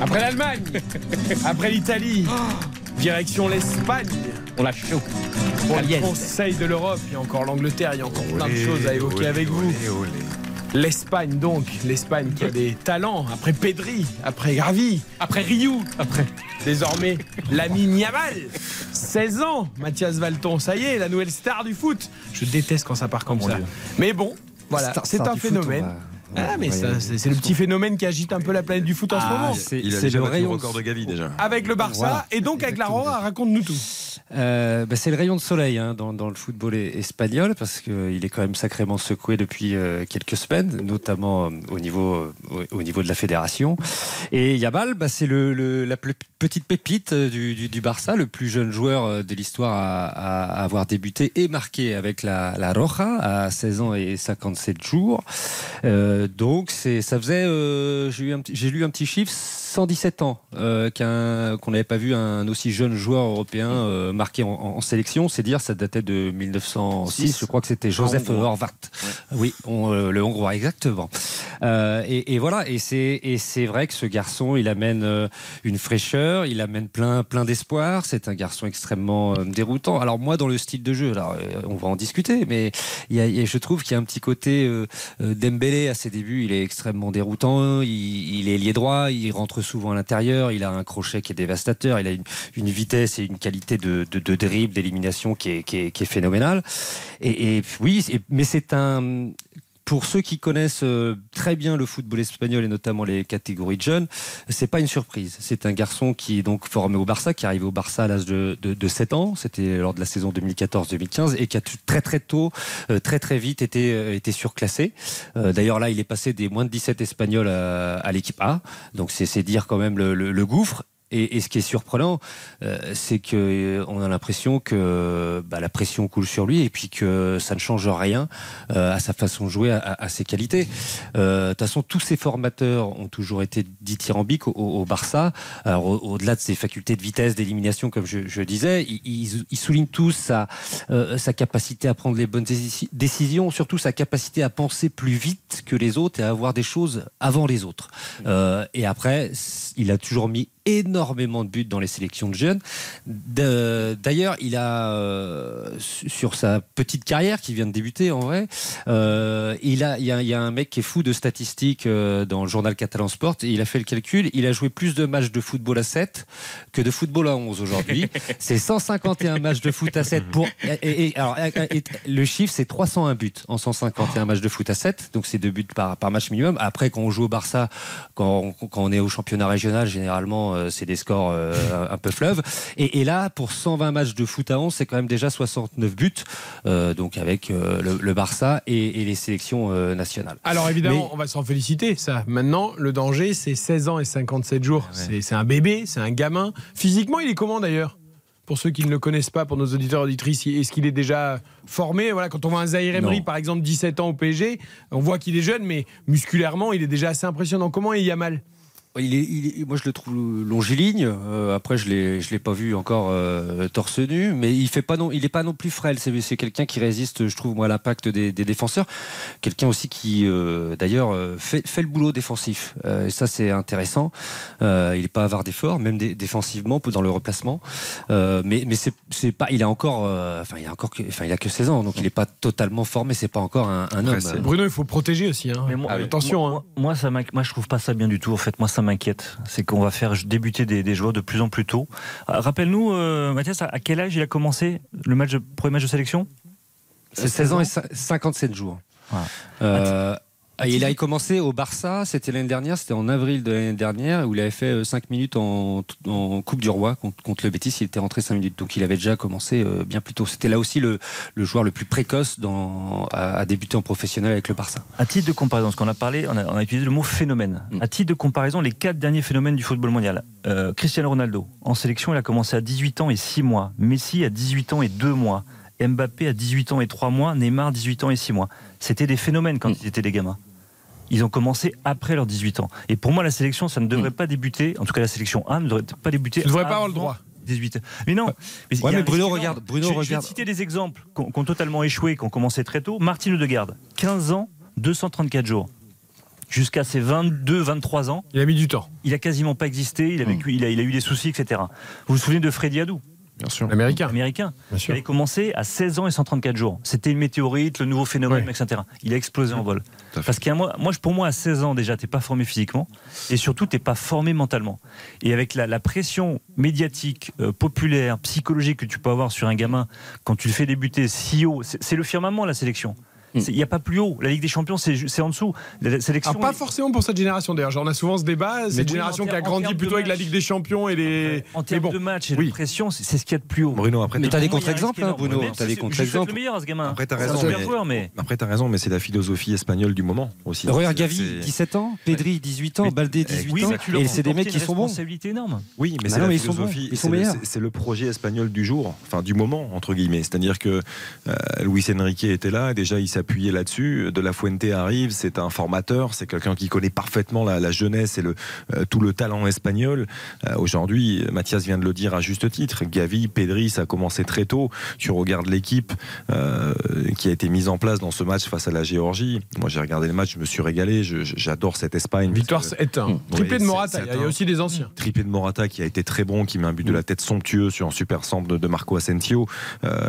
[SPEAKER 3] Après l'Allemagne, après l'Italie, direction l'Espagne.
[SPEAKER 5] On l'a chaud.
[SPEAKER 3] Pour le. Conseil de l'Europe, il y a encore l'Angleterre, il y a encore plein de choses à évoquer avec vous. L'Espagne donc, l'Espagne qui a des talents, après Pedri, après Gravi, après Ryu, après désormais l'ami Yamal, 16 ans, Mathias Valton, ça y est, la nouvelle star du foot. Je déteste quand ça part comme ça. Mais bon, voilà, c'est un
[SPEAKER 9] foot,
[SPEAKER 3] phénomène. Ah mais
[SPEAKER 9] Ouais,
[SPEAKER 3] c'est le petit phénomène qui agite un peu la planète du foot en ce moment.
[SPEAKER 9] c'est-
[SPEAKER 6] Il a
[SPEAKER 9] c'est
[SPEAKER 6] déjà
[SPEAKER 9] le
[SPEAKER 6] battu
[SPEAKER 9] rayon
[SPEAKER 6] record de Gavi déjà.
[SPEAKER 3] Avec le Barça
[SPEAKER 9] Voilà.
[SPEAKER 3] et donc avec la Rora, raconte-nous tout.
[SPEAKER 9] Euh, bah, c'est le rayon de soleil hein, dans, dans le football espagnol parce qu'il est quand même sacrément secoué depuis euh, quelques semaines, notamment euh, au, niveau, euh, au, au niveau de la fédération. Et Yabal, bah, c'est le, le- la plus petite pépite euh, du, du, du Barça, le plus jeune joueur euh, de l'histoire à, à avoir débuté et marqué avec la, la Roja à 16 ans et 57 jours. Euh, donc c'est, ça faisait, euh, j'ai, eu un j'ai lu un petit chiffre, 117 ans euh, qu'un, qu'on n'avait pas vu un aussi jeune joueur européen euh, marqué en, en sélection. C'est dire, ça datait de 1906. Je crois que c'était Joseph. Horvat. Oui, on, euh, le Hongrois, exactement. Euh, et, et voilà, et c'est, et c'est vrai que ce garçon, il amène euh, une fraîcheur, il amène plein, plein d'espoir. C'est un garçon extrêmement euh, déroutant. Alors moi, dans le style de jeu, alors euh, on va en discuter, mais il y a, il y a- je trouve qu'il y a un petit côté euh, euh, Dembélé à ses débuts, il est extrêmement déroutant. Il, est lié droit, il rentre souvent à l'intérieur, il a un crochet qui est dévastateur, il a une, vitesse et une qualité de, de, dribble, d'élimination qui est, phénoménale. Et, et oui, mais c'est un pour ceux qui connaissent euh, très bien le football espagnol et notamment les catégories de jeunes, c'est pas une surprise. C'est un garçon qui est donc formé au Barça, qui est arrivé au Barça à l'âge de, de, de 7 ans. C'était lors de la saison 2014-2015 et qui a très très tôt, euh, très très vite été, euh, été surclassé. D'ailleurs là, il est passé des moins de 17 espagnols à, à l'équipe A. Donc c'est c'est dire quand même le, le- le gouffre. Et, ce qui est surprenant, euh, c'est que euh, a l'impression que bah, la pression coule sur lui et puis que ça ne change rien euh, à sa façon de jouer, à, ses qualités. Euh, De toute façon, tous ces formateurs ont toujours été dithyrambiques au, au Barça. Alors, au- au-delà de ses facultés de vitesse, d'élimination, comme je, disais, ils, soulignent tous sa, sa capacité à prendre les bonnes déci- décisions, surtout sa capacité à penser plus vite que les autres et à avoir des choses avant les autres. Et après, il a toujours mis énormément de buts dans les sélections de jeunes. D'ailleurs, il a euh, su- sur sa petite carrière qui vient de débuter en vrai, euh, il a il y, a il y a un mec qui est fou de statistiques euh, dans le journal catalan Sport. Et il a fait le calcul. Il a joué plus de matchs de football à 7 que de football à 11 aujourd'hui. c'est 151 matchs de foot à 7 pour. Et, alors, et- le chiffre, c'est 301 buts en 151 matchs de foot à 7. Donc, c'est deux buts par, par match minimum. Après, quand on joue au Barça, quand on, quand on est au championnat régional, généralement, c'est des scores euh, un, peu fleuves. Et, et là, pour 120 matchs de foot à 11, c'est quand même déjà 69 buts. euh, donc, avec euh, le, le Barça et, et les sélections nationales.
[SPEAKER 3] Alors évidemment,
[SPEAKER 9] Mais-
[SPEAKER 3] on va s'en féliciter, ça. Maintenant, le danger, c'est 16 ans et 57 jours. C'est- C'est un bébé, c'est un gamin. Physiquement, il est comment d'ailleurs? Pour ceux qui ne le connaissent pas, pour nos auditeurs et auditrices, est-ce qu'il est déjà formé? Voilà, Quand on voit un Zahir Emery, par exemple, 17 ans au PSG, on voit qu'il est jeune, mais musculairement, il est déjà assez impressionnant. Comment est Yamal?
[SPEAKER 9] Il est, il est- moi, je le trouve longiligne. Euh, après, je l'ai, je l'ai pas vu encore euh, torse nu, mais il fait pas non, il est pas non plus frêle. C'est, c'est quelqu'un qui résiste, je trouve, moi, à l'impact des, des défenseurs. Quelqu'un aussi qui, euh, d'ailleurs, fait, fait le boulot défensif. Euh, et ça, c'est intéressant. Euh, il est pas avare d'efforts, même dé- défensivement, dans le replacement. Euh, mais, mais c'est, c'est pas, il a encore, euh, enfin, il a encore, que, enfin, il a que 16 ans, donc il est pas totalement formé. C'est pas encore un, un homme.
[SPEAKER 3] Bruno, il faut protéger aussi. hein.
[SPEAKER 8] Mais moi,
[SPEAKER 3] Attention.
[SPEAKER 8] Moi,
[SPEAKER 3] hein.
[SPEAKER 8] moi, moi, ça moi, je trouve pas ça bien du tout. En fait, moi, ça m'inquiète. C'est qu'on va faire débuter des, des joueurs de plus en plus tôt. Euh, Rappelle-nous, euh, Mathias, à quel âge il a commencé le match, de- premier match de sélection?
[SPEAKER 9] C'est 16 ans et cin- 57 jours.
[SPEAKER 8] Voilà.
[SPEAKER 9] Euh, Ah, il a commencé au Barça, c'était l'année dernière, c'était en avril de l'année dernière, où il avait fait 5 minutes en, en Coupe du Roi contre, contre le Betis, il était rentré 5 minutes. Donc il avait déjà commencé euh, bien plus tôt. C'était là aussi le, le joueur le plus précoce dans, à, à débuter en professionnel avec le Barça.
[SPEAKER 8] À titre de comparaison, ce qu'on a parlé, on a, on a utilisé le mot phénomène.
[SPEAKER 9] Mm.
[SPEAKER 8] À titre de comparaison, les quatre derniers phénomènes du football mondial. Euh, Cristiano Ronaldo, en sélection, il a commencé à 18 ans et 6 mois. Messi à 18 ans et 2 mois. Mbappé à 18 ans et 3 mois. Neymar 18 ans et 6 mois. C'était des phénomènes quand ils étaient des gamins. Ils ont commencé après leurs 18 ans. Et pour moi, la sélection, ça ne devrait pas débuter, en tout cas la sélection A ne devrait pas débuter.
[SPEAKER 3] Tu devrais pas avoir le droit.
[SPEAKER 8] 18. Mais non. Mais,
[SPEAKER 9] mais
[SPEAKER 8] un
[SPEAKER 9] Bruno, regarde. Bruno,
[SPEAKER 8] je, je vais citer des exemples qui ont, totalement échoué, qui ont commencé très tôt. Martine Odegaard, 15 ans, 234 jours. Jusqu'à ses 22, 23 ans.
[SPEAKER 3] Il a mis du temps.
[SPEAKER 8] Il a quasiment pas existé, il a, vécu, il a, il a eu des soucis, etc. Vous vous souvenez de Freddy Adou?
[SPEAKER 6] Bien sûr.
[SPEAKER 3] Américain.
[SPEAKER 8] Américain.
[SPEAKER 3] Bien
[SPEAKER 8] Il
[SPEAKER 3] sûr.
[SPEAKER 8] avait commencé à 16 ans et 134 jours. C'était une météorite, le nouveau phénomène,
[SPEAKER 3] Ouais.
[SPEAKER 8] etc. Il a explosé en vol. Parce qu'à moi, moi, pour moi, à 16 ans déjà, t'es pas formé physiquement et surtout t'es pas formé mentalement. Et avec la, la pression médiatique, euh, populaire, psychologique que tu peux avoir sur un gamin quand tu le fais débuter si haut, c'est le firmament la sélection.
[SPEAKER 3] Hmm.
[SPEAKER 8] Il n'y a pas plus haut. La Ligue des Champions, c'est c'est en dessous. La la sélection.
[SPEAKER 3] Alors, pas forcément pour cette génération d'ailleurs. Genre, on a souvent ce débat. Cette
[SPEAKER 8] oui,
[SPEAKER 3] génération qui a grandi plutôt avec la. Ligue des Champions et les.
[SPEAKER 8] en termes
[SPEAKER 3] bon.
[SPEAKER 8] de match et
[SPEAKER 3] oui.
[SPEAKER 8] de pression, c'est c'est ce qu'il y a de plus haut.
[SPEAKER 6] Bruno, après,
[SPEAKER 9] Mais
[SPEAKER 6] t'as-
[SPEAKER 9] des contre-exemples, hein. Bruno. T'as des
[SPEAKER 8] c'est-
[SPEAKER 9] contre-exemples.
[SPEAKER 8] le meilleur, ce gamin.
[SPEAKER 6] Après, t'as
[SPEAKER 8] C'est un
[SPEAKER 6] raison, mais-
[SPEAKER 8] joueur, mais.
[SPEAKER 6] Après, t'as raison, mais c'est la philosophie espagnole du moment aussi.
[SPEAKER 9] Regarde
[SPEAKER 6] C'est-
[SPEAKER 9] Gavi,
[SPEAKER 6] c'est-
[SPEAKER 9] 17 ans, Pedri, 18 ans, Baldé, 18
[SPEAKER 8] Oui,
[SPEAKER 9] ans, et c'est des mecs qui sont bons.
[SPEAKER 8] responsabilité énorme.
[SPEAKER 6] Oui, mais c'est
[SPEAKER 9] non,
[SPEAKER 6] la
[SPEAKER 9] mais ils sont
[SPEAKER 6] philosophie,
[SPEAKER 9] bons, ils sont
[SPEAKER 6] c'est le-
[SPEAKER 9] meilleurs.
[SPEAKER 6] c'est- c'est le projet espagnol du jour, enfin du moment entre guillemets. C'est-à-dire que euh, Luis Enrique était là, déjà il s'appuyait là-dessus. De la Fuente arrive, c'est un formateur, c'est quelqu'un qui connaît parfaitement la, la jeunesse et le, euh, tout le talent espagnol. Euh, Aujourd'hui, Mathias vient de le dire à juste titre. Gavi, Pedri, ça a commencé très tôt. Tu regardes l'équipe euh, qui a été mise en place dans ce match face à la Géorgie. Moi, j'ai regardé le match, je me suis régalé. J'adore cette Espagne.
[SPEAKER 3] Victoire est un. Triplé de Morata. Il y a- il aussi des anciens.
[SPEAKER 6] triplé de Morata qui a été très bon, qui met un but de la tête somptueux sur un super centre de, de Marco Asensio.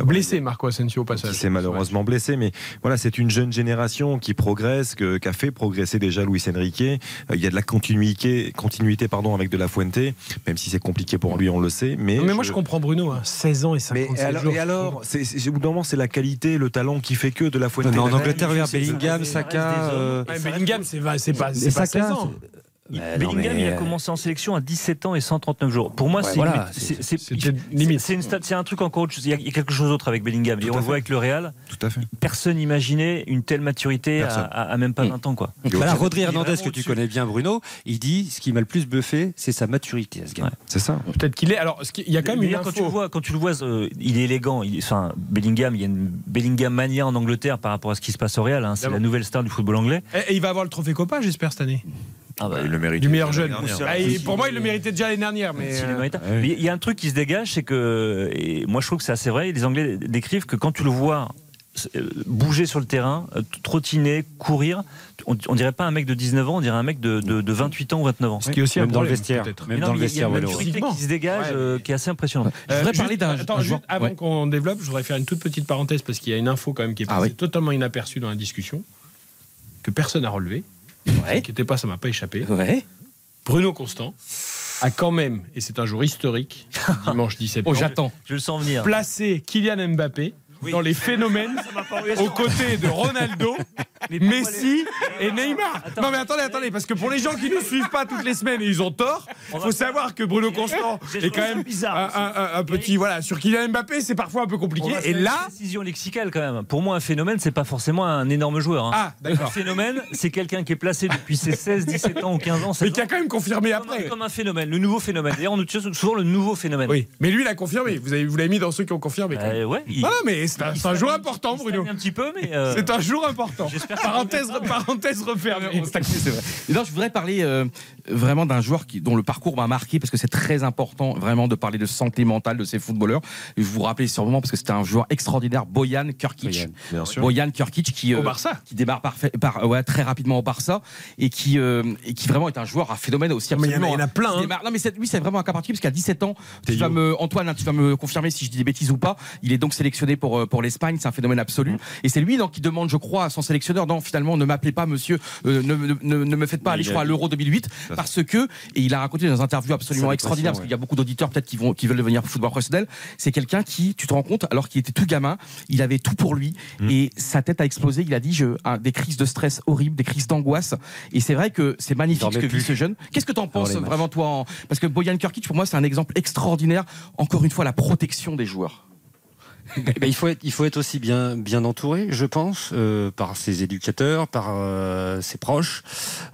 [SPEAKER 3] Blessé, Marco Asensio, au
[SPEAKER 6] qui
[SPEAKER 3] passage.
[SPEAKER 6] s'est malheureusement blessé, mais voilà, c'est une jeune génération qui progresse, que- qui a fait progresser déjà Luis Enrique. Euh, Il y a de la continuité, continuité pardon, avec de la Fuente, même si c'est compliqué pour lui, on le sait. Mais,
[SPEAKER 3] Non, mais moi, je comprends Bruno. hein. 16 ans et
[SPEAKER 6] Mais
[SPEAKER 3] 57
[SPEAKER 6] alors,
[SPEAKER 3] jours.
[SPEAKER 6] et alors, c'est, c'est, au bout d'un moment, c'est la qualité, le talent qui fait que de la Fuente.
[SPEAKER 9] Non, mais en Angleterre, regarde
[SPEAKER 6] c'est-
[SPEAKER 9] Bellingham, Saka.
[SPEAKER 3] Bellingham, c'est pas, c'est pas,
[SPEAKER 9] et
[SPEAKER 3] c'est pas
[SPEAKER 9] Saka,
[SPEAKER 3] 16 ans.
[SPEAKER 9] Bah,
[SPEAKER 8] Bellingham,
[SPEAKER 9] mais,
[SPEAKER 8] il a
[SPEAKER 9] euh,
[SPEAKER 8] commencé en sélection à 17 ans et 139 jours. Pour moi,
[SPEAKER 9] Ouais,
[SPEAKER 8] c'est
[SPEAKER 9] voilà,
[SPEAKER 8] limite-
[SPEAKER 9] c'est-
[SPEAKER 8] un truc encore autre chose. Il y a, il y a quelque chose d'autre avec Bellingham. Et on
[SPEAKER 6] fait.
[SPEAKER 8] voit avec le Real.
[SPEAKER 6] Tout à fait.
[SPEAKER 8] Personne n'imaginait une telle maturité à,
[SPEAKER 6] Personne.
[SPEAKER 8] à- à même pas 20 ans, quoi.
[SPEAKER 9] Voilà, Rodri Hernandez, que tu connais bien, Bruno, il dit ce qui m'a le plus bluffé, c'est sa maturité à ce gars.
[SPEAKER 8] Ouais.
[SPEAKER 6] C'est ça.
[SPEAKER 3] Peut-être qu'il est. Alors, il y a quand même une
[SPEAKER 8] D'ailleurs, quand tu le
[SPEAKER 3] info.
[SPEAKER 8] vois, quand tu le vois, euh, il est élégant. Il, enfin, Bellingham, il y a une Bellingham mania en Angleterre par rapport à ce qui se passe au Real. hein. C'est la nouvelle star du football anglais.
[SPEAKER 3] Et, et il va avoir le trophée Copa, j'espère, cette année.
[SPEAKER 8] Ah bah,
[SPEAKER 6] il le mérite.
[SPEAKER 3] Du meilleur jeune. Ah, il- pour moi, il le méritait déjà l'année dernière. Mais, euh.
[SPEAKER 8] Mais Il y a un truc qui se dégage, c'est que, et moi je trouve que c'est assez vrai, les Anglais décrivent que quand tu le vois euh, bouger sur le terrain, euh, trottiner, courir, on, on dirait pas un mec de 19 ans, on dirait un mec de, de- de 28 ans ou 29 ans.
[SPEAKER 3] ce qui est aussi
[SPEAKER 9] Même
[SPEAKER 3] un
[SPEAKER 9] dans le
[SPEAKER 3] problème,
[SPEAKER 9] vestiaire.
[SPEAKER 3] peut-être.
[SPEAKER 9] Même
[SPEAKER 8] Mais non,
[SPEAKER 9] dans
[SPEAKER 8] mais
[SPEAKER 9] le
[SPEAKER 8] il y a- il y a
[SPEAKER 9] vestiaire,
[SPEAKER 8] une maturité qui se dégage
[SPEAKER 3] Ouais,
[SPEAKER 8] euh, qui est assez impressionnante.
[SPEAKER 5] Je voudrais parler d'un
[SPEAKER 3] Attends, juste avant
[SPEAKER 5] ouais.
[SPEAKER 3] qu'on développe, je voudrais faire une toute petite parenthèse parce qu'il y a une info quand même qui est
[SPEAKER 5] Ah
[SPEAKER 3] passée
[SPEAKER 5] oui.
[SPEAKER 3] totalement inaperçue dans la discussion, que personne n'a relevé.
[SPEAKER 5] Ouais.
[SPEAKER 3] Qui pas, ça m'a pas échappé.
[SPEAKER 5] Ouais.
[SPEAKER 3] Bruno Constant a quand même, et c'est un jour historique, dimanche 10
[SPEAKER 5] Oh,
[SPEAKER 3] septembre,
[SPEAKER 5] j'attends.
[SPEAKER 8] Je le sens venir.
[SPEAKER 3] placé Kylian Mbappé dans les phénomènes aux côtés de Ronaldo, Messi et Neymar. Non mais attendez, attendez, parce que pour les gens qui ne suivent pas toutes les semaines et ils ont tort, il faut savoir que Bruno Constant est quand même
[SPEAKER 8] bizarre
[SPEAKER 3] un, un- un- un petit voilà sur Kylian Mbappé, c'est parfois un peu compliqué. Et
[SPEAKER 8] faire une
[SPEAKER 3] là,
[SPEAKER 8] précision lexicale quand même. Pour moi, un phénomène, c'est pas forcément un énorme joueur. hein.
[SPEAKER 3] ah
[SPEAKER 8] Un
[SPEAKER 3] d'accord,
[SPEAKER 8] phénomène, c'est quelqu'un qui est placé depuis ses 16, 17 ans ou 15 ans. 16
[SPEAKER 3] mais qui a quand même confirmé
[SPEAKER 8] comme, un,
[SPEAKER 3] après.
[SPEAKER 8] comme un phénomène, le nouveau phénomène. D'ailleurs, on utilise souvent le nouveau phénomène.
[SPEAKER 3] Oui, mais lui il a confirmé. Vous avez vous l'avez mis dans ceux qui ont confirmé. quand même.
[SPEAKER 8] Euh, ouais, il,
[SPEAKER 3] Voilà, mais c'est un, un jour important,
[SPEAKER 8] il
[SPEAKER 3] Bruno.
[SPEAKER 8] un petit peu, mais euh,
[SPEAKER 3] C'est un jour important. Parenthèse, parenthèse refermée.
[SPEAKER 5] c'est vrai. Et non, je voudrais parler euh, vraiment d'un joueur qui, dont le parcours m'a marqué parce que c'est très important vraiment de parler de santé mentale de ces footballeurs. Et je vous rappelle sûrement parce que c'était un joueur extraordinaire, Boyan Kirkic.
[SPEAKER 9] Boyan,
[SPEAKER 6] bien sûr.
[SPEAKER 5] Boyan Kirkic qui,
[SPEAKER 3] Au
[SPEAKER 5] euh,
[SPEAKER 3] Barça.
[SPEAKER 5] qui démarre parfait, par, ouais, très rapidement au Barça et qui, euh, et qui vraiment est un joueur à phénomène aussi.
[SPEAKER 3] Mais il y en a-
[SPEAKER 5] absolument,
[SPEAKER 3] il y en a
[SPEAKER 5] hein.
[SPEAKER 3] plein, hein.
[SPEAKER 5] démarre- Non, mais c'est- lui, c'est vraiment un cas particulier parce qu'à 17 ans, tu vas me, Antoine, hein, tu vas me confirmer si je dis des bêtises ou pas. Il est donc sélectionné pour pour, euh, pour l'Espagne, c'est un phénomène absolu. Et c'est lui donc, qui demande, je crois, à son sélectionneur, non, finalement, ne m'appelez pas monsieur, euh, ne, ne, ne- me faites pas aller, je crois, à l'Euro 2008, parce que, et il a raconté dans une interview absolument extraordinaire, parce qu'il y a beaucoup d'auditeurs peut-être qui, vont, qui veulent devenir football professionnel, c'est quelqu'un qui, tu te rends compte, alors qu'il était tout gamin, il avait tout pour lui,
[SPEAKER 6] Mm.
[SPEAKER 5] et sa tête a explosé, il a dit, je, un- des crises de stress horribles, des crises d'angoisse, et c'est vrai que c'est magnifique ce que vit ce jeune. Qu'est-ce que tu en penses vraiment, toi, en- parce que Boyan Kirkic, pour moi, c'est un exemple extraordinaire, encore une fois, la protection des joueurs.
[SPEAKER 9] Eh ben, il, faut être, il faut être aussi bien, bien entouré, je pense, euh, par ses éducateurs, par euh, ses proches.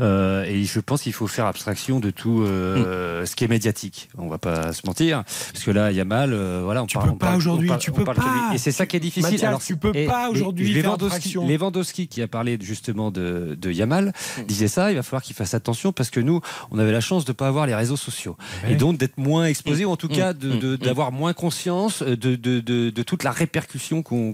[SPEAKER 9] Euh, et je pense qu'il faut faire abstraction de tout euh, ce qui est médiatique. On va pas se mentir. Parce que là, il y a mal. euh, voilà, on
[SPEAKER 3] Tu
[SPEAKER 9] parle-
[SPEAKER 3] peux
[SPEAKER 9] on
[SPEAKER 3] pas aujourd'hui, tu peux pas.
[SPEAKER 9] Et c'est ça qui est difficile.
[SPEAKER 3] Mathias,
[SPEAKER 9] Alors,
[SPEAKER 3] tu peux
[SPEAKER 9] et-
[SPEAKER 3] pas aujourd'hui
[SPEAKER 9] Lewandowski. Lewandowski, qui a parlé justement de, de Yamal, disait ça. Il va falloir qu'il fasse attention parce que nous, on avait la chance de pas avoir les réseaux sociaux. Et donc d'être moins exposé, ou en tout cas de- de- d'avoir moins conscience de, de, de, de toute la répercussion qu'on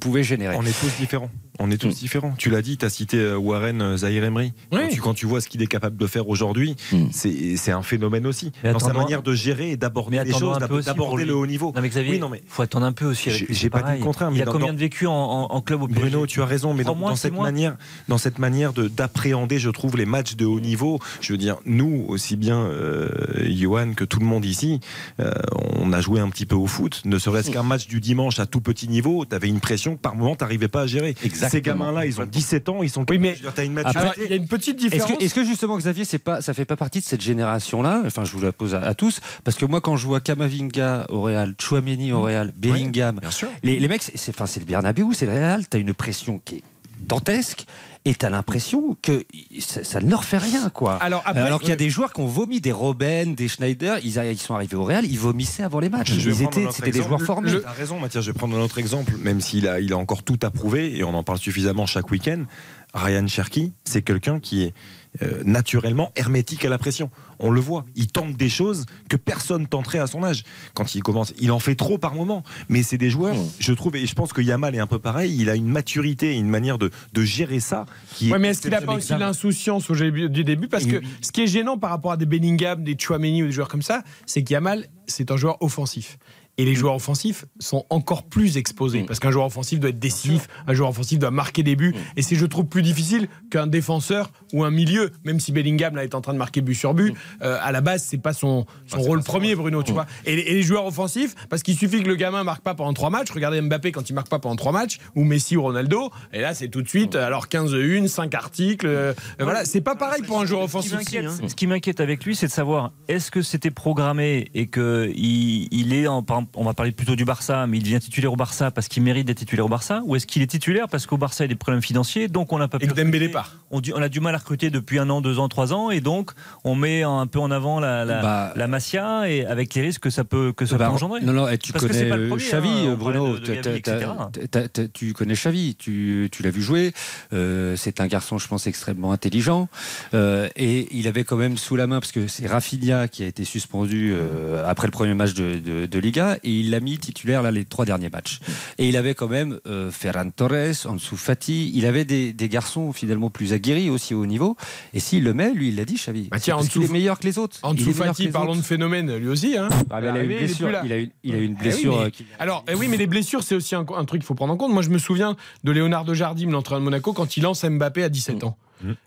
[SPEAKER 9] pouvait générer.
[SPEAKER 6] On est tous différents. On est tous différents. Tu l'as dit, tu as cité euh, Warren euh, Zahir Emery. Quand, tu, quand tu vois ce qu'il est capable de faire aujourd'hui, c'est c'est un phénomène aussi.
[SPEAKER 8] Mais
[SPEAKER 6] Dans sa manière de gérer et d'aborder les choses, d'aborder le haut niveau.
[SPEAKER 8] Non mais Xavier,
[SPEAKER 6] Oui, non, mais
[SPEAKER 8] faut attendre un peu aussi.
[SPEAKER 6] J'ai- pas dit le contraire, mais
[SPEAKER 8] Il y a
[SPEAKER 6] dans-
[SPEAKER 8] combien
[SPEAKER 6] dans-
[SPEAKER 8] de vécu en, en- en club au PSG
[SPEAKER 6] Bruno, tu as raison, mais dans,
[SPEAKER 8] mois,
[SPEAKER 6] dans
[SPEAKER 8] six
[SPEAKER 6] cette
[SPEAKER 8] mois?
[SPEAKER 6] manière, dans cette manière de d'appréhender, je trouve les matchs de haut niveau. Je veux dire, nous aussi bien, euh, Johan que tout le monde ici, euh, on a joué un petit peu au foot. Ne serait-ce qu'un match du dimanche à tout petit niveau, tu avais une pression que par moment t'arrivais pas à gérer.
[SPEAKER 5] Exactement.
[SPEAKER 6] Ces gamins-là, ils ont 17 ans, ils sont.
[SPEAKER 3] Oui, mais-
[SPEAKER 6] dire, une
[SPEAKER 9] Après.
[SPEAKER 3] Il y a une petite
[SPEAKER 9] Est-ce
[SPEAKER 3] différence.
[SPEAKER 9] que, est-ce que justement Xavier, c'est pas, ça fait pas partie de cette génération-là Enfin, je vous la pose à, à tous, parce que moi, quand je vois Kamavinga au Real, Chouameni au Real, Bellingham,
[SPEAKER 6] Bien sûr.
[SPEAKER 9] les, les mecs, c'est- c'est, enfin, c'est le Bernabeu, c'est le Real. T'as une pression qui est dantesque, et t'as l'impression que ça, ça ne leur fait rien, quoi.
[SPEAKER 3] Alors, après,
[SPEAKER 9] Alors qu'il y a des joueurs qui ont vomi, des Robben, des Schneider, ils, a- ils sont arrivés au Real, ils vomissaient avant les matchs.
[SPEAKER 6] Je
[SPEAKER 9] Ils étaient, c'était des joueurs formés.
[SPEAKER 6] Tu as raison, Mathias. Je vais prendre un autre exemple, même s'il a, il a encore tout à prouver, et on en parle suffisamment chaque week-end. Ryan Cherky, c'est quelqu'un qui est euh, naturellement hermétique à la pression. On le voit, il tente des choses que personne tenterait à son âge. Quand il commence, il en fait trop par moment. Mais c'est des joueurs, je trouve, et je pense que Yamal est un peu pareil. Il a une maturité, une manière de, de gérer ça qui est.
[SPEAKER 3] Ouais, mais est-ce qu'il n'a pas aussi l'insouciance au début- du début? Parce que ce qui est gênant par rapport à des Bellingham, des Chouameni ou des joueurs comme ça, c'est qu'Yamal, c'est un joueur offensif. Et les joueurs offensifs sont encore plus exposés. Parce qu'un joueur offensif doit être décisif, un joueur offensif doit marquer des buts. Et c'est, je trouve, plus difficile qu'un défenseur ou un milieu. Même si Bellingham là, est en train de marquer but sur but, euh, à la base, c'est pas son, son rôle premier, Bruno, tu vois. Et, les- et les joueurs offensifs, parce qu'il suffit que le gamin marque pas pendant trois matchs. Regardez Mbappé quand il marque pas pendant trois matchs, ou Messi ou Ronaldo. Et là, c'est tout de suite, alors 15-1, 5 articles. euh, voilà, c'est pas pareil pour un joueur offensif.
[SPEAKER 8] Ce qui m'inquiète avec lui, c'est de savoir est-ce que c'était programmé et que il, il est, en, par on va parler plutôt du Barça, mais il devient titulaire au Barça parce qu'il mérite d'être titulaire au Barça, ou est-ce qu'il est titulaire parce qu'au Barça il y a des problèmes financiers, donc on n'a pas pu.
[SPEAKER 3] Et que Dembélé
[SPEAKER 8] recruter.
[SPEAKER 3] part.
[SPEAKER 8] On, on a du mal à recruter depuis un an, deux ans, trois ans, et donc on met un peu en avant la, la,
[SPEAKER 9] Bah,
[SPEAKER 8] la Masia et avec les risques que ça peut que ça
[SPEAKER 9] Bah,
[SPEAKER 8] peut engendrer.
[SPEAKER 9] Non, non, et tu
[SPEAKER 8] Parce que
[SPEAKER 9] connais
[SPEAKER 8] c'est pas le
[SPEAKER 9] euh,
[SPEAKER 8] premier,
[SPEAKER 9] Xavi,
[SPEAKER 8] hein, on
[SPEAKER 9] Bruno.
[SPEAKER 8] de- de Gavi,
[SPEAKER 9] tu connais Xavi, tu, tu l'as vu jouer. Euh, c'est un garçon, je pense, extrêmement intelligent. Euh, et il avait quand même sous la main, parce que c'est Rafinha qui a été suspendu euh, après le premier match de, de- de Liga, et il l'a mis titulaire là, les trois derniers matchs. Et il avait quand même euh, Ferran Torres, Ansu Fati. Il avait des, des garçons finalement plus aguerris aussi au haut niveau. Et s'il le met, lui, il l'a dit, Xavi.
[SPEAKER 3] Bah tiens,
[SPEAKER 9] parce qu'il
[SPEAKER 3] Ansu-
[SPEAKER 9] est meilleur que les autres. Il
[SPEAKER 3] Ansu
[SPEAKER 9] est meilleur
[SPEAKER 3] Fati, parlons de phénomène, lui aussi. Hein.
[SPEAKER 9] Ah, mais il a eu
[SPEAKER 3] Arrivé,
[SPEAKER 9] une
[SPEAKER 3] il est
[SPEAKER 9] blessure.
[SPEAKER 3] plus là.
[SPEAKER 9] Il a eu, il a eu une
[SPEAKER 3] Eh oui, mais-
[SPEAKER 9] euh, qui-
[SPEAKER 3] Alors, eh oui, mais les blessures, c'est aussi un, un truc qu'il faut prendre en compte. Moi, je me souviens de Leonardo Jardim, l'entraîneur de Monaco, quand il lance Mbappé à 17 ans.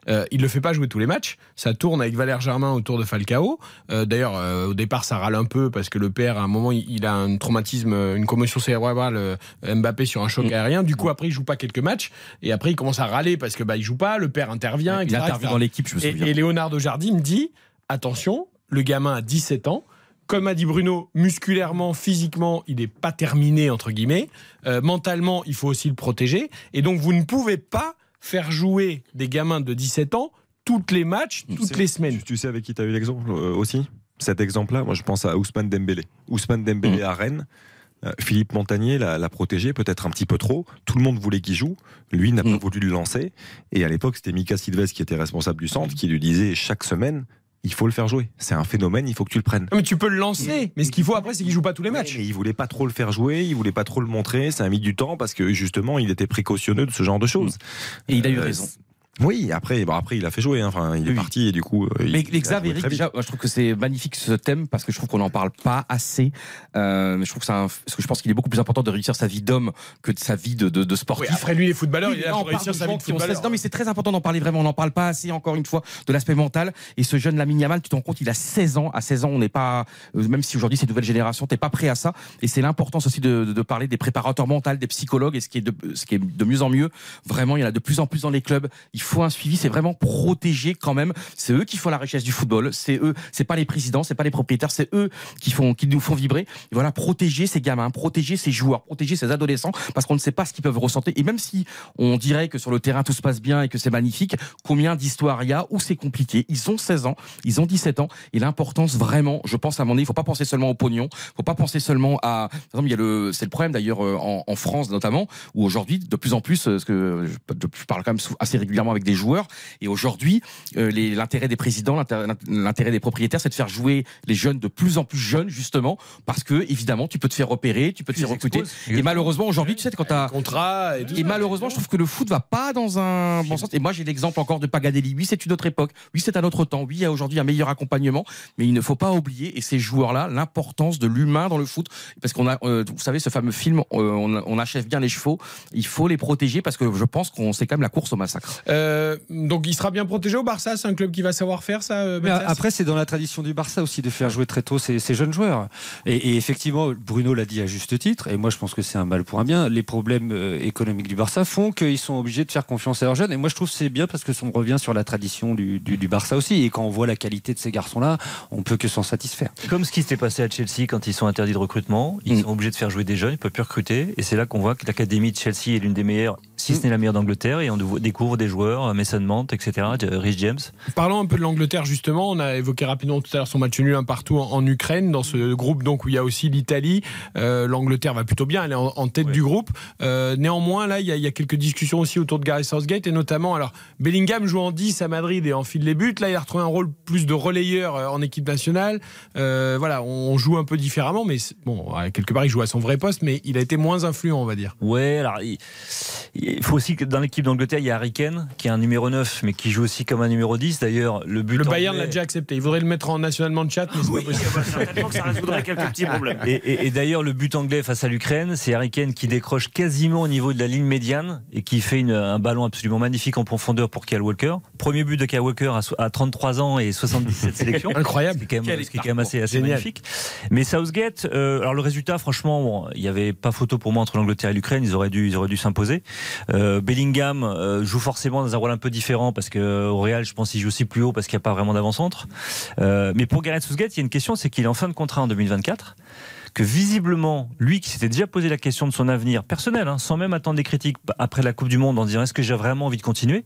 [SPEAKER 3] Euh, il le fait pas jouer tous les matchs. Ça tourne avec Valère Germain autour de Falcao. Euh, D'ailleurs, euh, au départ, ça râle un peu parce que le père, à un moment, il, il a un traumatisme, une commotion cérébrale, Mbappé sur un choc aérien. Du coup, après, il joue pas quelques matchs. Et après, il commence à râler parce que bah, il joue pas. Le père intervient.
[SPEAKER 5] Il
[SPEAKER 3] etc.,
[SPEAKER 5] intervient
[SPEAKER 3] etc.
[SPEAKER 5] dans l'équipe, je me
[SPEAKER 3] Et,
[SPEAKER 5] souviens.
[SPEAKER 3] et Leonardo Jardim dit attention, le gamin a 17 ans. Comme a dit Bruno, musculairement, physiquement, il n'est pas terminé, entre guillemets. Euh, mentalement, il faut aussi le protéger. Et donc, vous ne pouvez pas faire jouer des gamins de 17 ans toutes les matchs, toutes les semaines.
[SPEAKER 6] Tu, tu sais avec qui tu as eu l'exemple euh, aussi Cet exemple-là, moi je pense à Ousmane Dembélé. Ousmane Dembélé à Rennes. euh, Philippe Montagnier l'a protégé peut-être un petit peu trop. Tout le monde voulait qu'il joue. Lui n'a pas voulu le lancer. Et à l'époque, c'était Mika Silves qui était responsable du centre qui lui disait chaque semaine il faut le faire jouer. C'est un phénomène, il faut que tu le prennes.
[SPEAKER 3] Non, mais tu peux le lancer. Mais ce qu'il faut après, c'est qu'il joue pas tous les matchs.
[SPEAKER 6] Mais il voulait pas trop le faire jouer, il voulait pas trop le montrer. Ça a mis du temps parce que justement, il était précautionneux de ce genre de choses.
[SPEAKER 5] Et il a eu
[SPEAKER 6] Euh,
[SPEAKER 5] raison.
[SPEAKER 6] Oui, après, bon, après il a fait jouer. hein. Enfin, il est parti et du coup. euh, il-
[SPEAKER 5] Mais
[SPEAKER 6] il
[SPEAKER 5] Xav, Eric, déjà, je trouve que c'est magnifique ce thème parce que je trouve qu'on n'en parle pas assez. Euh, mais je trouve que c'est un, parce que je pense qu'il est beaucoup plus important de réussir sa vie d'homme que de sa vie de, de, de sportif.
[SPEAKER 3] Oui, après lui, les footballeurs,
[SPEAKER 5] Oui,
[SPEAKER 3] il est là pour
[SPEAKER 5] parle
[SPEAKER 3] réussir sa vie de
[SPEAKER 5] qui ont
[SPEAKER 3] footballeur.
[SPEAKER 5] 16 Non, mais c'est très important d'en parler vraiment. On n'en parle pas assez, encore une fois, de l'aspect mental. Et ce jeune Lamine Yamal, tu te rends compte, il a 16 ans. À 16 ans, on n'est pas, euh, même si aujourd'hui c'est une nouvelle génération, t'es pas prêt à ça. Et c'est l'importance aussi de, de, de parler des préparateurs mentaux, des psychologues, et ce qui est de, ce qui est de mieux en mieux. Vraiment, il y en a de plus en plus dans les clubs. Il faut un suivi. C'est vraiment protéger quand même. C'est eux qui font la richesse du football. C'est eux. C'est pas les présidents, c'est pas les propriétaires. C'est eux qui font, qui nous font vibrer. Voilà, protéger ces gamins, protéger ces joueurs, protéger ces adolescents, parce qu'on ne sait pas ce qu'ils peuvent ressentir. Et même si on dirait que sur le terrain tout se passe bien et que c'est magnifique, combien d'histoires il y a où c'est compliqué. Ils ont 16 ans, ils ont 17 ans, et l'importance vraiment, je pense à mon avis, il faut pas penser seulement au pognon, faut pas penser seulement à, par exemple, il y a le, c'est le problème d'ailleurs euh, en, en France notamment, où aujourd'hui de plus en plus, euh, ce que je, je parle quand même assez régulièrement avec des joueurs, et aujourd'hui, euh, l'intérêt des présidents, l'intérêt des propriétaires, c'est de faire jouer les jeunes de plus en plus jeunes justement, parce que évidemment, tu peux te faire repérer, tu peux te faire recruter, et malheureusement aujourd'hui, tu sais quand t'as
[SPEAKER 3] contrat et,
[SPEAKER 5] et malheureusement, je trouve que le foot va pas dans un bon sens. Et moi, j'ai l'exemple encore de Pagadelli. Oui, c'est une autre époque. Oui, c'est un autre temps. Oui, il y a aujourd'hui un meilleur accompagnement. Mais il ne faut pas oublier, et ces joueurs-là, l'importance de l'humain dans le foot. Parce qu'on a, euh, vous savez, ce fameux film, euh, on, on achève bien les chevaux. Il faut les protéger parce que je pense qu'on c'est quand même la course au massacre.
[SPEAKER 3] Euh, donc il sera bien protégé au Barça, c'est un club qui va savoir faire ça. euh,
[SPEAKER 9] Mais après, c'est dans la tradition du Barça aussi de faire jouer très tôt ces, ces jeunes joueurs. Et, et effectivement, Bruno l'a dit à juste titre, et moi je pense que c'est un mal pour un bien. Les problèmes euh, économiques du Barça font qu'ils sont obligés de faire confiance à leurs jeunes. Et moi je trouve que c'est bien parce que on revient sur la tradition du, du- du Barça aussi. Et quand on voit la qualité de ces garçons-là, on peut que s'en satisfaire.
[SPEAKER 8] Comme ce qui s'était passé à Chelsea quand ils sont interdits de recrutement, ils sont obligés de faire jouer des jeunes, ils peuvent plus recruter, et c'est là qu'on voit que l'académie de Chelsea est l'une des meilleures, si ce n'est la meilleure d'Angleterre, et on découvre des joueurs, euh, Mason Mount, etc., de Rhys James.
[SPEAKER 3] Parlons un peu de l'Angleterre justement. On a évoqué rapidement tout à l'heure son match nul un partout en, en Ukraine dans ce groupe donc où il y a aussi l'Italie. Euh, L'Angleterre va plutôt bien, elle est en, en tête du groupe. Euh, néanmoins là il y, a, il y a quelques discussions aussi autour de Gareth Southgate et notamment alors Bellingham joue en 10 à Madrid et enfile les buts. Là il a retrouvé un rôle plus de relayeur euh, en équipe nationale. Euh, voilà on joue un peu différemment mais bon quelque part il joue à son vrai poste mais il a été moins influent on va dire.
[SPEAKER 8] Ouais, alors il, il faut aussi que dans l'équipe d'Angleterre, il y a Harry Kane, qui est un numéro 9, mais qui joue aussi comme un numéro 10. D'ailleurs, le but
[SPEAKER 3] Le Bayern
[SPEAKER 8] anglais-
[SPEAKER 3] l'a déjà accepté. Il voudrait le mettre en nationalement de chat mais c'est pas possible.
[SPEAKER 8] certainement que ça résoudrait quelques petits problèmes. Et, et- et d'ailleurs, le but anglais face à l'Ukraine, c'est Harry Kane qui décroche quasiment au niveau de la ligne médiane et qui fait une- un ballon absolument magnifique en profondeur pour Kyle Walker. Premier but de Kyle Walker à, so- à 33 ans et 77 sélections.
[SPEAKER 3] Incroyable.
[SPEAKER 8] C'est quand même,
[SPEAKER 3] Quel
[SPEAKER 8] ce qui est quand même assez, assez magnifique. Mais Southgate, euh, alors le résultat, franchement, bon, il n'y avait pas photo pour moi entre l'Angleterre et l'Ukraine. Ils auraient dû, ils auraient dû s'imposer. Euh, Bellingham euh, joue forcément dans un rôle un peu différent parce que euh, au Real, je pense qu'il joue aussi plus haut parce qu'il n'y a pas vraiment d'avant-centre. Mais pour Gareth Southgate, il y a une question, c'est qu'il est en fin de contrat en 2024 que visiblement, lui qui s'était déjà posé la question de son avenir personnel, hein, sans même attendre des critiques après la Coupe du Monde en disant est-ce que j'ai vraiment envie de continuer,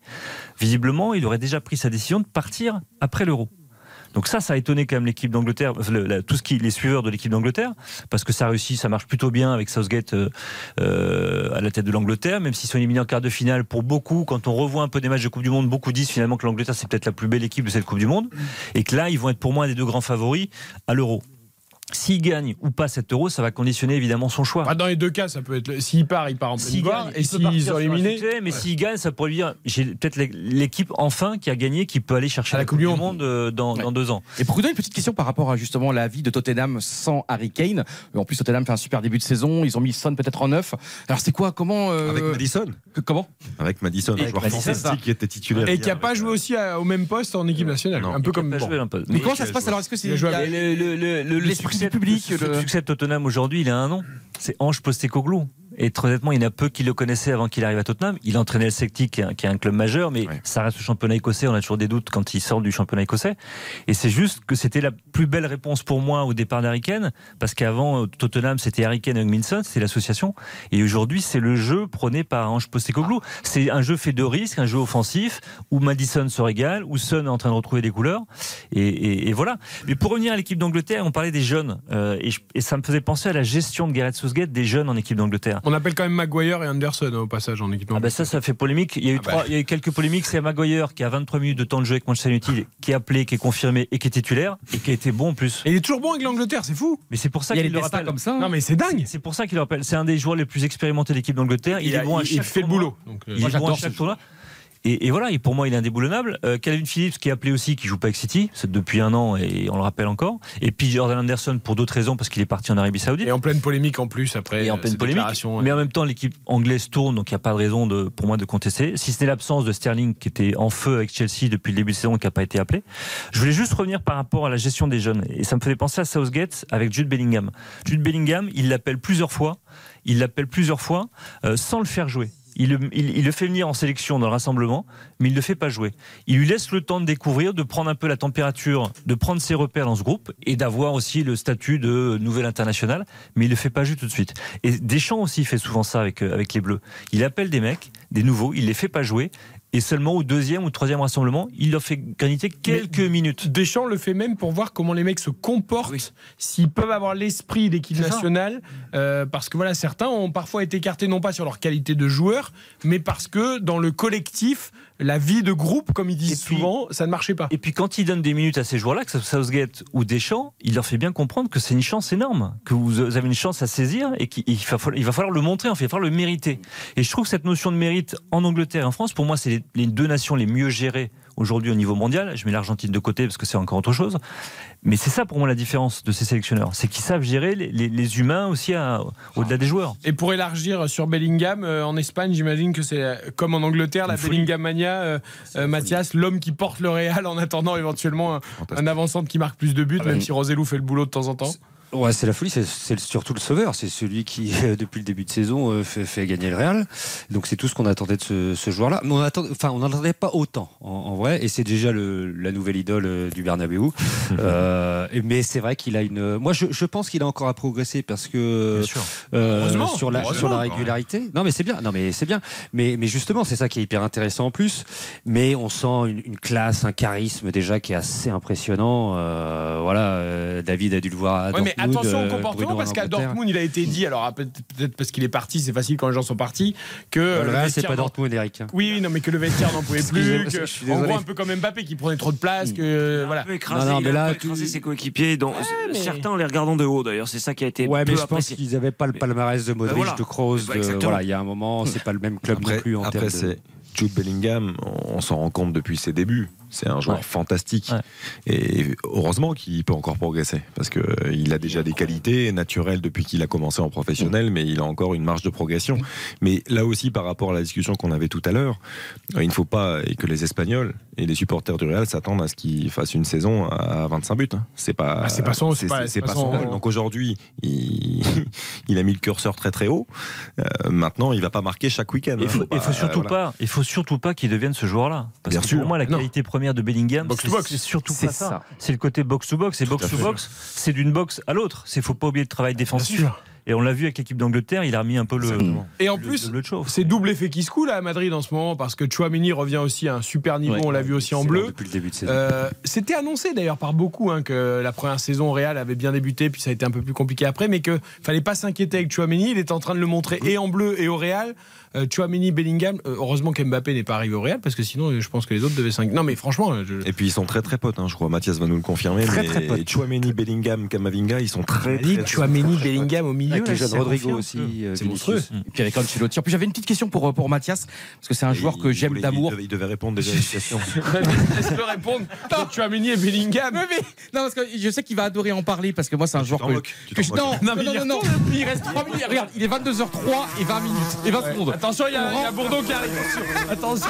[SPEAKER 8] visiblement, il aurait déjà pris sa décision de partir après l'Euro. Donc ça, ça a étonné quand même l'équipe d'Angleterre, tout ce qui les suiveurs de l'équipe d'Angleterre, parce que ça réussit, ça marche plutôt bien avec Southgate euh, euh, à la tête de l'Angleterre, même s'ils sont éliminés en quart de finale. Pour beaucoup, quand on revoit un peu des matchs de Coupe du Monde, beaucoup disent finalement que l'Angleterre c'est peut-être la plus belle équipe de cette Coupe du Monde, et que là, ils vont être pour moi un des deux grands favoris à l'Euro. S'il gagne ou pas cet euro, ça va conditionner évidemment son choix.
[SPEAKER 3] Ah, dans les deux cas, ça peut être. S'il part, il part en pleine
[SPEAKER 8] S'il
[SPEAKER 3] gloire.
[SPEAKER 8] gagne,
[SPEAKER 3] Et
[SPEAKER 8] il
[SPEAKER 3] s'ils
[SPEAKER 8] sur
[SPEAKER 3] ont éliminé.
[SPEAKER 8] succès, mais s'il gagne, ça pourrait lui dire j'ai peut-être l'équipe enfin qui a gagné, qui peut aller chercher la, Coupe du Monde euh, dans, dans deux ans.
[SPEAKER 5] Et pour vous donner une petite question par rapport à justement la vie de Tottenham sans Harry Kane. En plus, Tottenham fait un super début de saison. Ils ont mis Son peut-être en neuf. Alors c'est quoi Comment euh,
[SPEAKER 6] Avec Madison.
[SPEAKER 5] que- Comment
[SPEAKER 6] Avec Madison, un joueur
[SPEAKER 5] Madison,
[SPEAKER 6] qui était titulaire.
[SPEAKER 3] Et qui n'a pas
[SPEAKER 6] avec,
[SPEAKER 3] joué aussi à- au même poste en équipe nationale.
[SPEAKER 6] Non.
[SPEAKER 3] un peu comme.
[SPEAKER 8] Pas
[SPEAKER 3] bon.
[SPEAKER 8] joué un peu.
[SPEAKER 5] Mais comment ça se passe alors? Est-ce que c'est
[SPEAKER 8] Le, succès,
[SPEAKER 5] du public,
[SPEAKER 8] le,
[SPEAKER 5] le-
[SPEAKER 8] succès de Tottenham aujourd'hui, il a un nom. C'est Ange Postecoglou. Et très honnêtement, il y en a peu qui le connaissaient avant qu'il arrive à Tottenham. Il entraînait le Celtic, qui est un- club majeur, mais ça reste le championnat écossais. On a toujours des doutes quand il sort du championnat écossais. Et c'est juste que c'était la plus belle réponse pour moi au départ d'Harry Kane, parce qu'avant, euh, Tottenham, c'était Harry Kane et Hugminson, c'était l'association. Et aujourd'hui, c'est le jeu prôné par Ange Postecoglou. C'est un jeu fait de risques, un jeu offensif, où Madison se régale, où Son est en train de retrouver des couleurs. Et, et- et voilà. Mais pour revenir à l'équipe d'Angleterre, on parlait des jeunes. euh, et, je- et ça me faisait penser à la gestion de Gareth Southgate des jeunes en équipe d'Angleterre.
[SPEAKER 3] On appelle quand même Maguire et Anderson au passage en équipe.
[SPEAKER 8] Ah bah ça, ça fait polémique. Il y a eu,
[SPEAKER 3] Ah bah.
[SPEAKER 8] trois, il y a eu quelques polémiques. C'est Maguire qui a 23 minutes de temps de jeu avec Manchester United, qui est appelé, qui est confirmé et qui est titulaire et qui a été bon en plus.
[SPEAKER 3] Et il est toujours bon avec l'Angleterre, c'est fou.
[SPEAKER 8] Mais c'est pour ça
[SPEAKER 5] a
[SPEAKER 8] qu'il le rappelle.
[SPEAKER 5] comme ça.
[SPEAKER 3] Non mais c'est dingue.
[SPEAKER 8] C'est pour ça qu'il le rappelle. C'est un des joueurs les plus expérimentés de l'équipe d'Angleterre. Il,
[SPEAKER 3] Il,
[SPEAKER 8] est
[SPEAKER 3] a-
[SPEAKER 8] bon à
[SPEAKER 3] il-
[SPEAKER 8] chaque
[SPEAKER 3] il fait le boulot. Donc, euh,
[SPEAKER 8] Il
[SPEAKER 5] Moi,
[SPEAKER 8] est bon à
[SPEAKER 5] j'adore
[SPEAKER 8] chaque tournoi. Et, et voilà, et pour moi, il est indéboulonnable. Euh, Calvin Phillips, qui est appelé aussi, qui joue pas avec City, c'est depuis un an, et on le rappelle encore. Et puis Jordan Anderson, pour d'autres raisons, parce qu'il est parti en Arabie Saoudite.
[SPEAKER 3] Et en pleine polémique en plus après.
[SPEAKER 8] Et en
[SPEAKER 3] euh,
[SPEAKER 8] pleine polémique.
[SPEAKER 3] ouais.
[SPEAKER 8] Mais en même temps, l'équipe anglaise tourne, donc il n'y a pas de raison de, pour moi de contester. Si ce n'est l'absence de Sterling qui était en feu avec Chelsea depuis le début de saison et qui n'a pas été appelé. Je voulais juste revenir par rapport à la gestion des jeunes. Et ça me faisait penser à Southgate avec Jude Bellingham. Jude Bellingham, il l'appelle plusieurs fois. Il l'appelle plusieurs fois euh, sans le faire jouer. Il le, fait venir en sélection dans le rassemblement, mais il ne le fait pas jouer. Il lui laisse le temps de découvrir, de prendre un peu la température, de prendre ses repères dans ce groupe et d'avoir aussi le statut de nouvel international, mais il ne le fait pas jouer tout de suite. Et Deschamps aussi fait souvent ça avec, euh, avec les Bleus. Il appelle des mecs, des nouveaux, il les fait pas jouer. Et seulement au deuxième ou troisième rassemblement, il leur fait gagner quelques minutes.
[SPEAKER 3] Deschamps le fait même pour voir comment les mecs se comportent, s'ils peuvent avoir l'esprit d'équipe nationale, euh, parce que voilà, certains ont parfois été écartés non pas sur leur qualité de joueur, mais parce que dans le collectif, la vie de groupe, comme ils disent
[SPEAKER 8] puis-
[SPEAKER 3] souvent, ça ne marchait pas.
[SPEAKER 8] Et puis quand il donne des minutes à ces joueurs-là, que ce soit Southgate ou Deschamps, il leur fait bien comprendre que c'est une chance énorme, que vous avez une chance à saisir et qu'il va falloir, il va falloir le montrer, en fait, il va falloir le mériter. Et je trouve que cette notion de mérite en Angleterre et en France, pour moi, c'est les, les deux nations les mieux gérées aujourd'hui au niveau mondial. Je mets l'Argentine de côté parce que c'est encore autre chose. Mais c'est ça pour moi la différence de ces sélectionneurs, c'est qu'ils savent gérer les, les- les humains aussi au-delà des joueurs.
[SPEAKER 3] Et pour élargir sur Bellingham, euh, en Espagne, j'imagine que c'est euh, comme en Angleterre, la. Bellingham mania, euh, euh, Mathias, l'homme qui porte le Real en attendant éventuellement un, un avant-centre qui marque plus de buts,
[SPEAKER 9] Ah
[SPEAKER 3] même si Rosellou fait le boulot de temps en temps.
[SPEAKER 9] Ouais, c'est la folie, c'est- surtout le sauveur, c'est celui qui, euh, depuis le début de saison, euh, fait, fait gagner le Real. Donc c'est tout ce qu'on attendait de ce, ce joueur-là. Mais on attend, enfin, on n'en attendait pas autant, en, en vrai, et c'est déjà le, la nouvelle idole euh, du Bernabeu. Euh, mais c'est vrai qu'il a une. Moi, je, je pense qu'il a encore à progresser parce que
[SPEAKER 8] Bien sûr.
[SPEAKER 9] euh, sur la sur la régularité. Non, mais c'est bien. Non, mais c'est bien. Mais mais justement, c'est ça qui est hyper intéressant en plus. Mais on sent une, une classe, un charisme déjà qui est assez impressionnant. Euh, voilà, euh, David a dû le voir. À
[SPEAKER 3] Ouais, mais attention au
[SPEAKER 9] euh,
[SPEAKER 3] comportement parce qu'à. Dortmund, il a été dit, alors ah, peut- peut-être parce qu'il est parti, c'est facile quand les gens sont partis, que
[SPEAKER 9] Le Real, c'est
[SPEAKER 3] vestiaire
[SPEAKER 9] pas
[SPEAKER 3] n'en-
[SPEAKER 9] Dortmund, Eric.
[SPEAKER 3] Oui, non, mais que le vestiaire n'en pouvait plus.
[SPEAKER 9] Désolé.
[SPEAKER 3] gros, un peu comme Mbappé qui prenait trop de place. Que, voilà.
[SPEAKER 7] Un peu écrasé,
[SPEAKER 9] Non, mais là,
[SPEAKER 7] écrasé ses coéquipiers. dont-
[SPEAKER 3] mais-
[SPEAKER 7] Certains en les regardant de haut d'ailleurs, c'est ça qui a été
[SPEAKER 9] Ouais,
[SPEAKER 7] peu
[SPEAKER 9] mais je pense qu'ils n'avaient pas le palmarès de Modric,
[SPEAKER 7] voilà.
[SPEAKER 9] de Kroos.
[SPEAKER 7] Bah,
[SPEAKER 9] voilà, il y a un moment, c'est pas le même club
[SPEAKER 6] Après,
[SPEAKER 9] non plus en
[SPEAKER 6] après,
[SPEAKER 9] termes de.
[SPEAKER 6] c'est Jude Bellingham, on s'en rend compte depuis ses débuts. C'est un joueur
[SPEAKER 9] Ouais.
[SPEAKER 6] fantastique.
[SPEAKER 8] Ouais.
[SPEAKER 6] Et heureusement qu'il peut encore progresser. Parce qu'il a déjà des qualités naturelles depuis qu'il a commencé en professionnel, mais il a encore une marge de progression. Mais là aussi, par rapport à la discussion qu'on avait tout à l'heure, euh, il ne faut pas et que les Espagnols et les supporters du Real s'attendent à ce qu'il fasse une saison à 25 buts. hein. C'est pas,
[SPEAKER 3] Ah, c'est pas son- c'est pas-
[SPEAKER 6] c'est
[SPEAKER 3] c'est
[SPEAKER 6] pas
[SPEAKER 3] pas
[SPEAKER 6] son
[SPEAKER 3] son-
[SPEAKER 6] rôle. Donc aujourd'hui, il, il a mis le curseur très très haut. Euh, maintenant, il va pas marquer chaque week-end.
[SPEAKER 8] Il
[SPEAKER 6] hein.
[SPEAKER 8] faut,
[SPEAKER 6] Faut
[SPEAKER 8] surtout
[SPEAKER 6] voilà.
[SPEAKER 8] pas, il faut surtout pas qu'il devienne ce joueur-là. Parce
[SPEAKER 6] Bien
[SPEAKER 8] que
[SPEAKER 6] sûr.
[SPEAKER 8] pour moi, la
[SPEAKER 3] Non.
[SPEAKER 8] qualité première de Bellingham,
[SPEAKER 3] Box to
[SPEAKER 8] c'est
[SPEAKER 3] box.
[SPEAKER 8] c'est surtout pas ça.
[SPEAKER 5] ça.
[SPEAKER 8] C'est le côté box to box. Et box
[SPEAKER 6] à
[SPEAKER 8] to
[SPEAKER 6] fait.
[SPEAKER 8] box, c'est d'une box à l'autre. C'est faut pas oublier le travail défensif. Et on l'a vu avec l'équipe d'Angleterre, il a remis un peu le.
[SPEAKER 3] Et en
[SPEAKER 8] le-
[SPEAKER 3] plus,
[SPEAKER 8] le
[SPEAKER 3] c'est double effet qui se coule à Madrid en ce moment parce que Chouameni revient aussi à un super niveau,
[SPEAKER 8] Ouais.
[SPEAKER 3] on l'a vu aussi en bleu.
[SPEAKER 9] Depuis le début de saison.
[SPEAKER 3] Euh, C'était annoncé d'ailleurs par beaucoup hein, que la première saison au Real avait bien débuté, puis ça a été un peu plus compliqué après, mais qu'il fallait pas s'inquiéter avec Chouameni. Il est en train de le montrer et en bleu et au Real. Euh, Chouameni, Bellingham. euh, heureusement qu'Mbappé n'est pas arrivé au Real parce que sinon, je pense que les autres devaient s'inquiéter. Non, mais franchement, je...
[SPEAKER 6] Et puis ils sont très très potes, hein, je crois. Mathias va nous le confirmer.
[SPEAKER 9] Très,
[SPEAKER 6] mais
[SPEAKER 9] très potes.
[SPEAKER 6] Chouameni, Bellingham, Kamavinga, ils sont très
[SPEAKER 3] dit
[SPEAKER 6] très.
[SPEAKER 3] Chouameni, Bellingham au milieu.
[SPEAKER 9] Avec
[SPEAKER 3] là,
[SPEAKER 9] les jeunes Rodrigo
[SPEAKER 3] confiant.
[SPEAKER 9] aussi. euh,
[SPEAKER 3] C'est
[SPEAKER 9] Vinicius.
[SPEAKER 3] monstrueux.
[SPEAKER 5] Et puis avec Ancelotti. En plus, j'avais une petite question pour, pour Mathias, parce que c'est un joueur que j'aime d'amour.
[SPEAKER 6] Il devait, il devait répondre déjà à une question.
[SPEAKER 3] Laisse-le répondre. Sur Chouameni et Bellingham.
[SPEAKER 5] Mais, mais- non, parce que je sais qu'il va adorer en parler, parce que moi, c'est un joueur que,
[SPEAKER 6] tu
[SPEAKER 5] je. Non,
[SPEAKER 3] Non, mais
[SPEAKER 5] non,
[SPEAKER 3] il
[SPEAKER 5] non, non, Il reste 3 minutes. Regarde, il est 22h03 et 20 minutes. Et 20 secondes.
[SPEAKER 3] Attention, il y, a a Bourdon qui arrive. Attention.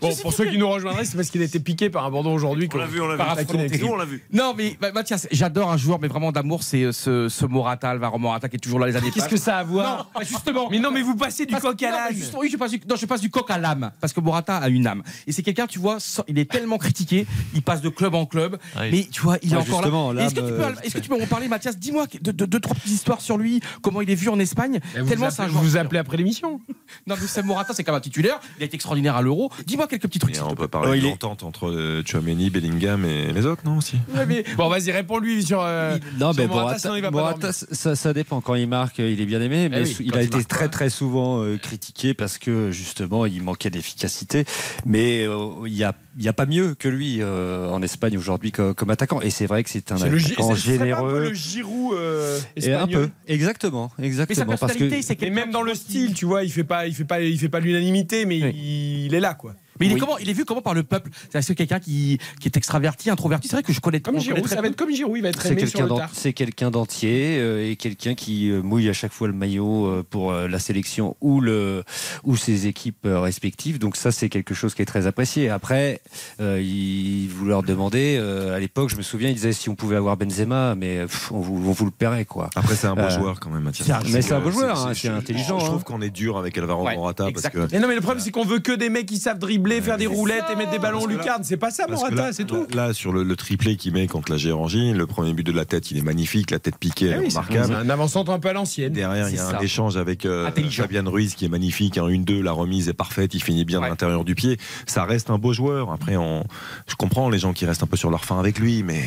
[SPEAKER 3] Bon, pour ceux qui nous rejoindraient, c'est parce qu'il a été piqué par un Bourdon aujourd'hui.
[SPEAKER 7] On l'a vu, on l'a vu. On l'a vu.
[SPEAKER 5] Non, mais bah, Mathias, j'adore un joueur, mais vraiment d'amour, c'est euh, ce, ce Morata, Alvaro Morata, qui est toujours là les années
[SPEAKER 3] Qu'est-ce que ça a à voir
[SPEAKER 5] Non, bah, justement.
[SPEAKER 3] Mais non, mais vous passez du
[SPEAKER 5] Parce-
[SPEAKER 3] coq à
[SPEAKER 5] justement, Oui, je passe, du, non, je passe du coq à l'âme. Parce que Morata a une âme. Et c'est quelqu'un, tu vois, sans- il est tellement critiqué, il passe de club en club.
[SPEAKER 8] Oui.
[SPEAKER 5] Mais tu vois, il est encore là. Est-ce que, tu
[SPEAKER 9] l'âme,
[SPEAKER 5] peux,
[SPEAKER 9] euh,
[SPEAKER 5] est-ce que tu peux en parler, Mathias? Dis-moi de, de- deux, trois petites histoires sur lui, comment il est vu en Espagne.
[SPEAKER 3] Vous
[SPEAKER 5] tellement
[SPEAKER 3] vous
[SPEAKER 5] c'est
[SPEAKER 3] appelez,
[SPEAKER 5] joueur.
[SPEAKER 3] vous vous appelez après l'émission.
[SPEAKER 5] Non, mais Sam Morata, c'est quand même un titulaire. Il a été extraordinaire à l'Euro. Dis-moi quelques petits trucs.
[SPEAKER 6] On peut parler
[SPEAKER 9] Oh,
[SPEAKER 6] de
[SPEAKER 9] est-
[SPEAKER 6] l'entente entre euh, Chouameni, Bellingham et les autres, non aussi?
[SPEAKER 5] Ouais, mais-
[SPEAKER 3] Bon, vas-y, réponds-lui sur. euh,
[SPEAKER 9] Non, mais
[SPEAKER 3] Morata,
[SPEAKER 9] Morata,
[SPEAKER 3] sinon il va pas
[SPEAKER 9] Morata,
[SPEAKER 3] dormir.
[SPEAKER 9] ça, ça dépend. Quand il marque, il est bien aimé, mais
[SPEAKER 3] oui,
[SPEAKER 9] sou- il a
[SPEAKER 3] il
[SPEAKER 9] été très
[SPEAKER 3] pas.
[SPEAKER 9] très souvent euh, critiqué parce que justement il manquait d'efficacité. Mais euh, il y a n'y a pas mieux que lui euh, en Espagne aujourd'hui comme, comme attaquant. Et c'est vrai que c'est un
[SPEAKER 3] le,
[SPEAKER 9] attaquant
[SPEAKER 3] c'est pas un peu
[SPEAKER 9] généreux.
[SPEAKER 3] le Giroud euh,
[SPEAKER 9] Et un peu, exactement, exactement. parce que
[SPEAKER 3] Et même dans le style, tu vois, il fait pas, il fait pas, il fait pas l'unanimité, mais il, il est là, quoi.
[SPEAKER 5] Mais il est,
[SPEAKER 9] Oui.
[SPEAKER 5] comment, il est vu comment par le peuple? C'est quelqu'un qui, qui est extraverti, introverti? C'est vrai que je connais
[SPEAKER 3] Comme Giroud, ça va être comme Giroud, il va être
[SPEAKER 9] c'est
[SPEAKER 3] aimé sur le tard.
[SPEAKER 9] c'est quelqu'un d'entier euh, et quelqu'un qui euh, mouille à chaque fois le maillot euh, pour euh, la sélection ou le ou ses équipes respectives. Donc ça c'est quelque chose qui est très apprécié. Après, il, vous leur demandez à l'époque, je me souviens, ils disaient si on pouvait avoir Benzema, mais pff, on vous on vous le paierait quoi.
[SPEAKER 6] Après, c'est un beau
[SPEAKER 9] Euh,
[SPEAKER 6] joueur quand même, Mathias.
[SPEAKER 9] c'est un- mais c'est un beau joueur, hein, c'est
[SPEAKER 6] je-
[SPEAKER 9] intelligent,
[SPEAKER 6] Je
[SPEAKER 9] hein.
[SPEAKER 6] trouve qu'on est dur avec Alvaro Morata parce
[SPEAKER 9] exactement.
[SPEAKER 6] que.
[SPEAKER 3] Non, mais le problème, c'est qu'on veut que des mecs qui savent dribbler, faire des roulettes et mettre des ballons lucarnes. C'est pas ça, Morata, c'est tout.
[SPEAKER 6] Là, sur le, triplé qu'il met contre la Géorgie, le premier but de la tête, il est magnifique, la tête piquée,
[SPEAKER 3] Ah
[SPEAKER 6] est remarquable.
[SPEAKER 3] un avant-centre un peu à l'ancienne.
[SPEAKER 6] Derrière, il y a un échange avec euh. Fabian Ruiz qui est magnifique. En 1-2, la remise est parfaite. Il finit bien à l'intérieur du pied. Ça reste un beau joueur. Après, on... je comprends les gens qui restent un peu sur leur fin avec lui, mais.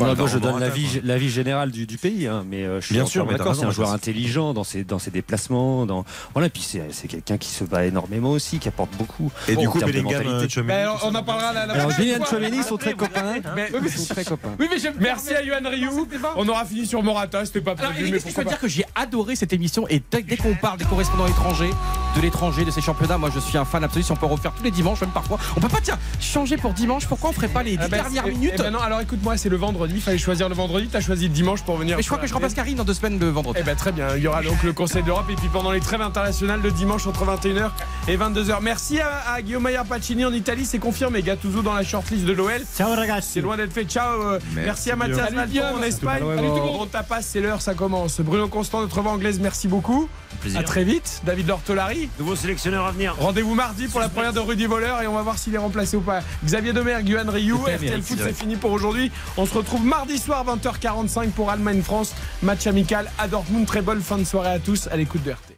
[SPEAKER 9] Voilà, moi, je donne
[SPEAKER 6] Morata,
[SPEAKER 9] la vie,
[SPEAKER 6] quoi.
[SPEAKER 9] la vie générale du, du pays, hein, mais euh, je suis
[SPEAKER 6] Bien sûr,
[SPEAKER 9] d'accord. C'est un joueur intelligent dans ses, dans ses déplacements. Dans... Voilà, et puis c'est c'est quelqu'un qui se bat énormément aussi, qui apporte beaucoup.
[SPEAKER 6] Et du
[SPEAKER 9] en
[SPEAKER 6] coup, Bellingham,
[SPEAKER 9] mentalité.
[SPEAKER 6] euh,
[SPEAKER 3] alors, on en parlera la
[SPEAKER 9] Alors. Tchouaméni sont très copains.
[SPEAKER 3] Mais-
[SPEAKER 9] Ils sont très copains.
[SPEAKER 5] Oui, mais je
[SPEAKER 3] Merci à Yohan Ryu. On aura fini sur Morata, c'était pas prévu,
[SPEAKER 5] je peux dire que j'ai adoré cette émission et dès, qu'on parle des correspondants étrangers, de l'étranger, de ces championnats, moi je suis un fan absolu. Si on peut refaire tous les dimanches, même parfois, on peut pas tiens changer pour dimanche. Pourquoi on ferait pas les dix
[SPEAKER 3] Ah ben,
[SPEAKER 5] dernières minutes
[SPEAKER 3] eh ben non, alors écoute-moi, c'est le vendredi, il fallait choisir le vendredi, t'as choisi le dimanche pour venir.
[SPEAKER 5] Mais je crois que je remplace Karine dans deux semaines le vendredi.
[SPEAKER 3] Eh ben très bien, il y aura donc le Conseil d'Europe et puis pendant les trêves internationales le dimanche entre 21h et 22h. Merci à, à Guillaume Maillard Pacini en Italie, c'est confirmé. Gattuso dans la shortlist de l'OL.
[SPEAKER 10] Ciao ragazzi.
[SPEAKER 3] C'est loin d'être fait. Ciao. euh, merci, à. Mathias Malton en Espagne.
[SPEAKER 10] Salut tout le monde.
[SPEAKER 3] On tapas, c'est l'heure, ça commence. Bruno Constant, notre voix anglaise, merci beaucoup. À très vite. David Lortolari.
[SPEAKER 7] Nouveau sélectionneur à venir.
[SPEAKER 3] Rendez-vous mardi pour la première de Rudy Voleur et on va voir s'il est remplacé ou pas. Xavier Domergue, Yuan Ryu, RTL Foot, c'est fini pour aujourd'hui. On se retrouve mardi soir 20h45 pour Allemagne-France. Match amical à Dortmund. Très bonne fin de soirée à tous à l'écoute de.